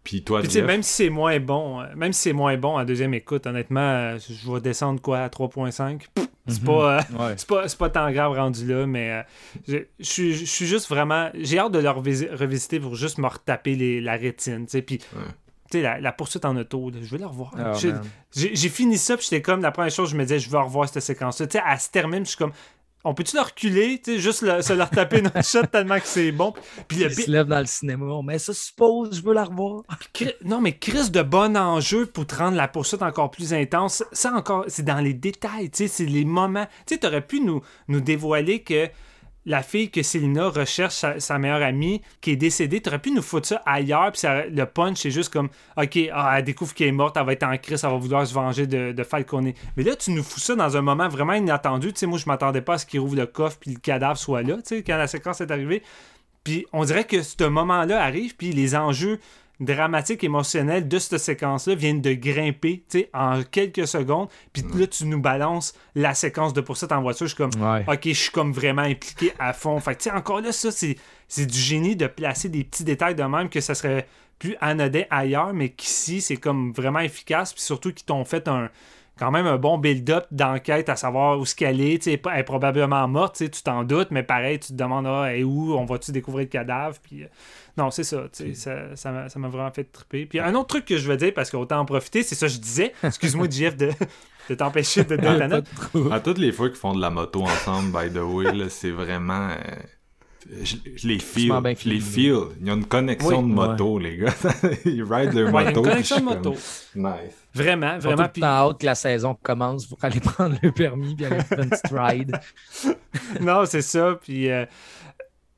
Puis toi, Puis, même si c'est moins bon, même si c'est moins bon à deuxième écoute, honnêtement, je vais descendre quoi à 3.5 c'est mhm. pas, euh, pas, pas, tant grave rendu là, mais euh, je, je, suis juste vraiment. J'ai hâte de le revisiter pour juste me retaper la rétine. Puis, la, la, poursuite en auto, je vais la revoir. Oh, j'ai fini ça, puis j'étais comme, la première chose, je me disais, je vais revoir cette séquence-là. Elle se termine, je suis comme, on peut-tu le reculer, tu sais, juste se le retaper le shot tellement que c'est bon. Puis le Il se lève dans le cinéma, mais ça suppose, je veux la revoir. non, mais Chris de bon enjeu pour te rendre la poursuite encore plus intense. Ça encore, c'est dans les détails, tu sais, c'est les moments. Tu sais, t'aurais pu nous, nous dévoiler que la fille que Selina recherche sa, meilleure amie qui est décédée, t'aurais pu nous foutre ça ailleurs, puis le punch, c'est juste comme, ok, ah, elle découvre qu'elle est morte, elle va être en crise, elle va vouloir se venger de, de Falcone. Mais là, tu nous fous ça dans un moment vraiment inattendu. Tu sais, moi, je m'attendais pas à ce qu'il rouvre le coffre, puis le cadavre soit là, tu sais, quand la séquence est arrivée. Puis on dirait que ce moment-là arrive, puis les enjeux dramatique, émotionnel de cette séquence-là viennent de grimper en quelques secondes. Puis là, tu nous balances la séquence de poursuite en voiture. Je suis comme, ok, je suis comme vraiment impliqué à fond. Fait que, encore là, ça, c'est du génie de placer des petits détails de même que ça serait plus anodin ailleurs, mais qu'ici, c'est comme vraiment efficace. Puis surtout qu'ils t'ont fait un quand même un bon build-up d'enquête à savoir où ce qu'elle est. Elle est probablement morte, tu t'en doutes, mais pareil, tu te demandes ah, où, on va-tu découvrir le cadavre? Puis, euh, non, c'est ça, ça, ça m'a vraiment fait triper. Puis un autre truc que je veux dire, parce qu'autant en profiter, c'est ça que je disais. Excuse-moi, Jeff, de, de t'empêcher de donner la note. À toutes les fois qu'ils font de la moto ensemble, by the way, c'est vraiment... Euh, je, les feel. Je les feel. Il y a une connexion de moto, les gars. Ils ride leur moto. Y a une connexion de moto. Nice. Vraiment, vraiment. Puis... hâte que la saison commence pour aller prendre le permis puis aller faire une petite ride. non, c'est ça. Puis euh,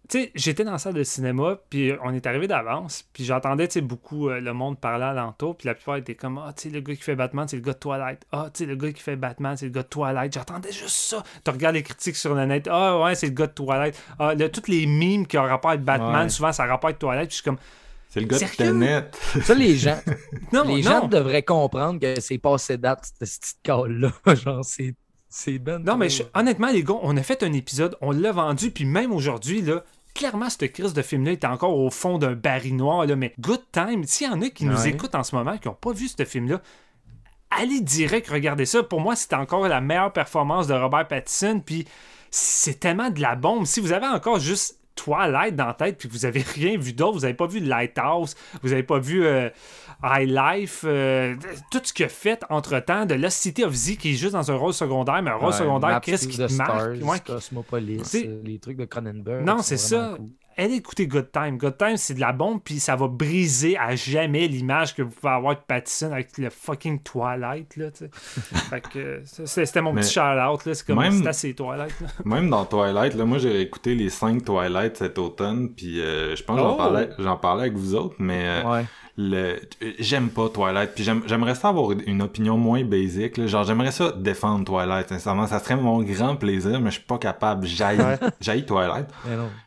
tu sais, j'étais dans la salle de cinéma, puis on est arrivé d'avance, puis j'entendais, tu sais, beaucoup euh, le monde parler alentour, puis la plupart étaient comme, ah, tu sais, le gars qui fait Batman, c'est le gars de Twilight. Ah, tu sais, le gars qui fait Batman, c'est le gars de Twilight. J'entendais juste ça. Tu regardes les critiques sur le net, ah, ouais, c'est le gars de Twilight. Ah, là, toutes les mimes qui ont rapport avec Batman, souvent, ça a rapport avec Twilight, puis je suis comme, c'est le gars de Tenet. Ça, les gens, non, les gens devraient comprendre que c'est passé date, cette petite call-là. Genre, c'est c'est ben Non, mais honnêtement, les gars, on a fait un épisode, on l'a vendu, puis même aujourd'hui, là, clairement, cette crise de film-là était encore au fond d'un baril noir, là, mais Good Time, s'il y en a qui nous écoutent en ce moment, qui n'ont pas vu ce film-là, allez direct regarder ça. Pour moi, c'était encore la meilleure performance de Robert Pattinson, puis c'est tellement de la bombe. Si vous avez encore juste Twilight dans la tête, puis vous avez rien vu d'autre, vous n'avez pas vu Lighthouse, vous n'avez pas vu euh, High Life, euh, tout ce qu'il a fait entre-temps, de Lost City of Z qui est juste dans un rôle secondaire, mais un rôle secondaire, qu'est-ce qui te marque? Cosmopolis, euh, les trucs de Cronenberg. Non, c'est ça allez écouter Good Time. Good Time, c'est de la bombe, puis ça va briser à jamais l'image que vous pouvez avoir de Pattinson avec le fucking Twilight, là, fait que c'était mon petit shout-out, là. C'est comme, c'est assez Twilight, Même dans Twilight, là, moi, j'ai écouté les 5 Twilight cet automne, puis euh, je pense que j'en oh! parlais, parlais avec vous autres, mais... Euh, ouais le j'aime pas Twilight puis j'aimerais ça avoir une opinion moins basique genre j'aimerais ça défendre Twilight sincèrement. Ça serait mon grand plaisir mais je suis pas capable. J'aille Twilight.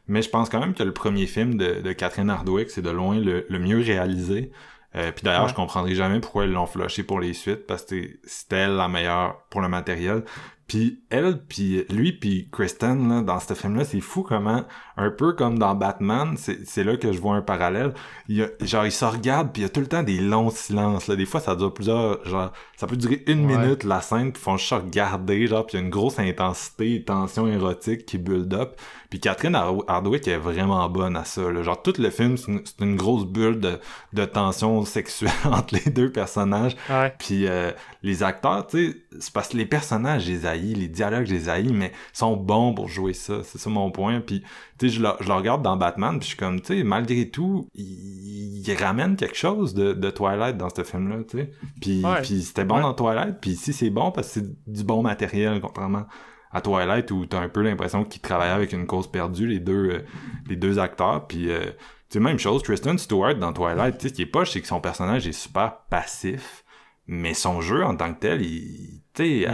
Mais, je pense quand même que le premier film de, de Catherine Hardwick c'est de loin le, le mieux réalisé. Euh, puis d'ailleurs, je comprendrai jamais pourquoi ils l'ont flushé pour les suites parce que c'était la meilleure pour le matériel. Puis elle, puis lui, puis Kristen, là, dans ce film-là, c'est fou comment, un peu comme dans Batman, c'est là que je vois un parallèle. Il y a, genre, ils se regardent, puis il y a tout le temps des longs silences. Là. Des fois, ça dure plusieurs... Genre, ça peut durer une minute, la scène, puis ils font juste regarder, genre, puis il y a une grosse intensité, tension érotique qui build up. Puis Catherine Hardwick est vraiment bonne à ça. Là. Genre, tout le film, c'est une, grosse bulle de, de tension sexuelle entre les deux personnages. Puis euh, les acteurs, tu sais, c'est parce que les personnages, les haïs, les dialogues, les haïs, mais sont bons pour jouer ça. C'est ça mon point. Puis, tu sais, je le, je le regarde dans Batman, puis je suis comme, tu sais, malgré tout, il, il, ramène quelque chose de, de Twilight dans ce film-là, tu sais. Puis, puis c'était bon dans Twilight, puis ici, c'est bon parce que c'est du bon matériel, contrairement à Twilight où t'as un peu l'impression qu'ils travaillaient avec une cause perdue les deux euh, les deux acteurs puis euh, c'est même chose Tristan Stewart dans Twilight tu sais ce qui est poche c'est que son personnage est super passif mais son jeu en tant que tel il tu sais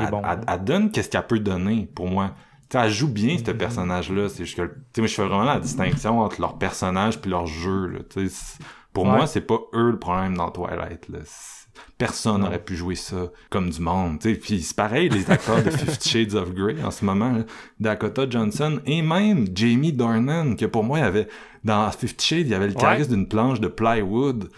elle, donne qu'est-ce qu'elle peut donner pour moi sais, elle joue bien, ce personnage-là. C'est juste que, tu sais, je fais vraiment la distinction entre leur personnage puis leur jeu, là. Tu sais, pour Ouais. moi, c'est pas eux le problème dans Twilight, là. Personne n'aurait pu jouer ça comme du monde. Puis c'est pareil, les acteurs de Fifty Shades of Grey en ce moment, là. Dakota Johnson et même Jamie Dornan, que pour moi, il avait, dans Fifty Shades, il y avait le Ouais. charisme d'une planche de plywood.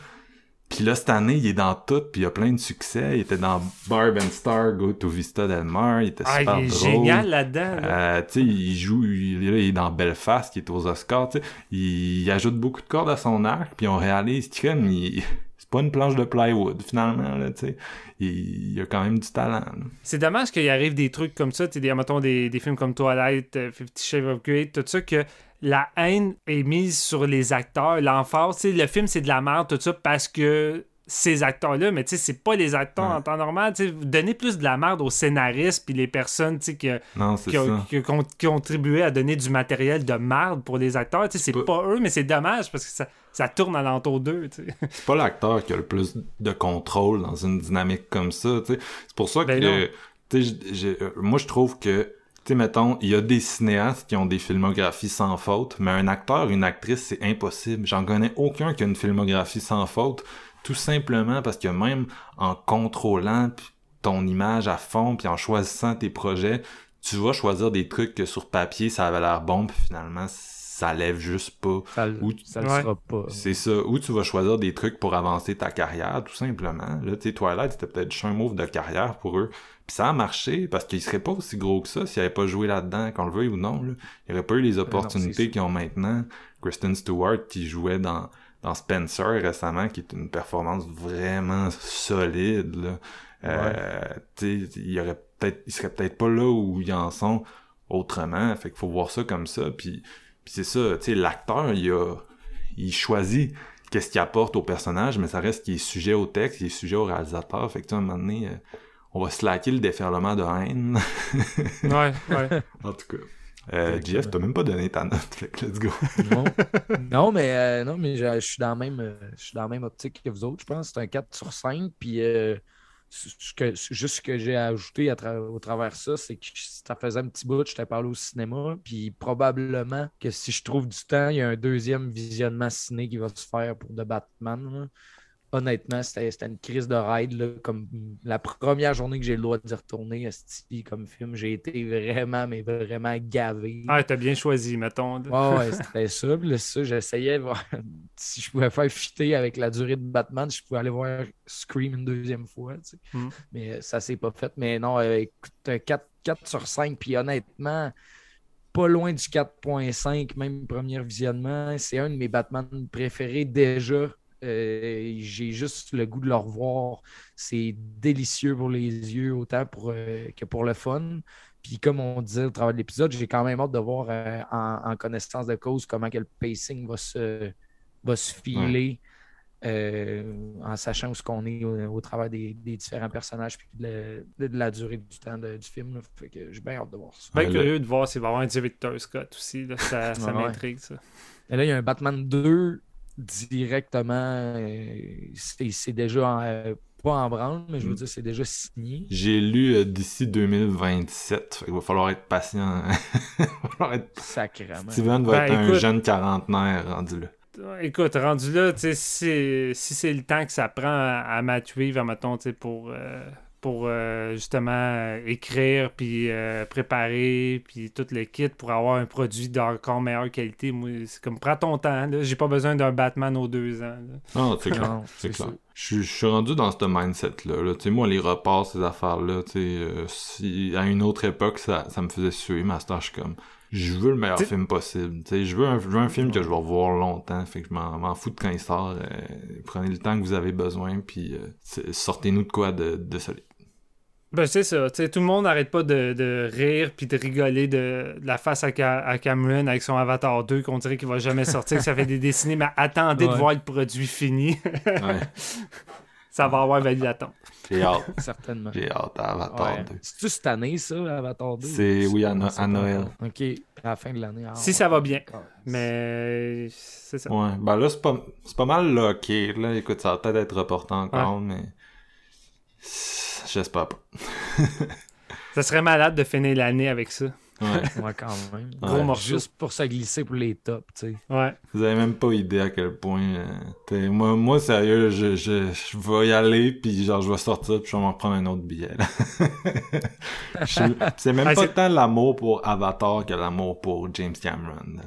Puis là, cette année, il est dans tout, puis il a plein de succès. Il était dans Barb and Star, Go to Vista Del Mar, il était Ah, super il est drôle. génial là-dedans. là. Euh, il joue, il, est dans Belfast, qui est aux Oscars. Il, il ajoute beaucoup de cordes à son arc, puis on réalise que il- c'est pas une planche de plywood, finalement, là, tu sais. Il, il a quand même du talent. C'est dommage qu'il arrive des trucs comme ça, tu des, mettons, des, des films comme Twilight, euh, Fifty Shades of Grey, tout ça, que la haine est mise sur les acteurs, sais, le film c'est de la merde, tout ça, parce que ces acteurs-là, mais tu sais, c'est pas les acteurs Ouais. en temps normal, tu sais, vous donnez plus de la merde aux scénaristes puis les personnes, tu sais, que- Non, qui, qui ont qui ont contribué à donner du matériel de merde pour les acteurs, tu sais, c'est Pas- pas eux, mais c'est dommage parce que ça, ça tourne alentour d'eux, tu sais. C'est pas l'acteur qui a le plus de contrôle dans une dynamique comme ça, tu sais. C'est pour ça que, Ben non. tu sais, euh, moi, je trouve que, tu sais, mettons, il y a des cinéastes qui ont des filmographies sans faute, mais un acteur, une actrice, c'est impossible. J'en connais aucun qui a une filmographie sans faute, tout simplement parce que même en contrôlant ton image à fond, puis en choisissant tes projets, tu vas choisir des trucs que sur papier, ça avait l'air bon, puis finalement, ça lève juste pas. Ça, le- Ou- ça le Ouais. sera pas. C'est ça. Ou tu vas choisir des trucs pour avancer ta carrière, tout simplement. Là, tu sais, Twilight, c'était peut-être juste un move de carrière pour eux. Puis ça a marché, parce qu'ils seraient pas aussi gros que ça s'ils avaient pas joué là-dedans, qu'on le veuille ou non. Là. Il y aurait pas eu les opportunités qu'ils ont maintenant. Kristen Stewart, qui jouait dans, dans Spencer récemment, qui est une performance vraiment solide. Là. Euh, il aurait peut-être, ils seraient peut-être pas là où ils en sont autrement. Fait qu'il faut voir ça comme ça. Puis, puis c'est ça, tu sais, l'acteur, il a, il choisit qu'est-ce qu'il apporte au personnage, mais ça reste qu'il est sujet au texte, il est sujet au réalisateur. Fait que à un moment donné, euh, on va slacker le déferlement de haine. Ouais, ouais. en tout cas. Euh, Jeff, t'as même pas donné ta note, fait que let's go. Non, non mais, euh, non, mais je, je suis dans la même, euh, je suis dans la même optique que vous autres, je pense. C'est un 4 sur 5. Puis euh, ce ce que, juste ce que j'ai ajouté à tra- au travers ça, c'est que ça faisait un petit bout, je t'ai parlé au cinéma. Puis probablement que si je trouve du temps, il y a un deuxième visionnement ciné qui va se faire pour The Batman. là. Honnêtement, c'était une crise de ride. là, comme la première journée que j'ai le droit d'y retourner, esti, comme film, j'ai été vraiment, mais vraiment gavé. Ah, t'as bien choisi, mettons. là. Ouais, c'était ça. Là, ça, j'essayais voir si je pouvais faire fitter avec la durée de Batman, je pouvais aller voir Scream une deuxième fois. tu sais. Mm. Mais euh, ça s'est pas fait. Mais non, euh, écoute, un 4, 4 sur 5. Puis honnêtement, pas loin du 4.5, même premier visionnement. C'est un de mes Batman préférés déjà. Euh, J'ai juste le goût de le revoir. C'est délicieux pour les yeux, autant pour, euh, que pour le fun. Puis comme on disait au travers de l'épisode, j'ai quand même hâte de voir euh, en, en connaissance de cause comment que le pacing va se, va se filer euh, en sachant où ce qu'on est au, au travers des, des différents personnages puis de, la- de la durée du temps de- du film. là. Fait que j'ai bien hâte de voir ça. Bien Ouais, curieux de voir s'il va y avoir un directeur Scott aussi. Là. Ça, ça ouais. m'intrigue, ça. Et là, il y a un Batman 2 directement. euh, c'est déjà en, euh, pas en branle, mais je veux Mm. dire, c'est déjà signé. J'ai lu euh, d'ici 2027. Fait qu'il va falloir être patient. Il va falloir être... Sacrément. Steven va Ben, être un jeune quarantenaire rendu là. Écoute, rendu là, tu sais, si, si c'est le temps que ça prend à, à Matt Reeves, mettons, pour, euh, pour euh, justement euh, écrire, puis euh, préparer, puis tout le kit pour avoir un produit d'encore meilleure qualité, moi, c'est comme, prends ton temps, là. J'ai pas besoin d'un Batman aux deux ans, là. Non, c'est clair. Non, c'est c'est clair. Je, suis- je suis rendu dans ce mindset-là. Là. Tu sais, moi, les repas, ces affaires-là, tu sais, euh, si à une autre époque, ça, ça me faisait suer, mais à ce temps, je suis comme, je veux le meilleur film possible. Tu sais, je veux un, je veux un film que je vais revoir longtemps, fait que je m'en m'en fous de quand il sort. euh, prenez le temps que vous avez besoin, puis euh, sortez-nous de quoi de, de solide. Ben, c'est ça. tu sais, tout le monde n'arrête pas de, de rire puis de rigoler de, de la face à, Ca- à Cameron avec son Avatar 2 qu'on dirait qu'il va jamais sortir, que ça fait des décennies, mais attendez de voir le produit fini. Ouais, ça va avoir valu l'attente. j'ai hâte. Certainement. J'ai hâte à Avatar Ouais. 2. C'est-tu cette année, ça, Avatar 2? C'est- oui, à No- Noël. OK, à la fin de l'année. Ah, Si ouais. ça va bien. Mais c'est ça. Ouais, ben là, c'est pas, c'est pas mal locké. Là, écoute, ça va peut-être être reporté encore, mais j'espère pas. Ça serait malade de finir l'année avec ça. Ouais. Ouais, quand même. Gros Ouais. morceau. Juste pour se glisser pour les tops, tu sais. Ouais. Vous avez même pas idée à quel point. euh, moi, moi, sérieux, je, je, je vais y aller, puis genre, je vais sortir, puis je vais m'en reprendre un autre billet. c'est même Ah, pas tant l'amour pour Avatar que l'amour pour James Cameron. là,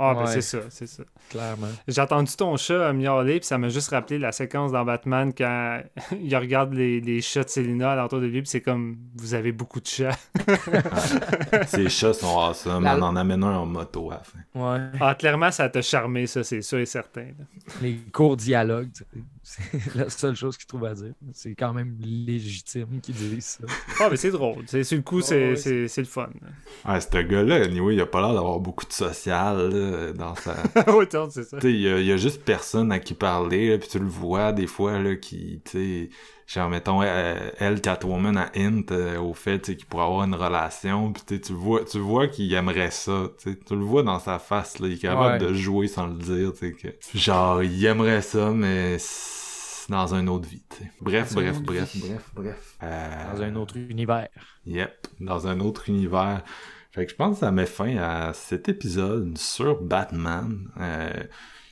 Ah, ben c'est ça, c'est ça. Clairement. J'ai entendu ton chat euh, miauler, puis ça m'a juste rappelé la séquence dans Batman quand il regarde les, les chats de Selina alentour de lui, puis c'est comme vous avez beaucoup de chats. Ces chats sont awesome. La- On en amène un en moto à la fin. Ouais. Ah, clairement, ça t'a charmé, ça, c'est sûr et certain. là. Les courts dialogues, tu sais. C'est la seule chose qu'ils trouvent à dire. C'est quand même légitime qu'ils disent ça. Ah, mais c'est drôle. C'est, sur le coup, c'est, ouais, c'est, c'est le fun. Ouais, ce gars-là, anyway, il a pas l'air d'avoir beaucoup de social là, dans sa. oui, attends, c'est ça. Tu sais, il y, a- il y a juste personne à qui parler, là, puis tu le vois des fois, là, qui, tu sais, genre, mettons, elle, elle, Catwoman, à hint euh, au fait, tu sais, qu'il pourrait avoir une relation, puis tu vois, tu vois qu'il aimerait ça, tu le vois dans sa face, là, il est capable Ouais. de jouer sans le dire, tu sais, que, genre, il aimerait ça, mais dans une autre vie. Bref, Dans bref, autre bref, vie. bref, bref. Euh, Dans un autre univers. Yep, dans un autre univers. Fait que je pense que ça met fin à cet épisode sur Batman. Euh,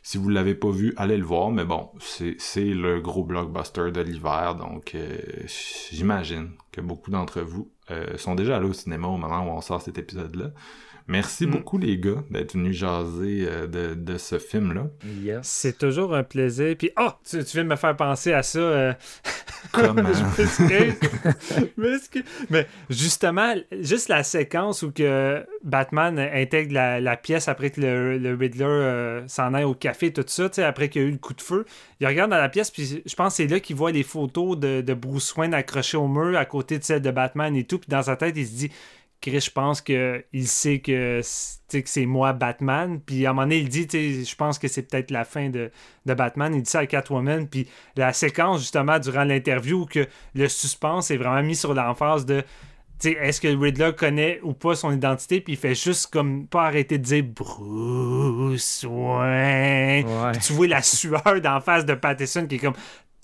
si vous l'avez pas vu, allez le voir, mais bon, c'est c'est le gros blockbuster de l'hiver, donc euh, j'imagine que beaucoup d'entre vous euh, sont déjà allés au cinéma au moment où on sort cet épisode-là. Merci Mm. beaucoup les gars d'être venus jaser euh, de, de ce film-là. Yes. C'est toujours un plaisir. Puis, oh, tu, tu viens de me faire penser à ça. euh, Comment? je. Mais justement, juste la séquence où que Batman intègre la, la pièce après que le, le Riddler euh, s'en aille au café, tout ça, tu sais, après qu'il y a eu le coup de feu, il regarde dans la pièce, puis je pense que c'est là qu'il voit les photos de, de Bruce Wayne accrochées au mur à côté de celle de Batman et tout, puis dans sa tête, il se dit Chris, je pense que il sait que c'est que moi Batman. Puis à un moment donné, il dit, je pense que c'est peut-être la fin de, de Batman. Il dit ça à Catwoman. Puis la séquence, justement, durant l'interview, que le suspense est vraiment mis sur l'emphase de est-ce que le Riddler connaît ou pas son identité, puis il fait juste comme pas arrêter de dire Bruce Wayne. Ouais. Tu vois la sueur d'en face de Patterson qui est comme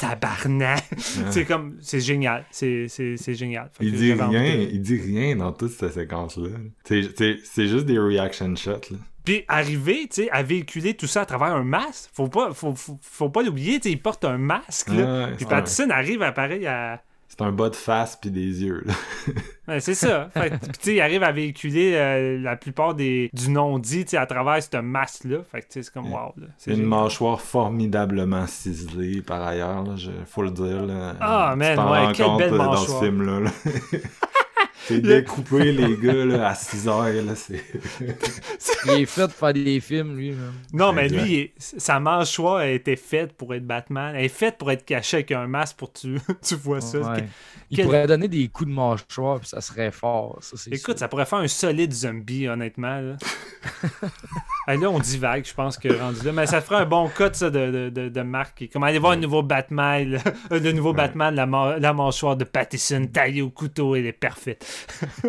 tabarnak. c'est comme, c'est génial. C'est, c'est, c'est génial. Fait Il dit rien, de- il dit rien dans toute cette séquence-là. C'est- C'est c'est juste des reaction shots, là. Puis arriver, tu sais, à véhiculer tout ça à travers un masque, faut pas, faut, faut, faut pas l'oublier, tu sais, il porte un masque, là. Ouais, Puis Patterson arrive à pareil à. C'est un bas de face puis des yeux. Ouais, c'est ça. Fait il arrive à véhiculer euh, la plupart des, du non-dit, à travers ce masque-là. Fait que, tu sais, c'est comme wow, là. Une génial. mâchoire formidablement ciselée, par ailleurs, là, je, faut le dire, là. Ah, man, ouais, quelle belle euh, dans mâchoire. ce film-là, C'est découpé, les gars, là, à 6 heures, là, c'est... Il est fait pour faire des films, lui. Même. Non, mais Exact. lui, il sa mâchoire a été faite pour être Batman. Elle est faite pour être cachée avec un masque pour que tu, tu vois ça. Ouais. Il Quel- pourrait donner des coups de mâchoire, puis ça serait fort. Ça, Écoute, sûr. ça pourrait faire un solide zombie, honnêtement. Là, là on divague, je pense que rendu là. Mais ça ferait un bon cut, ça, de, de, de, de marque. Comme aller voir un nouveau Batman, le nouveau Batman, la, la mâchoire de Pattison taillée au couteau, elle est parfaite.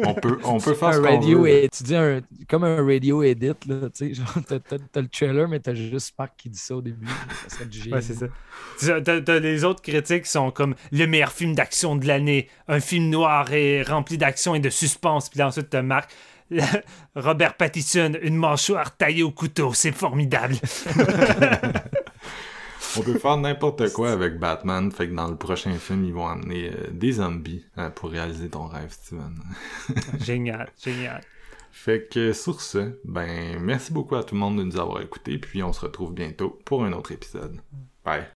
On peut, on peut faire un radio veut. et tu dis un, comme un radio edit là tu sais genre t'as, le trailer mais t'as juste Spark qui dit ça au début ça serait du génie. Ouais, c'est ça. T'as les autres critiques qui sont comme le meilleur film d'action de l'année, un film noir et rempli d'action et de suspense. Puis là, ensuite, t'as Marc. Robert Pattinson, une mâchoire taillée au couteau, c'est formidable. On peut faire n'importe quoi avec Batman, fait que dans le prochain film, ils vont amener euh, des zombies euh, pour réaliser ton rêve, Steven. génial, génial. Fait que sur ce, ben merci beaucoup à tout le monde de nous avoir écoutés, puis on se retrouve bientôt pour un autre épisode. Bye!